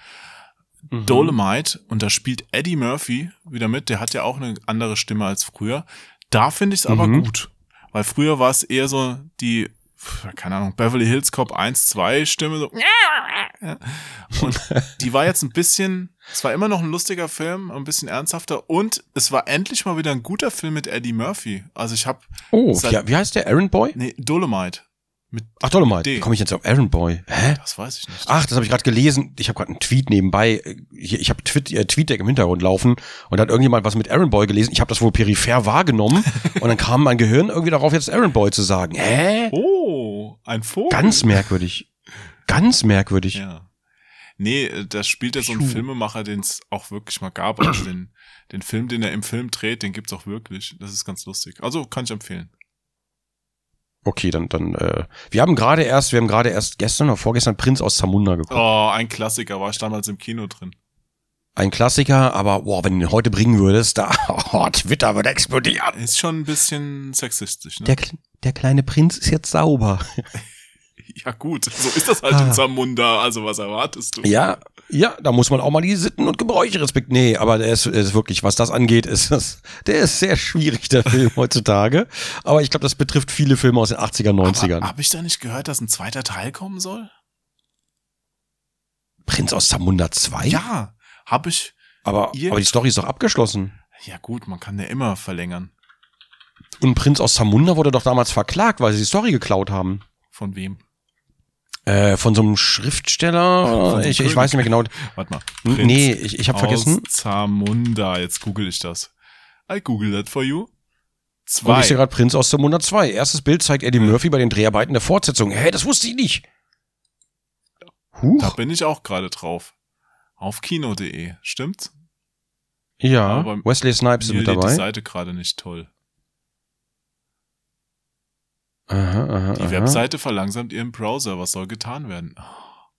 mhm. Dolomite, und da spielt Eddie Murphy wieder mit. Der hat ja auch eine andere Stimme als früher. Da finde ich es aber Mhm. gut, weil früher war es eher so die, keine Ahnung, Beverly Hills Cop 1, 2 Stimme. So. Und die war jetzt ein bisschen, es war immer noch ein lustiger Film, ein bisschen ernsthafter und es war endlich mal wieder ein guter Film mit Eddie Murphy. Also ich habe, Oh, ja, wie heißt der? Aaron Boy? nee, Dolomite. Mit, Ach, Dolomite. D. Wie komme ich jetzt auf Aaron Boy? Hä? das weiß ich nicht. Ach, das habe ich gerade gelesen. Ich habe gerade einen Tweet nebenbei. Ich, habe Tweet, äh, TweetDeck im Hintergrund laufen und da hat irgendjemand was mit Aaron Boy gelesen. Ich habe das wohl peripher wahrgenommen und dann kam mein Gehirn irgendwie darauf, jetzt Aaron Boy zu sagen. Hä? Oh, ein Vogel. Ganz merkwürdig. Ganz merkwürdig. Ja. Nee, äh, das spielt ja so ein. Filmemacher, den es auch wirklich mal gab. Also den, den Film, den er im Film dreht, den gibt's auch wirklich. Das ist ganz lustig. Also kann ich empfehlen. Okay, dann, dann, äh, wir haben gerade erst, wir haben gerade erst gestern oder vorgestern Prinz aus Zamunda geguckt. Oh, ein Klassiker, war ich damals im Kino drin. Ein Klassiker, aber boah, wenn du ihn heute bringen würdest, da, oh, Twitter würde explodieren. Ist schon ein bisschen sexistisch, ne? Der, der kleine Prinz ist jetzt sauber. ja gut, so ist das halt Ah. in Zamunda. Also was erwartest du? Ja, ja, da muss man auch mal die Sitten und Gebräuche respektieren. Nee, aber der ist, ist wirklich, was das angeht, ist das, der ist sehr schwierig, der Film heutzutage. Aber ich glaube, das betrifft viele Filme aus den 80er, 90ern. Habe ich da nicht gehört, dass ein zweiter Teil kommen soll? Prinz aus Zamunda 2? Ja, habe ich. Aber, aber die Story ist doch abgeschlossen. Ja gut, man kann ja immer verlängern. Und Prinz aus Zamunda wurde doch damals verklagt, weil sie die Story geklaut haben. Von wem? Äh, von so einem Schriftsteller? Ich, ich weiß nicht mehr genau. Warte mal. N- Nee, ich, ich habe vergessen. Zamunda. Jetzt google ich das. I google that for you. Und Zwei. ich sehe gerade Prinz aus Zamunda 2. Erstes Bild zeigt Eddie Murphy bei den Dreharbeiten der Fortsetzung. Hä, das wusste ich nicht. Da Huch. bin ich auch gerade drauf. Auf kino.de. Stimmt's? Ja, Aber Wesley Snipes ist mit lädt die dabei. Seite gerade nicht toll. Aha, aha, Die aha. Webseite verlangsamt ihren Browser. Was soll getan werden? Oh,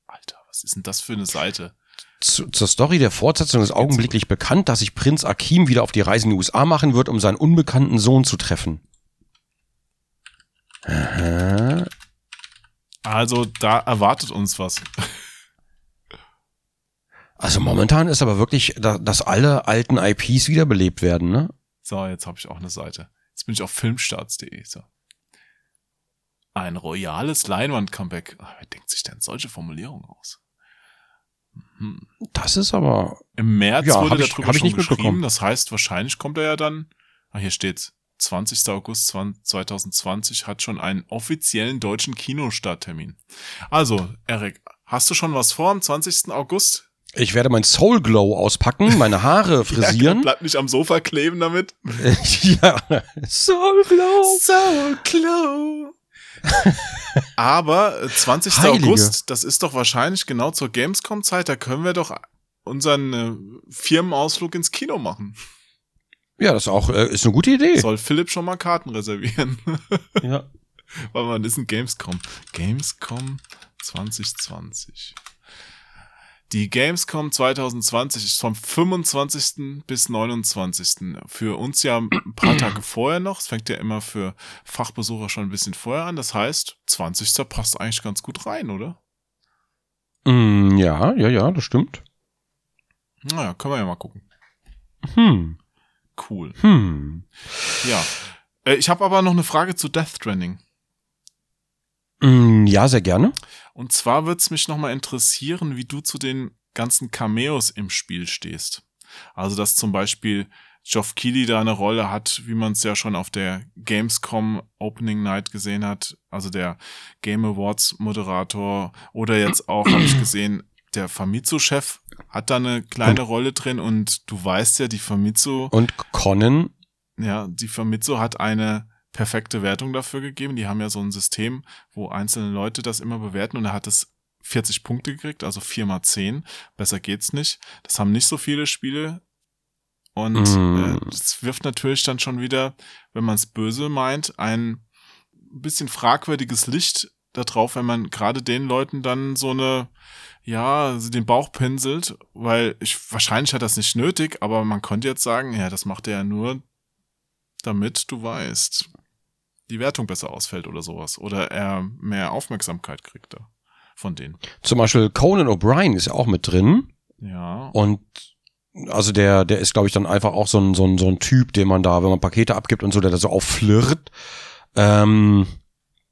Alter, was ist denn das für eine Seite? Zu, zur Story der Fortsetzung ist augenblicklich bekannt, dass sich Prinz Akim wieder auf die Reise in die USA machen wird, um seinen unbekannten Sohn zu treffen. Aha. Also da erwartet uns was. Also momentan ist aber wirklich, da- dass alle alten IPs wiederbelebt werden, ne? So, jetzt habe ich auch eine Seite. Jetzt bin ich auf filmstarts.de. So. Ein royales Leinwand-Comeback. Ah, Wer denkt sich denn solche Formulierungen aus? Hm. Das ist aber, Im März Ja, wurde ich- darüber ich schon nicht geschrieben. Das heißt, wahrscheinlich kommt er ja dann. Ah, hier steht's. 20. August 20 2020 hat schon einen offiziellen deutschen Kinostarttermin. Also, Erik, hast du schon was vor am 20. August? ich werde mein Soul Glow auspacken, meine Haare frisieren. Bleib nicht am Sofa kleben damit. ja, Soul Glow. So close. Aber äh, 20. Heilige. August, das ist doch wahrscheinlich genau zur Gamescom-Zeit, da können wir doch unseren äh, Firmenausflug ins Kino machen. Ja, das ist auch, äh, ist eine gute Idee. Soll Philipp schon mal Karten reservieren? Ja. Weil man ist ein Gamescom. Gamescom 2020. Die Gamescom 2020 ist vom 25. bis 29. Für uns ja ein paar Tage vorher noch. Es fängt ja immer für Fachbesucher schon ein bisschen vorher an. Das heißt, 20. passt eigentlich ganz gut rein, oder? Mm, ja, ja, ja, das stimmt. Naja, können wir ja mal gucken. Hm, Cool. hm. Ja. Äh, Ich habe aber noch eine Frage zu Death Stranding. Mm, ja, sehr gerne. Und zwar wird's mich nochmal interessieren, wie du zu den ganzen Cameos im Spiel stehst. Also, dass zum Beispiel Geoff Keighley da eine Rolle hat, wie man es ja schon auf der Gamescom Opening Night gesehen hat. Also der Game Awards Moderator oder jetzt auch, habe ich gesehen, der Famitsu-Chef hat da eine kleine Rolle drin und du weißt ja, die Famitsu Und Conan, ja, die Famitsu hat eine perfekte Wertung dafür gegeben. Die haben ja so ein System, wo einzelne Leute das immer bewerten und er hat es 40 Punkte gekriegt, also 4 mal 10. Besser geht's nicht. Das haben nicht so viele Spiele. Und Mm. äh, das wirft natürlich dann schon wieder, wenn man es böse meint, ein bisschen fragwürdiges Licht da drauf, wenn man gerade den Leuten dann so eine, ja, den Bauch pinselt, weil ich, wahrscheinlich hat das nicht nötig, aber man könnte jetzt sagen, ja, das macht er ja nur, damit du weißt, die Wertung besser ausfällt oder sowas. Oder er mehr Aufmerksamkeit kriegt da von denen. zum Beispiel Conan O'Brien ist ja auch mit drin. Ja. Und also der, der ist, glaube ich, dann einfach auch so ein, so ein, so ein Typ, den man da, wenn man Pakete abgibt und so, der da so aufflirrt. Ähm,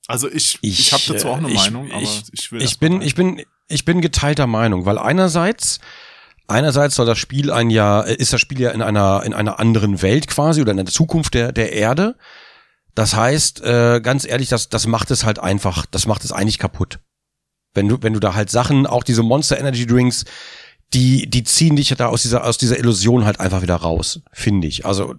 Also ich, ich, Ich, habe dazu auch eine äh, ich- Meinung, aber ich- ich will ich bin, ich bin, ich bin geteilter Meinung, weil einerseits, einerseits soll das Spiel ein ja, ist das Spiel ja in einer, in einer anderen Welt quasi oder in der Zukunft der, der Erde. Das heißt, äh, ganz ehrlich, das, das macht es halt einfach, das macht es eigentlich kaputt. Wenn du, wenn du da halt Sachen, auch diese Monster Energy Drinks, die, die ziehen dich da aus dieser, aus dieser Illusion halt einfach wieder raus, finde ich. Also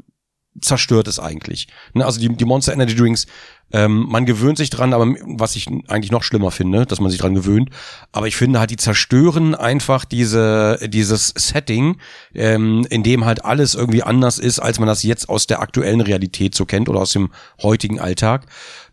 zerstört es eigentlich. Ne, also die, die Monster Energy Drinks, ähm, man gewöhnt sich dran, aber was ich eigentlich noch schlimmer finde, dass man sich dran gewöhnt. Aber ich finde halt, die zerstören einfach diese, dieses Setting, ähm, in dem halt alles irgendwie anders ist, als man das jetzt aus der aktuellen Realität so kennt oder aus dem heutigen Alltag.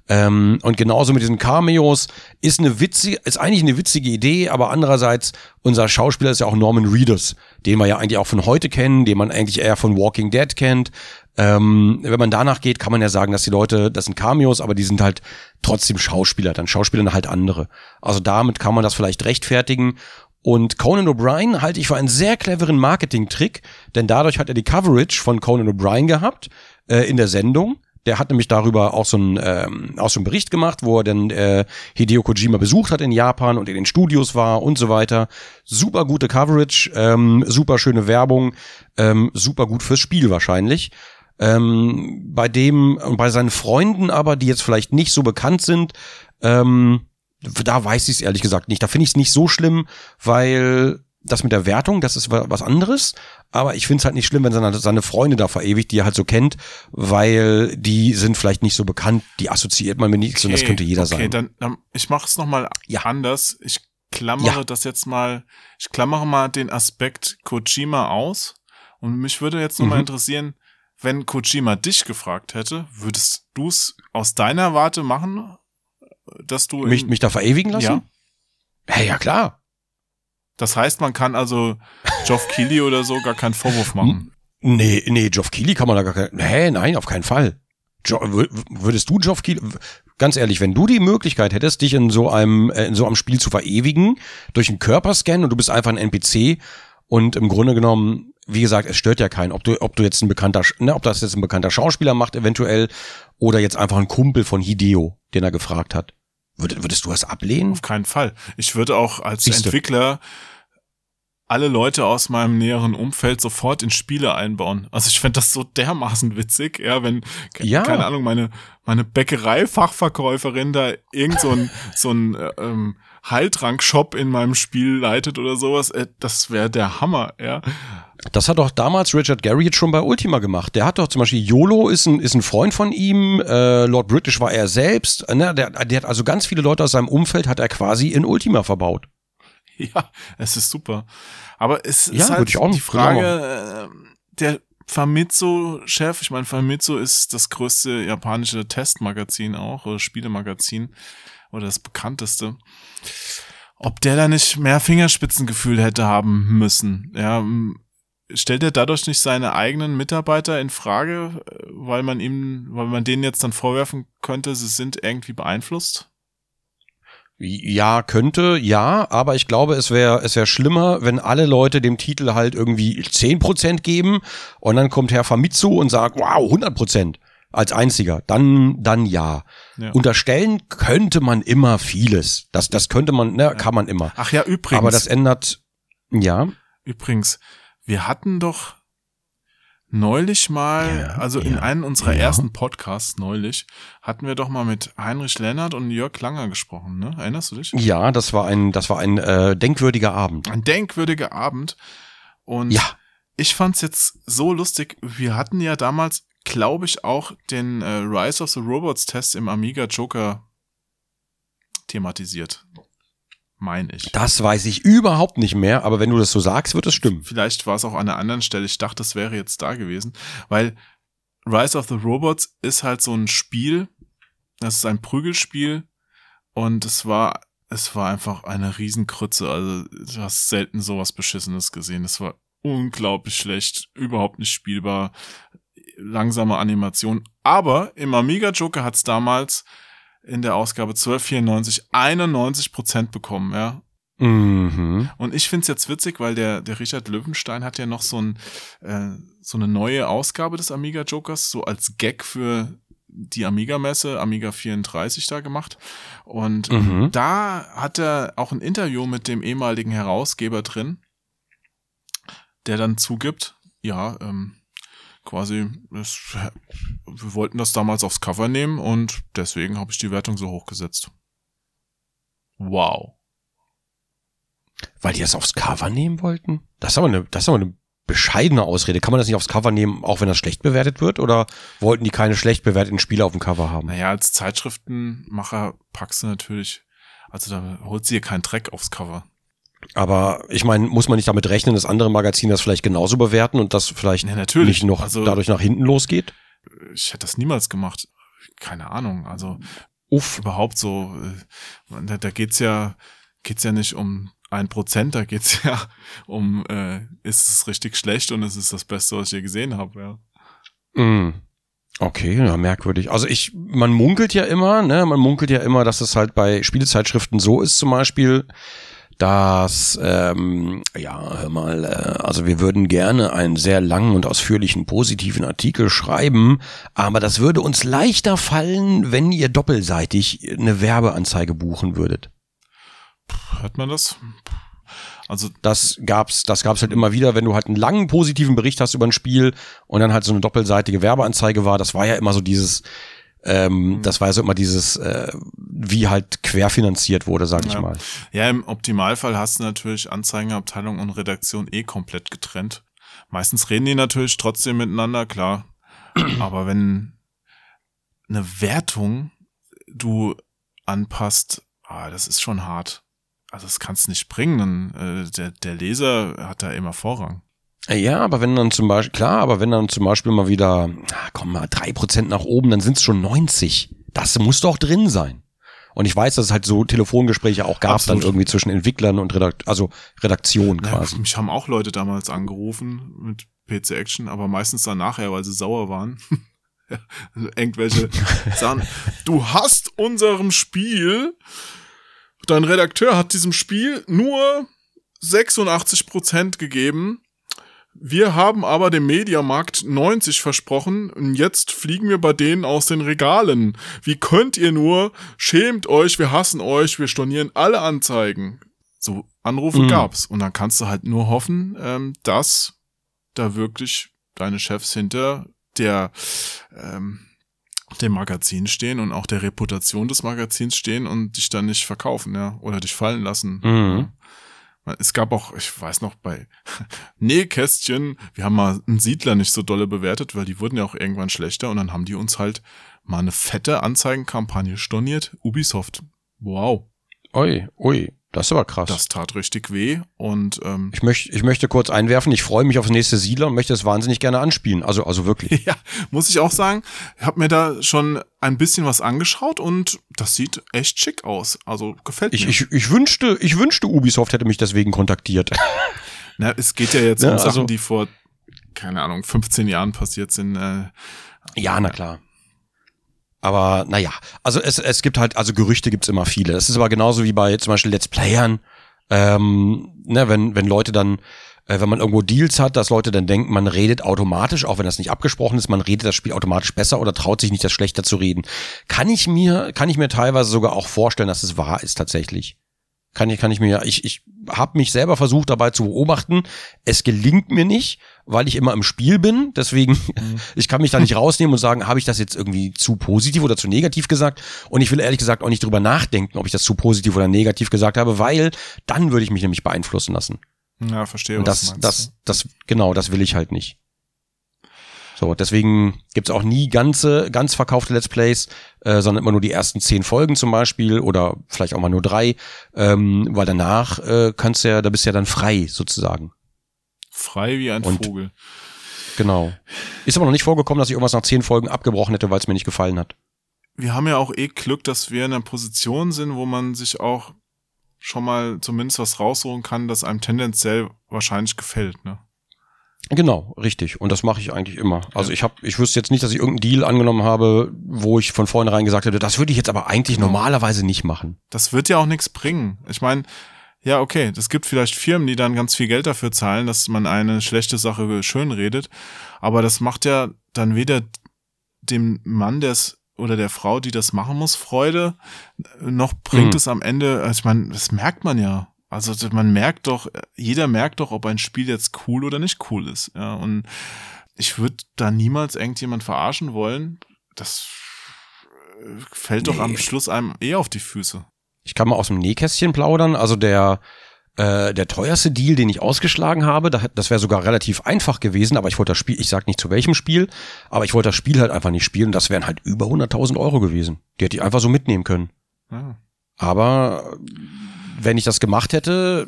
Ähm, und genauso mit diesen Cameos ist eine witzige, ist eigentlich eine witzige Idee, aber andererseits, unser Schauspieler ist ja auch Norman Reedus, den wir ja eigentlich auch von heute kennen, den man eigentlich eher von Walking Dead kennt. Ähm, wenn man danach geht, kann man ja sagen, dass die Leute, das sind Cameos, aber die sind halt trotzdem Schauspieler, dann Schauspieler halt andere. Also damit kann man das vielleicht rechtfertigen. Und Conan O'Brien halte ich für einen sehr cleveren Marketing-Trick, denn dadurch hat er die Coverage von Conan O'Brien gehabt äh, in der Sendung. Der hat nämlich darüber auch so einen, ähm, auch so einen Bericht gemacht, wo er dann äh, Hideo Kojima besucht hat in Japan und in den Studios war und so weiter. Super gute Coverage, ähm, super schöne Werbung, ähm, super gut fürs Spiel wahrscheinlich. Ähm, bei dem und bei seinen Freunden aber, die jetzt vielleicht nicht so bekannt sind, ähm, da weiß ich es ehrlich gesagt nicht. Da finde ich es nicht so schlimm, weil das mit der Wertung, das ist wa- was anderes. Aber ich finde es halt nicht schlimm, wenn seine, seine Freunde da verewigt, die er halt so kennt, weil die sind vielleicht nicht so bekannt, die assoziiert man mit nichts und das könnte jeder okay, sein. dann, dann ich mache es nochmal Ja. anders. Ich klammere Ja. das jetzt mal, ich klammere mal den Aspekt Kojima aus. Und mich würde jetzt nochmal Mhm. interessieren, wenn Kojima dich gefragt hätte, würdest du es aus deiner Warte machen, dass du mich, mich da verewigen lassen? Ja. Ja, ja klar. Das heißt, man kann also Geoff Keighley oder so gar keinen Vorwurf machen. Nee, nee, Geoff Keighley kann man da gar kein, hä, nein, auf keinen Fall. Jo, wür- würdest du Geoff Keighley, ganz ehrlich, wenn du die Möglichkeit hättest, dich in so einem, äh, in so einem Spiel zu verewigen, durch einen Körperscan und du bist einfach ein NPC und im Grunde genommen, wie gesagt, es stört ja keinen, ob du, ob du jetzt ein bekannter, ne, ob das jetzt ein bekannter Schauspieler macht eventuell oder jetzt einfach ein Kumpel von Hideo, den er gefragt hat. Würdest, würdest du das ablehnen? Auf keinen Fall. Ich würde auch als Siehste. Entwickler alle Leute aus meinem näheren Umfeld sofort in Spiele einbauen. Also ich fände das so dermaßen witzig, ja, wenn, Ja. keine Ahnung, meine, meine Bäckerei-Fachverkäuferin da irgend so ein, so ein äh, ähm, Heiltrank-Shop in meinem Spiel leitet oder sowas, äh, das wäre der Hammer, ja. Das hat doch damals Richard Garriott schon bei Ultima gemacht. Der hat doch zum Beispiel YOLO ist ein, ist ein Freund von ihm, äh, Lord British war er selbst. Ne? Der, der hat also ganz viele Leute aus seinem Umfeld hat er quasi in Ultima verbaut. Ja, es ist super. Aber es Ja, ist halt die Frage, äh, der Famitsu-Chef, ich meine, Famitsu ist das größte japanische Testmagazin auch, oder Spielemagazin, oder das bekannteste. Ob der da nicht mehr Fingerspitzengefühl hätte haben müssen, ja, stellt er dadurch nicht seine eigenen Mitarbeiter in Frage, weil man ihm, weil man denen jetzt dann vorwerfen könnte, sie sind irgendwie beeinflusst? Ja, könnte, ja, aber ich glaube, es wäre es wäre schlimmer, wenn alle Leute dem Titel halt irgendwie 10% geben und dann kommt Herr Famitsu und sagt, wow, 100% als einziger. Dann dann ja. Ja. Unterstellen könnte man immer vieles. Das das könnte man, ne, kann man immer. Ach ja, übrigens. Aber das ändert ja. Übrigens, wir hatten doch neulich mal, Ja, also in ja, einem unserer ersten Podcasts neulich, hatten wir doch mal mit Heinrich Lennart und Jörg Langer gesprochen, ne? Erinnerst du dich? Ja, das war ein, das war ein äh, denkwürdiger Abend. Ein denkwürdiger Abend. Und Ja. ich fand's jetzt so lustig. Wir hatten ja damals, glaube ich, auch den äh, Rise of the Robots Test im Amiga Joker thematisiert. Meine ich. Das weiß ich überhaupt nicht mehr, aber wenn du das so sagst, wird es stimmen. Vielleicht war es auch an einer anderen Stelle. Ich dachte, das wäre jetzt da gewesen, weil Rise of the Robots ist halt so ein Spiel. Das ist ein Prügelspiel und es war es war einfach eine Riesenkrütze. Also du hast selten sowas Beschissenes gesehen. Es war unglaublich schlecht, überhaupt nicht spielbar, langsame Animation. Aber im Amiga Joker hat's damals in der Ausgabe 1294 91 Prozent bekommen, ja. Mhm. Und ich find's jetzt witzig, weil der, der Richard Löwenstein hat ja noch so, ein, äh, so eine neue Ausgabe des Amiga Jokers, so als Gag für die Amiga-Messe, Amiga 34 da gemacht. Und Mhm. da hat er auch ein Interview mit dem ehemaligen Herausgeber drin, der dann zugibt, ja, ähm, quasi, es, wir wollten das damals aufs Cover nehmen und deswegen habe ich die Wertung so hochgesetzt. Wow. Weil die das aufs Cover nehmen wollten? Das ist aber eine, das ist aber eine bescheidene Ausrede. Kann man das nicht aufs Cover nehmen, auch wenn das schlecht bewertet wird? Oder wollten die keine schlecht bewerteten Spiele auf dem Cover haben? Naja, als Zeitschriftenmacher packst du natürlich, also da holt sie dir keinen Dreck aufs Cover. Aber ich meine, muss man nicht damit rechnen, dass andere Magazine das vielleicht genauso bewerten und das vielleicht Ja, natürlich. nicht noch Also- dadurch nach hinten losgeht? Ich hätte das niemals gemacht. Keine Ahnung. Also Uff. überhaupt so, äh, da, da geht's ja, geht's ja nicht um ein Prozent, da geht's ja um, äh, ist es richtig schlecht und es ist das Beste, was ich je gesehen habe, ja. Mm. Okay, ja, merkwürdig. Also ich, man munkelt ja immer, ne, man munkelt ja immer, dass es halt bei Spielezeitschriften so ist, zum Beispiel, dass, ähm, ja, hör mal, äh, also wir würden gerne einen sehr langen und ausführlichen positiven Artikel schreiben, aber das würde uns leichter fallen, wenn ihr doppelseitig eine Werbeanzeige buchen würdet. Hört man das? Also Das gab's, das gab's halt immer wieder, wenn du halt einen langen positiven Bericht hast über ein Spiel und dann halt so eine doppelseitige Werbeanzeige war. Das war ja immer so dieses, ähm, das war ja so immer dieses, äh, wie halt querfinanziert wurde, sag ich Ja. mal. Ja, im Optimalfall hast du natürlich Anzeigenabteilung und Redaktion eh komplett getrennt. Meistens reden die natürlich trotzdem miteinander, klar. Aber wenn eine Wertung du anpasst, ah, das ist schon hart. Also das kannst du nicht bringen. Dann, äh, der, der Leser hat da immer Vorrang. Ja, aber wenn dann zum Beispiel, klar, aber wenn dann zum Beispiel mal wieder, ah, komm mal, drei Prozent nach oben, dann sind's schon 90. Das muss doch drin sein. Und ich weiß, dass es halt so Telefongespräche auch gab, Absolut. dann irgendwie zwischen Entwicklern und Redakt also Redaktion Ja, quasi. mich haben auch Leute damals angerufen mit PC Action, aber meistens dann nachher, weil sie sauer waren. Also Irgendwelche sagen, du hast unserem Spiel, dein Redakteur hat diesem Spiel nur 86 Prozent gegeben. Wir haben aber dem Mediamarkt 90 versprochen und jetzt fliegen wir bei denen aus den Regalen. Wie könnt ihr nur? Schämt euch, wir hassen euch, wir stornieren alle Anzeigen. So Anrufe Mhm. gab's und dann kannst du halt nur hoffen, ähm, dass da wirklich deine Chefs hinter der ähm, dem Magazin stehen und auch der Reputation des Magazins stehen und dich dann nicht verkaufen, ja, oder dich fallen lassen. Mhm. Es gab auch, ich weiß noch, bei Nähkästchen, wir haben mal einen Siedler nicht so dolle bewertet, weil die wurden ja auch irgendwann schlechter und dann haben die uns halt mal eine fette Anzeigenkampagne storniert. Ubisoft. Wow, Ui, ui, das ist aber krass. das tat richtig weh und ähm, ich, möchte, ich möchte kurz einwerfen, ich freue mich aufs nächste Siedler und möchte es wahnsinnig gerne anspielen. Also, also wirklich. Ja, muss ich auch sagen, ich habe mir da schon ein bisschen was angeschaut und das sieht echt schick aus. Also gefällt Ich, mir. ich, ich, wünschte, ich wünschte, Ubisoft hätte mich deswegen kontaktiert. Na, es geht ja jetzt Ja, um Sachen, also- die vor, keine Ahnung, 15 Jahren passiert sind. Äh, Ja, na klar. Aber naja, also es, es gibt halt, also Gerüchte gibt's immer viele. Das ist aber genauso wie bei zum Beispiel Let's Playern. Ähm, ne, wenn, wenn Leute dann, äh, wenn man irgendwo Deals hat, dass Leute dann denken, man redet automatisch, auch wenn das nicht abgesprochen ist, man redet das Spiel automatisch besser oder traut sich nicht, das schlechter zu reden. Kann ich mir, kann ich mir teilweise sogar auch vorstellen, dass es wahr ist tatsächlich. Kann ich, kann ich mir, ich, ich habe mich selber versucht dabei zu beobachten. Es gelingt mir nicht, weil ich immer im Spiel bin. Deswegen, ich kann mich da nicht rausnehmen und sagen, habe ich das jetzt irgendwie zu positiv oder zu negativ gesagt? Und ich will ehrlich gesagt auch nicht drüber nachdenken, ob ich das zu positiv oder negativ gesagt habe, weil dann würde ich mich nämlich beeinflussen lassen. ja, verstehe, Und was das, du meinst. das, das, genau, das will ich halt nicht. So, deswegen gibt's auch nie ganze, ganz verkaufte Let's Plays, äh, sondern immer nur die ersten zehn Folgen zum Beispiel oder vielleicht auch mal nur drei, ähm, weil danach äh, kannst du ja, da bist du ja dann frei sozusagen. Frei wie ein Und- Vogel. Genau. Ist aber noch nicht vorgekommen, dass ich irgendwas nach zehn Folgen abgebrochen hätte, weil es mir nicht gefallen hat. Wir haben ja auch eh Glück, dass wir in einer Position sind, wo man sich auch schon mal zumindest was rausholen kann, das einem tendenziell wahrscheinlich gefällt. Ne? Genau, richtig. Und das mache ich eigentlich immer. Also ich habe, ich wüsste jetzt nicht, dass ich irgendeinen Deal angenommen habe, wo ich von vornherein gesagt hätte, das würde ich jetzt aber eigentlich normalerweise nicht machen. Das wird ja auch nichts bringen. Ich meine, ja, okay, es gibt vielleicht Firmen, die dann ganz viel Geld dafür zahlen, dass man eine schlechte Sache schön redet, aber das macht ja dann weder dem Mann, der es oder der Frau, die das machen muss, Freude, noch bringt Mhm. es am Ende, also ich meine, das merkt man ja. Also man merkt doch, jeder merkt doch, ob ein Spiel jetzt cool oder nicht cool ist. Ja, und ich würde da niemals irgendjemand verarschen wollen. Das äh, fällt doch am Nee. Schluss einem eh auf die Füße. Ich kann mal aus dem Nähkästchen plaudern. Also der, äh, der teuerste Deal, den ich ausgeschlagen habe, da, das wäre sogar relativ einfach gewesen, aber ich wollte das Spiel, ich sag nicht zu welchem Spiel, aber ich wollte das Spiel halt einfach nicht spielen. Das wären halt über 100.000 Euro gewesen. Die hätte ich einfach so mitnehmen können. Ja. Aber wenn ich das gemacht hätte,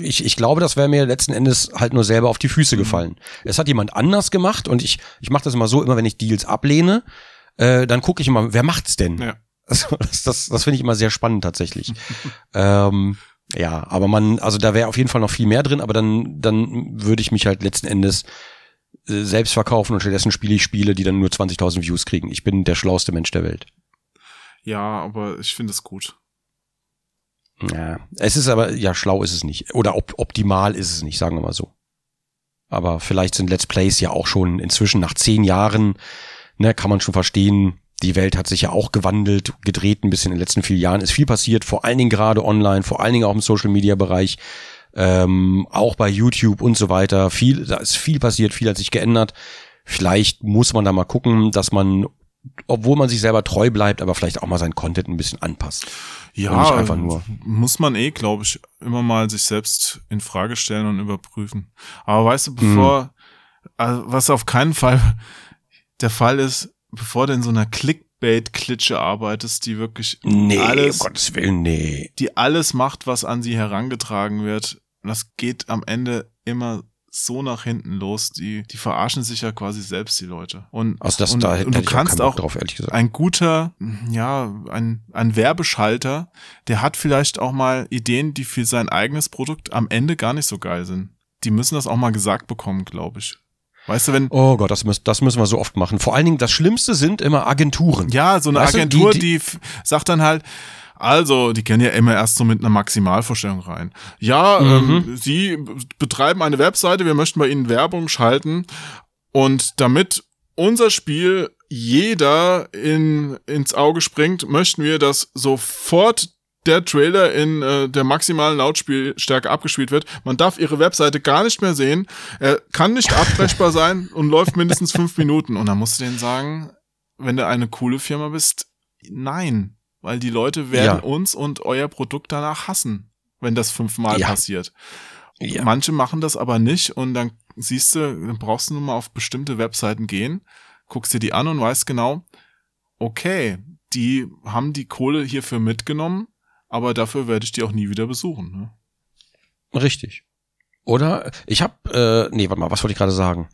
ich, ich glaube, das wäre mir letzten Endes halt nur selber auf die Füße gefallen. Es hat jemand anders gemacht und ich, ich mache das immer so, immer wenn ich Deals ablehne, äh, dann gucke ich immer, wer macht's denn? Ja. Also, das das, das finde ich immer sehr spannend tatsächlich. ähm, ja, aber man, also da wäre auf jeden Fall noch viel mehr drin, aber dann, dann würde ich mich halt letzten Endes äh, selbst verkaufen und stattdessen spiele ich Spiele, die dann nur 20.000 Views kriegen. Ich bin der schlauste Mensch der Welt. Ja, aber ich finde es gut. Ja, es ist aber, ja, schlau ist es nicht. Oder op optimal ist es nicht, sagen wir mal so. Aber vielleicht sind Let's Plays ja auch schon inzwischen nach zehn Jahren, ne, kann man schon verstehen, die Welt hat sich ja auch gewandelt, gedreht ein bisschen in den letzten vier Jahren, ist viel passiert, vor allen Dingen gerade online, vor allen Dingen auch im Social Media Bereich, ähm, auch bei YouTube und so weiter. Viel, da ist viel passiert, viel hat sich geändert. Vielleicht muss man da mal gucken, dass man, obwohl man sich selber treu bleibt, aber vielleicht auch mal sein Content ein bisschen anpasst. Ja, einfach nur. muss man eh, glaube ich, immer mal sich selbst in Frage stellen und überprüfen. Aber weißt du, bevor, also was auf keinen Fall der Fall ist, bevor du in so einer Clickbait-Klitsche arbeitest, die wirklich Nee, alles, um Gottes Willen, nee. die alles macht, was an sie herangetragen wird, das geht am Ende immer so nach hinten los. Die, die verarschen sich ja quasi selbst, die Leute. Und, Also das, und, da und du kannst auch drauf, ehrlich gesagt. ein guter, ja, ein, ein Werbeschalter, der hat vielleicht auch mal Ideen, die für sein eigenes Produkt am Ende gar nicht so geil sind. Die müssen das auch mal gesagt bekommen, glaube ich. Weißt du, wenn, Oh Gott, das, müssen- das müssen wir so oft machen. Vor allen Dingen, das Schlimmste sind immer Agenturen. ja, so eine Weißt du, die- Agentur, die- die, sagt dann halt, also, die gehen ja immer erst so mit einer Maximalvorstellung rein. Ja, Mhm. ähm, Sie betreiben eine Webseite, wir möchten bei Ihnen Werbung schalten und damit unser Spiel jeder in, ins Auge springt, möchten wir, dass sofort der Trailer in äh, der maximalen Lautstärke abgespielt wird. Man darf ihre Webseite gar nicht mehr sehen. Er kann nicht abbrechbar sein und läuft mindestens fünf Minuten. Und dann musst du denen sagen, wenn du eine coole Firma bist, nein. Weil die Leute werden Ja. uns und euer Produkt danach hassen, wenn das fünfmal Ja. passiert. Ja. Manche machen das aber nicht und dann siehst du, dann brauchst du nur mal auf bestimmte Webseiten gehen, guckst dir die an und weißt genau, okay, die haben die Kohle hierfür mitgenommen, aber dafür werde ich die auch nie wieder besuchen. Ne? Richtig. Oder? Ich hab, äh, nee, warte mal, was wollte ich gerade sagen?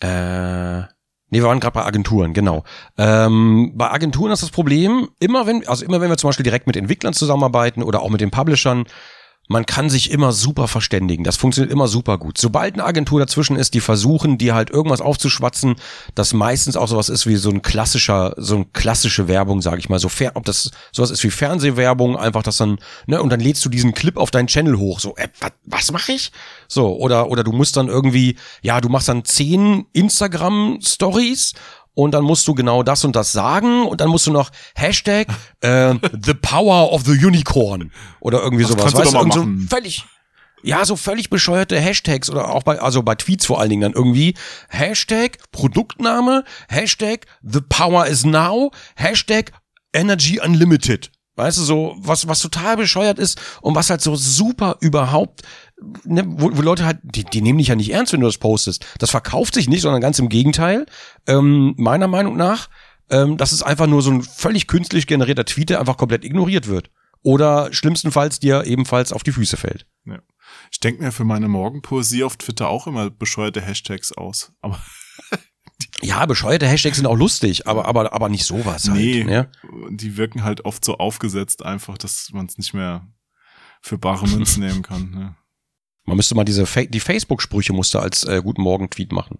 Äh, nee, wir waren gerade bei Agenturen, genau. Ähm, bei Agenturen ist das Problem, immer wenn, also immer wenn wir zum Beispiel direkt mit Entwicklern zusammenarbeiten oder auch mit den Publishern, man kann sich immer super verständigen. Das funktioniert immer super gut. Sobald eine Agentur dazwischen ist, die versuchen, dir halt irgendwas aufzuschwatzen, das meistens auch sowas ist wie so ein klassischer, so ein klassische Werbung, sage ich mal. So fer ob das sowas ist wie Fernsehwerbung, einfach das dann, ne, und dann lädst du diesen Clip auf deinen Channel hoch. So, äh, was, was mache ich? So, oder, oder du musst dann irgendwie, ja, du machst dann zehn Instagram-Stories und dann musst du genau das und das sagen und dann musst du noch Hashtag äh, The Power of the Unicorn oder irgendwie Das sowas. kannst du Irgend so völlig ja, so völlig bescheuerte Hashtags oder auch bei, also bei Tweets vor allen Dingen dann irgendwie. Hashtag Produktname, Hashtag The Power is Now, Hashtag Energy Unlimited. Weißt du, so, was, was total bescheuert ist und was halt so super überhaupt, ne, wo, wo Leute halt, die, die nehmen dich ja nicht ernst, wenn du das postest. Das verkauft sich nicht, sondern ganz im Gegenteil. Ähm, meiner Meinung nach, ähm, das ist einfach nur so ein völlig künstlich generierter Tweet, der einfach komplett ignoriert wird. Oder schlimmstenfalls dir ebenfalls auf die Füße fällt. Ja. Ich denke mir für meine Morgenpoesie auf Twitter auch immer bescheuerte Hashtags aus. Aber Ja, bescheuerte Hashtags sind auch lustig, aber, aber, aber nicht sowas halt. nee, Ne? die wirken halt oft so aufgesetzt einfach, dass man es nicht mehr für bare Münze nehmen kann. Ne? Man müsste mal diese Fa die Facebook-Sprüche musste als äh, Guten Morgen-Tweet machen.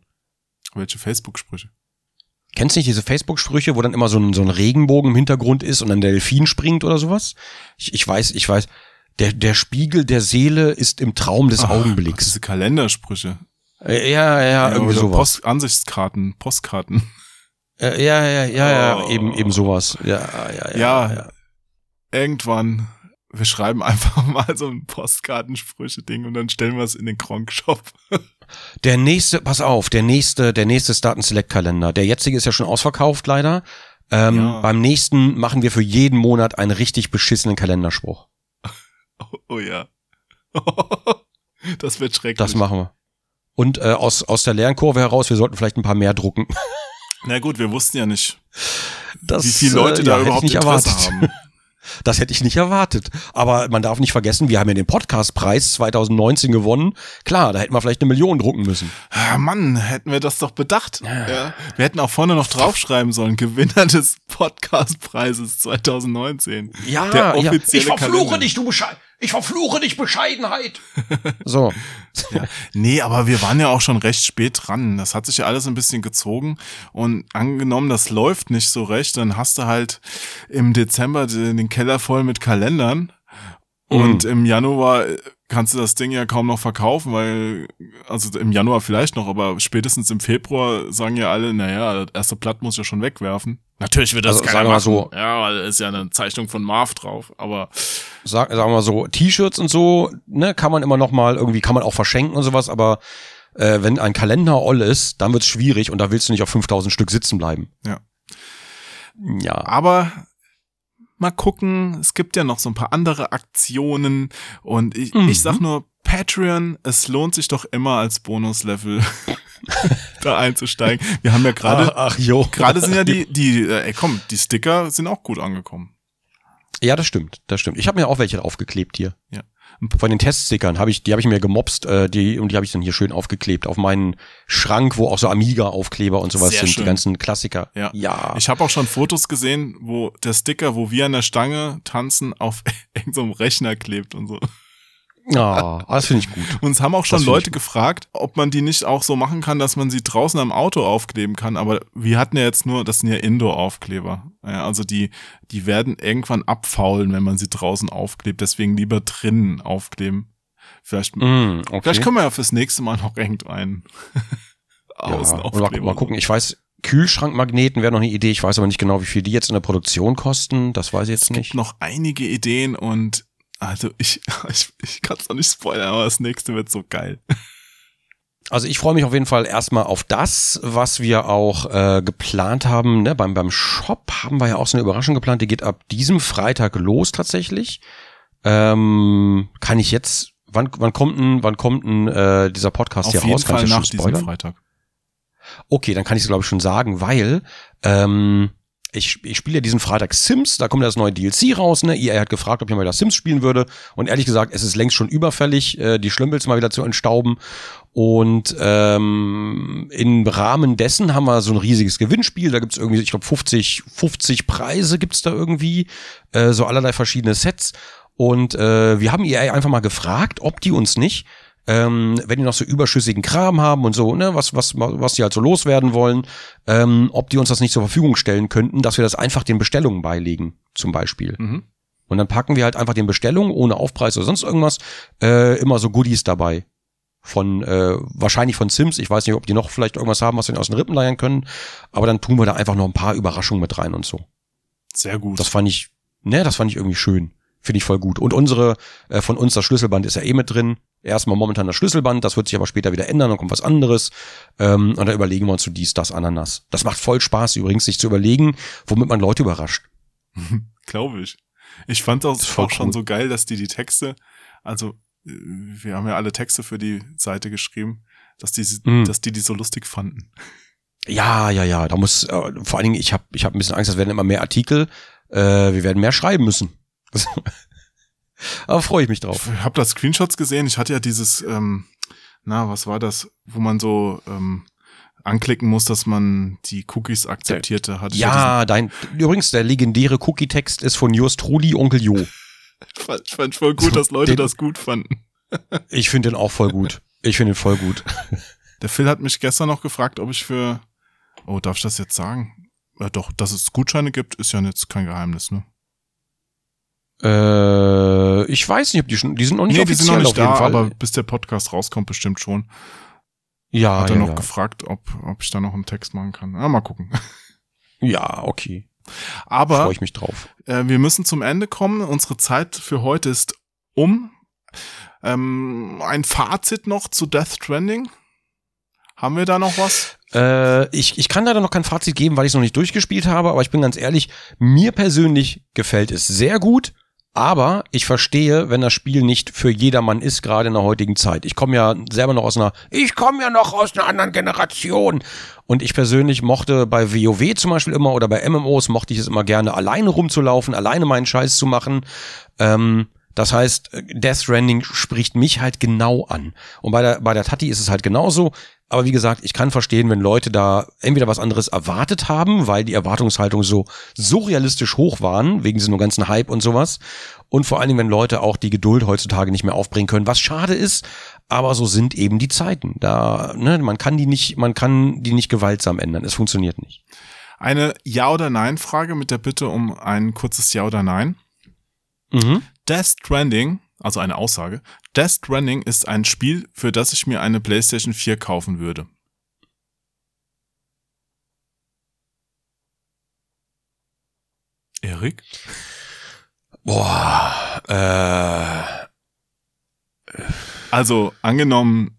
Welche Facebook-Sprüche? Kennst du nicht diese Facebook-Sprüche, wo dann immer so ein, so ein Regenbogen im Hintergrund ist und dann der Delfin springt oder sowas? Ich, ich weiß, ich weiß. Der, der Spiegel der Seele ist im Traum des Ach, Augenblicks. Diese Kalendersprüche. Äh, ja, ja, irgendwie oder sowas. Post Ansichtskarten, Postkarten. Äh, ja, ja, ja, ja, Oh. eben, eben sowas. Ja, ja, ja. Ja, ja. irgendwann, wir schreiben einfach mal so ein Postkartensprüche-Ding und dann stellen wir es in den Kronk-Shop. Der nächste, pass auf, der nächste, der nächste Start Select Kalender. Der jetzige ist ja schon ausverkauft, leider. Ähm, Ja. Beim nächsten machen wir für jeden Monat einen richtig beschissenen Kalenderspruch. Oh, oh ja. das wird schrecklich. Das machen wir. Und äh, aus, aus der Lernkurve heraus, wir sollten vielleicht ein paar mehr drucken. Na gut, wir wussten ja nicht, Das, wie viele Leute äh, da ja, hätte überhaupt Interesse erwartet. haben. Das hätte ich nicht erwartet. Aber man darf nicht vergessen, wir haben ja den Podcastpreis 2019 gewonnen. Klar, da hätten wir vielleicht eine Million drucken müssen. Ah, Mann, hätten wir das doch bedacht. Ja. Wir hätten auch vorne noch draufschreiben sollen, Gewinner des Podcastpreises 2019. Ja, Der ja. offizielle Ich verfluche Kalender. dich, du Bescheid. Ich verfluche dich, Bescheidenheit. So. Nee, aber wir waren ja auch schon recht spät dran. Das hat sich ja alles ein bisschen gezogen. Und angenommen, das läuft nicht so recht, dann hast du halt im Dezember den Keller voll mit Kalendern. Und im Januar kannst du das Ding ja kaum noch verkaufen, weil, also im Januar vielleicht noch, aber spätestens im Februar sagen ja alle, naja, das erste Blatt muss ja schon wegwerfen. Natürlich wird das Also, keiner sagen wir so- Ja, weil da ist ja eine Zeichnung von Marv drauf, aber Sag, sagen wir mal so, T-Shirts und so, ne, kann man immer noch mal irgendwie, kann man auch verschenken und sowas, aber äh, wenn ein Kalender all ist, dann wird's schwierig und da willst du nicht auf 5000 Stück sitzen bleiben. Ja. Ja. Aber mal gucken, es gibt ja noch so ein paar andere Aktionen und ich, Mhm. ich sag nur Patreon, es lohnt sich doch immer als Bonuslevel da einzusteigen. Wir haben ja gerade ach, ach jo. gerade sind ja die die äh, ey komm, die Sticker sind auch gut angekommen. Ja, das stimmt, das stimmt. Ich habe mir auch welche aufgeklebt hier. Von den Teststickern habe ich, die habe ich mir gemobst, äh, die und die habe ich dann hier schön aufgeklebt auf meinen Schrank, wo auch so Amiga-Aufkleber und sowas Sehr sind, schön. die ganzen Klassiker. Ja. ja. Ich habe auch schon Fotos gesehen, wo der Sticker, wo wir an der Stange tanzen, auf irgendeinem Rechner klebt und so. Ja, das finde ich gut. Uns haben auch schon Leute gefragt, ob man die nicht auch so machen kann, dass man sie draußen am Auto aufkleben kann. Aber wir hatten ja jetzt nur, das sind ja Indoor-Aufkleber. Ja, also die, die werden irgendwann abfaulen, wenn man sie draußen aufklebt. Deswegen lieber drinnen aufkleben. Vielleicht, Mm, okay. vielleicht können wir ja fürs nächste Mal noch irgendeinen ja, und mal, gucken, ich weiß, Kühlschrankmagneten wäre noch eine Idee. Ich weiß aber nicht genau, wie viel die jetzt in der Produktion kosten. Das weiß ich jetzt Es nicht. gibt noch einige Ideen und also ich, ich, ich kann es noch nicht spoilern, aber das nächste wird so geil. Also ich freue mich auf jeden Fall erstmal auf das, was wir auch äh, geplant haben. Ne? Beim, beim Shop haben wir ja auch so eine Überraschung geplant. Die geht ab diesem Freitag los tatsächlich. Ähm, kann ich jetzt, wann, wann kommt denn, wann kommt denn äh, dieser Podcast Auf hier jeden raus? Kann Fall ich das nach schon diesem spoilern? Freitag. Okay, dann kann ich es glaube ich schon sagen, weil ähm, ich, ich spiele ja diesen Freitag Sims, da kommt ja das neue DLC raus, ne? EA hat gefragt, ob ich mal wieder Sims spielen würde. Und ehrlich gesagt, es ist längst schon überfällig, äh, die Schlümpels mal wieder zu entstauben. Und ähm, im Rahmen dessen haben wir so ein riesiges Gewinnspiel. Da gibt's irgendwie, ich glaube, 50, 50 Preise gibt's da irgendwie, äh, so allerlei verschiedene Sets. Und äh, wir haben EA einfach mal gefragt, ob die uns nicht ähm, wenn die noch so überschüssigen Kram haben und so, ne, was, was, was die halt so loswerden wollen, ähm, ob die uns das nicht zur Verfügung stellen könnten, dass wir das einfach den Bestellungen beilegen, zum Beispiel. Mhm. Und dann packen wir halt einfach den Bestellungen ohne Aufpreis oder sonst irgendwas äh, immer so Goodies dabei. Von, äh, wahrscheinlich von Sims. Ich weiß nicht, ob die noch vielleicht irgendwas haben, was wir aus den Rippen leiern können. Aber dann tun wir da einfach noch ein paar Überraschungen mit rein und so. Sehr gut. Das fand ich, ne, das fand ich irgendwie schön. Finde ich voll gut. Und unsere, äh, von uns das Schlüsselband ist ja eh mit drin. Erstmal momentan das Schlüsselband, das wird sich aber später wieder ändern, dann kommt was anderes. Ähm, und da überlegen wir uns so dies, das, Ananas. Das macht voll Spaß übrigens, sich zu überlegen, womit man Leute überrascht. Glaube ich. Ich fand das voll auch schon cool. so geil, dass die die Texte, also äh, wir haben ja alle Texte für die Seite geschrieben, dass die, Mhm. dass die die so lustig fanden. Ja, ja, ja. Da muss, äh, vor allen Dingen, ich habe ich hab ein bisschen Angst, es werden immer mehr Artikel. Äh, wir werden mehr schreiben müssen. Aber freue ich mich drauf. Ich habe da Screenshots gesehen. Ich hatte ja dieses, ähm, na, was war das, wo man so ähm, anklicken muss, dass man die Cookies akzeptierte. Hatte ich Ja, dein, übrigens, der legendäre Cookie-Text ist von Just Rudi, Onkel Jo. fand, ich fand voll gut, dass Leute Den- das gut fanden. Ich finde den auch voll gut. Ich finde ihn voll gut. Der Phil hat mich gestern noch gefragt, ob ich für, oh, darf ich das jetzt sagen? Äh, doch, dass es Gutscheine gibt, ist ja jetzt kein Geheimnis, ne? Äh, ich weiß nicht, ob die schon, die sind noch nicht nee, die offiziell sind noch nicht auf jeden da, Fall. aber bis der Podcast rauskommt, bestimmt schon. ja, Hat er ja, noch ja. gefragt, ob, ob ich da noch einen Text machen kann. Ah, mal gucken. ja, okay. Aber Freue ich mich drauf. äh, wir müssen zum Ende kommen. Unsere Zeit für heute ist um. Ähm, ein Fazit noch zu Death Stranding. Haben wir da noch was? Äh, ich, ich kann leider noch kein Fazit geben, weil ich es noch nicht durchgespielt habe, aber ich bin ganz ehrlich, mir persönlich gefällt es sehr gut. Aber ich verstehe, wenn das Spiel nicht für jedermann ist, gerade in der heutigen Zeit. Ich komme ja selber noch aus einer, ich komme ja noch aus einer anderen Generation. Und ich persönlich mochte bei WoW zum Beispiel immer oder bei MMOs mochte ich es immer gerne, alleine rumzulaufen, alleine meinen Scheiß zu machen. Ähm, das heißt, Death Stranding spricht mich halt genau an. Und bei der, bei der Tati ist es halt genauso. Aber wie gesagt, ich kann verstehen, wenn Leute da entweder was anderes erwartet haben, weil die Erwartungshaltung so, so realistisch hoch waren, wegen diesem ganzen Hype und sowas. Und vor allen Dingen, wenn Leute auch die Geduld heutzutage nicht mehr aufbringen können, was schade ist. Aber so sind eben die Zeiten. Da, ne, man kann die nicht, man kann die nicht gewaltsam ändern. Es funktioniert nicht. Eine Ja- oder Nein-Frage mit der Bitte um ein kurzes Ja oder Nein. Mhm. Death Stranding, also eine Aussage, Death Stranding ist ein Spiel, für das ich mir eine PlayStation 4 kaufen würde. Erik? Boah, äh, Also angenommen,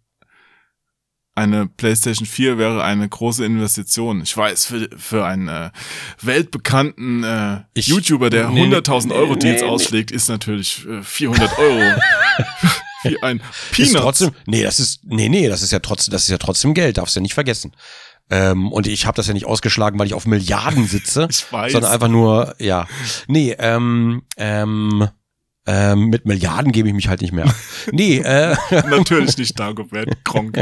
eine PlayStation 4 wäre eine große Investition. Ich weiß, für, für einen äh, weltbekannten äh, Ich- YouTuber, der nee, 100.000 nee, Euro Deals nee, nee. ausschlägt, ist natürlich äh, 400 Euro. Wie ein ist Peanuts. trotzdem, nee, das ist, nee, nee, das ist ja trotzdem, das ist ja trotzdem Geld, darfst du ja nicht vergessen. Ähm, und ich habe das ja nicht ausgeschlagen, weil ich auf Milliarden sitze, Ich weiß. sondern einfach nur, ja. Nee, ähm, ähm, Ähm, mit Milliarden gebe ich mich halt nicht mehr. Nee, äh, Natürlich nicht Dagobert Kronk.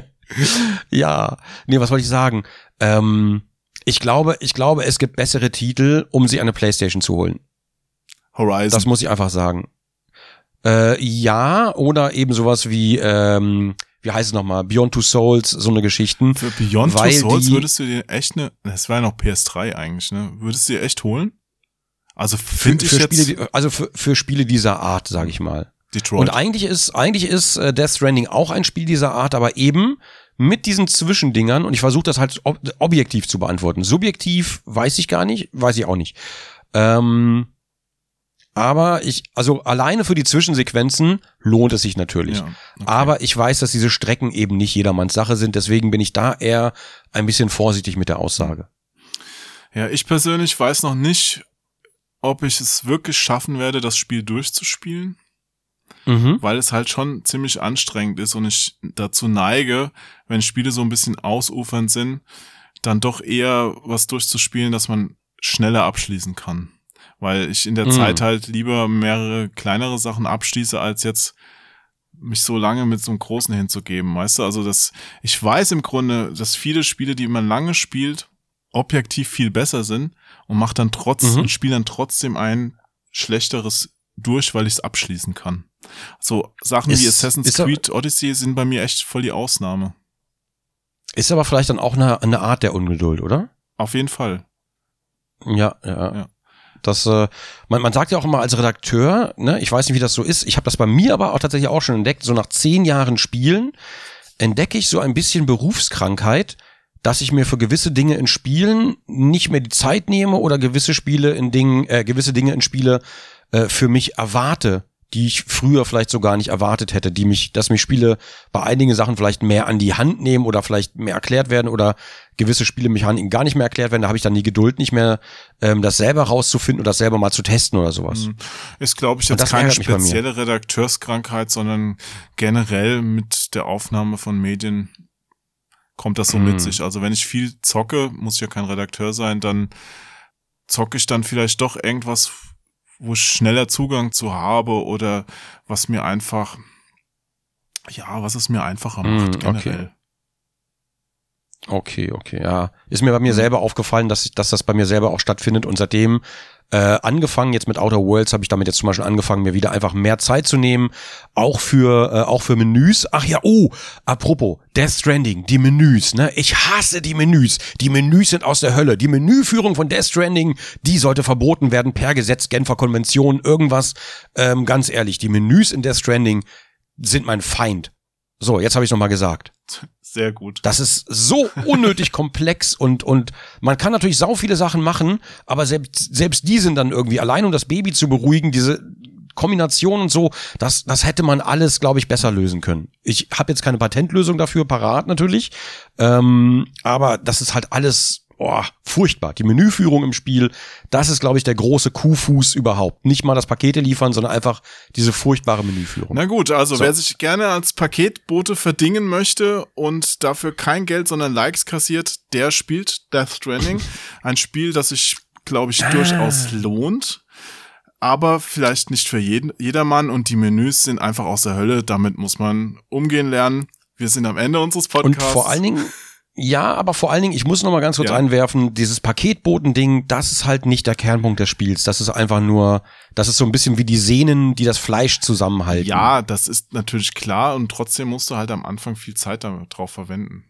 ja, nee, was wollte ich sagen? Ähm, ich glaube, ich glaube, es gibt bessere Titel, um sich eine Playstation zu holen. Horizon. Das muss ich einfach sagen. Äh, ja, oder eben sowas wie, ähm, wie heißt es nochmal, Beyond Two Souls, so eine Geschichten. Für Beyond Two Souls die- würdest du dir echt ne, das war ja noch PS3 eigentlich, ne? Würdest du dir echt holen? Also Für, finde ich für jetzt Spiele, also für, für Spiele dieser Art, sage ich mal. Detroit. Und eigentlich ist, eigentlich ist äh, Death Stranding auch ein Spiel dieser Art, aber eben mit diesen Zwischendingern und ich versuche das halt ob objektiv zu beantworten. Subjektiv weiß ich gar nicht, weiß ich auch nicht. Ähm, aber ich, also alleine für die Zwischensequenzen lohnt es sich natürlich. Ja, okay. Aber ich weiß, dass diese Strecken eben nicht jedermanns Sache sind, deswegen bin ich da eher ein bisschen vorsichtig mit der Aussage. Ja, ich persönlich weiß noch nicht, ob ich es wirklich schaffen werde, das Spiel durchzuspielen, Mhm. weil es halt schon ziemlich anstrengend ist und ich dazu neige, wenn Spiele so ein bisschen ausufernd sind, dann doch eher was durchzuspielen, dass man schneller abschließen kann. Weil ich in der Mhm. Zeit halt lieber mehrere kleinere Sachen abschließe, als jetzt mich so lange mit so einem großen hinzugeben, weißt du? Also das, ich weiß im Grunde, dass viele Spiele, die man lange spielt, objektiv viel besser sind und macht dann trotz Mhm. und spiele dann trotzdem ein schlechteres durch, weil ich es abschließen kann. So Sachen wie Ist- Assassin's ist er- Creed Odyssey sind bei mir echt voll die Ausnahme. Ist aber vielleicht dann auch eine, eine Art der Ungeduld, oder? Auf jeden Fall. Ja, ja. Ja. Das, äh, man, man sagt ja auch immer als Redakteur, ne, ich weiß nicht, wie das so ist, ich habe das bei mir aber auch tatsächlich auch schon entdeckt, so nach zehn Jahren Spielen entdecke ich so ein bisschen Berufskrankheit, dass ich mir für gewisse Dinge in Spielen nicht mehr die Zeit nehme oder gewisse Spiele in Dingen, äh, gewisse Dinge in Spiele äh, für mich erwarte, die ich früher vielleicht so gar nicht erwartet hätte, die mich, dass mich Spiele bei einigen Sachen vielleicht mehr an die Hand nehmen oder vielleicht mehr erklärt werden oder gewisse Spielemechaniken gar nicht mehr erklärt werden, da habe ich dann die Geduld nicht mehr, ähm, das selber rauszufinden oder das selber mal zu testen oder sowas. Mhm. Ist, glaube ich, jetzt das keine spezielle Redakteurskrankheit, sondern generell mit der Aufnahme von Medien kommt das so Mhm. mit sich. Also wenn ich viel zocke, muss ich ja kein Redakteur sein, dann zocke ich dann vielleicht doch irgendwas, wo ich schneller Zugang zu habe oder was mir einfach, ja, was es mir einfacher Mhm, macht, okay. generell. Okay, okay, ja. Ist mir bei mir selber aufgefallen, dass, ich, dass das bei mir selber auch stattfindet und seitdem äh, angefangen, jetzt mit Outer Worlds habe ich damit jetzt zum Beispiel angefangen, mir wieder einfach mehr Zeit zu nehmen, auch für, äh, auch für Menüs. Ach ja, oh, apropos, Death Stranding, die Menüs, ne? Ich hasse die Menüs. Die Menüs sind aus der Hölle. Die Menüführung von Death Stranding, die sollte verboten werden per Gesetz, Genfer Konvention, irgendwas. Ähm, ganz ehrlich, die Menüs in Death Stranding sind mein Feind. So, jetzt habe ich noch mal gesagt. Sehr gut. Das ist so unnötig komplex und, und man kann natürlich sau viele Sachen machen, aber selbst, selbst die sind dann irgendwie allein, um das Baby zu beruhigen, diese Kombination und so, das, das hätte man alles, glaube ich, besser lösen können. Ich habe jetzt keine Patentlösung dafür parat natürlich, ähm, aber das ist halt alles oh, furchtbar. Die Menüführung im Spiel, das ist, glaube ich, der große Kuhfuß überhaupt. Nicht mal das Pakete liefern, sondern einfach diese furchtbare Menüführung. Na gut, also So. wer sich gerne als Paketbote verdingen möchte und dafür kein Geld, sondern Likes kassiert, der spielt Death Stranding. Ein Spiel, das sich, glaube ich, durchaus lohnt. Aber vielleicht nicht für jeden, jedermann und die Menüs sind einfach aus der Hölle. Damit muss man umgehen lernen. Wir sind am Ende unseres Und Podcasts. vor allen Dingen, ja, aber vor allen Dingen, ich muss noch mal ganz kurz Ja. einwerfen, dieses Paketboten-Ding, das ist halt nicht der Kernpunkt des Spiels. Das ist einfach nur, das ist so ein bisschen wie die Sehnen, die das Fleisch zusammenhalten. ja, das ist natürlich klar und trotzdem musst du halt am Anfang viel Zeit darauf verwenden.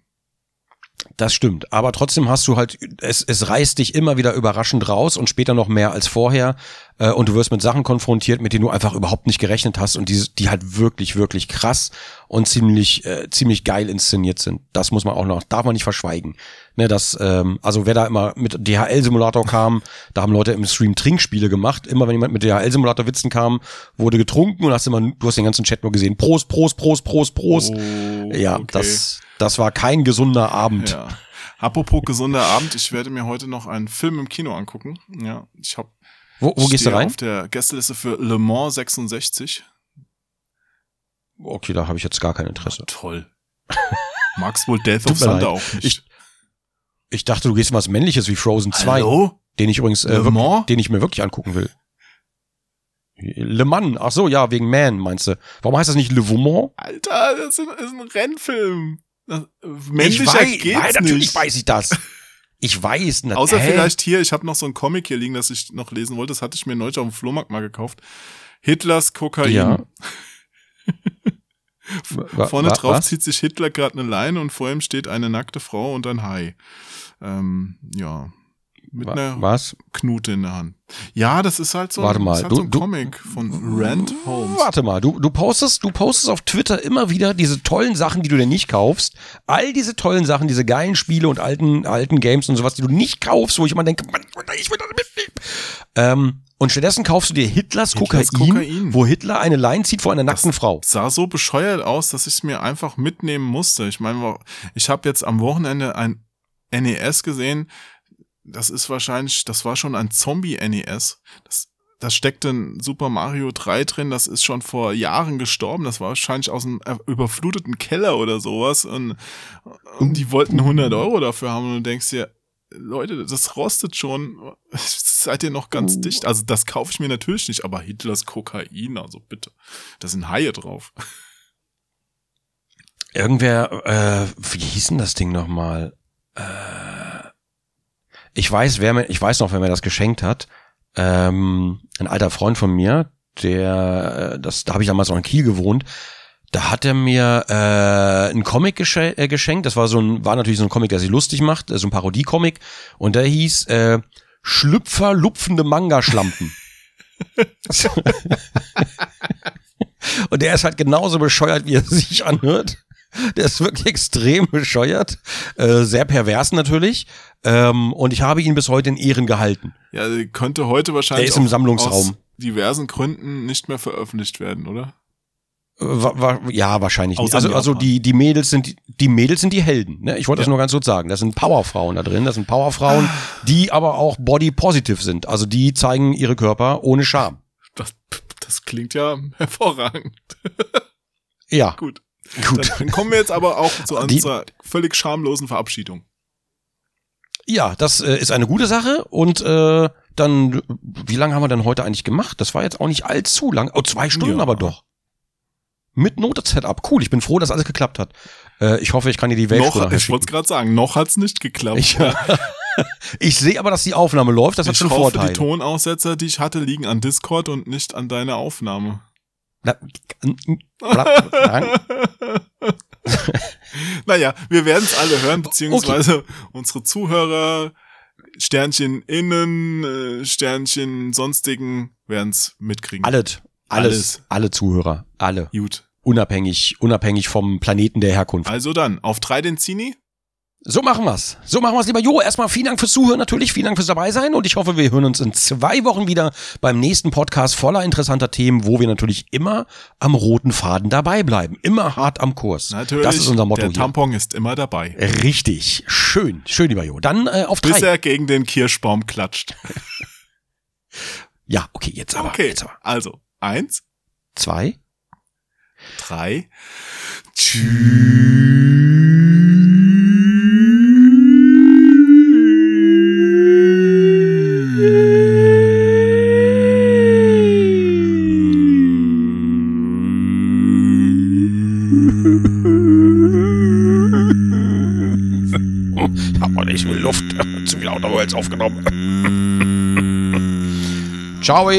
Das stimmt. Aber trotzdem hast du halt, es, es reißt dich immer wieder überraschend raus und später noch mehr als vorher. Äh, und du wirst mit Sachen konfrontiert, mit denen du einfach überhaupt nicht gerechnet hast und die, die halt wirklich, wirklich krass und ziemlich, äh, ziemlich geil inszeniert sind. Das muss man auch noch, darf man nicht verschweigen. Ne, das, ähm, also wer da immer mit DHL-Simulator kam, da haben Leute im Stream Trinkspiele gemacht. Immer wenn jemand mit DHL-Simulator-Witzen kam, wurde getrunken und hast immer, du hast den ganzen Chat nur gesehen. Prost, Prost, Prost, Prost, Prost. Oh, ja, okay. das, das war kein gesunder Abend. Ja. Apropos gesunder Abend, ich werde mir heute noch einen Film im Kino angucken. Ja, ich habe Wo, wo gehst du rein? auf der Gästeliste für Le Mans 66. Okay, da habe ich jetzt gar kein Interesse. Toll. Magst wohl Death of Thunder auch nicht. Ich- Ich dachte, du gehst in was Männliches wie Frozen 2, Hallo? den ich übrigens, äh, wirklich, den ich mir wirklich angucken will. Le Mans, ach so, ja, wegen Man, meinst du. Warum heißt das nicht Le Mans? Alter, das ist ein, Rennfilm. Männlicher weiß, geht's nein, natürlich nicht. weiß ich das. Ich weiß, na, Außer hä? vielleicht hier, ich habe noch so ein Comic hier liegen, das ich noch lesen wollte. Das hatte ich mir neulich auf dem Flohmarkt mal gekauft. Hitlers Kokain. Ja. Vorne wa- drauf was? zieht sich Hitler gerade eine Leine und vor ihm steht eine nackte Frau und ein Hai. Ähm, ja. Mit Wa- einer Was? Knute in der Hand. Ja, das ist halt so, Warte mal, halt du- so ein du- Comic von Rand Holmes. Warte mal, du, du postest, du postest auf Twitter immer wieder diese tollen Sachen, die du dir nicht kaufst. All diese tollen Sachen, diese geilen Spiele und alten, alten Games und sowas, die du nicht kaufst, wo ich immer denke, Mann, ich will das mitnehmen. Ähm, und stattdessen kaufst du dir Hitlers, Hitlers Kokain, Kokain. wo Hitler eine Line zieht vor einer nackten Frau. sah so bescheuert aus, dass ich es mir einfach mitnehmen musste. Ich meine, ich habe jetzt am Wochenende ein NES gesehen. Das ist wahrscheinlich, das war schon ein Zombie-NES. Das, da steckte ein Super Mario 3 drin, das ist schon vor Jahren gestorben. Das war wahrscheinlich aus einem überfluteten Keller oder sowas. Und, und die wollten 100 Euro dafür haben und du denkst dir, Leute, das rostet schon. Seid ihr noch ganz Oh. dicht? Also das kaufe ich mir natürlich nicht, aber Hitlers Kokain, also bitte. Da sind Haie drauf. Irgendwer, äh, wie hieß denn das Ding nochmal? Äh, ich weiß, wer mir, ich weiß noch, wer mir das geschenkt hat. Ähm, ein alter Freund von mir, der, äh, das, da habe ich damals noch in Kiel gewohnt. Da hat er mir äh, einen Comic gesche äh, geschenkt. Das war so ein, war natürlich so ein Comic, der sich lustig macht, äh, so ein Parodie-Comic. Und der hieß äh, Schlüpfer lupfende Manga-Schlampen. Und der ist halt genauso bescheuert, wie er sich anhört. Der ist wirklich extrem bescheuert, äh, sehr pervers natürlich. Ähm, und ich habe ihn bis heute in Ehren gehalten. Ja, könnte heute wahrscheinlich Der ist im Sammlungsraum. aus diversen Gründen nicht mehr veröffentlicht werden, oder? Äh, Wa wa ja, wahrscheinlich nicht. Also, also die, die Mädels sind die Mädels sind die Helden. Ne? Ich wollte das Ja. nur ganz kurz sagen. Das sind Powerfrauen da drin. Das sind Powerfrauen, die aber auch body positive sind. Also die zeigen ihre Körper ohne Scham. Das, das klingt ja hervorragend. Ja, Gut. gut. Dann, kommen wir jetzt aber auch zu Die- unserer völlig schamlosen Verabschiedung. Ja, das äh, ist eine gute Sache. Und äh, dann, wie lange haben wir denn heute eigentlich gemacht? Das war jetzt auch nicht allzu lang. Oh, zwei Stunden Ja. aber doch. Mit Note-Setup. Cool, ich bin froh, dass alles geklappt hat. Äh, ich hoffe, ich kann dir die Welt Noch, ich wollte es gerade sagen, noch hat's nicht geklappt. Ich, ich sehe aber, dass die Aufnahme läuft. Das hat ich schon hoffe, Vorteile. die Tonaussetzer, die ich hatte, liegen an Discord und nicht an deiner Aufnahme. Na. Naja, wir werden es alle hören, beziehungsweise unsere Zuhörer, Sternchen innen, äh, Sternchen sonstigen, werden es mitkriegen. Alles, alles, Alles. alle Zuhörer, alle. Gut. Unabhängig, unabhängig vom Planeten der Herkunft. Also dann, auf drei den Zini. So machen wir's. So machen wir's, lieber Jo. Erstmal vielen Dank fürs Zuhören natürlich, vielen Dank fürs dabei sein und ich hoffe, wir hören uns in zwei Wochen wieder beim nächsten Podcast voller interessanter Themen, wo wir natürlich immer am roten Faden dabei bleiben. Immer hart am Kurs. Natürlich, Das ist unser Motto der hier. Tampon ist immer dabei. Richtig. Schön. Schön, lieber Jo. Dann äh, auf Bis drei. er gegen den Kirschbaum klatscht. Ja, okay, jetzt aber. Okay, Jetzt aber. also, eins, Zwei. drei. Aber ich will Luft. Zu viel Autoholz aufgenommen. Ciao.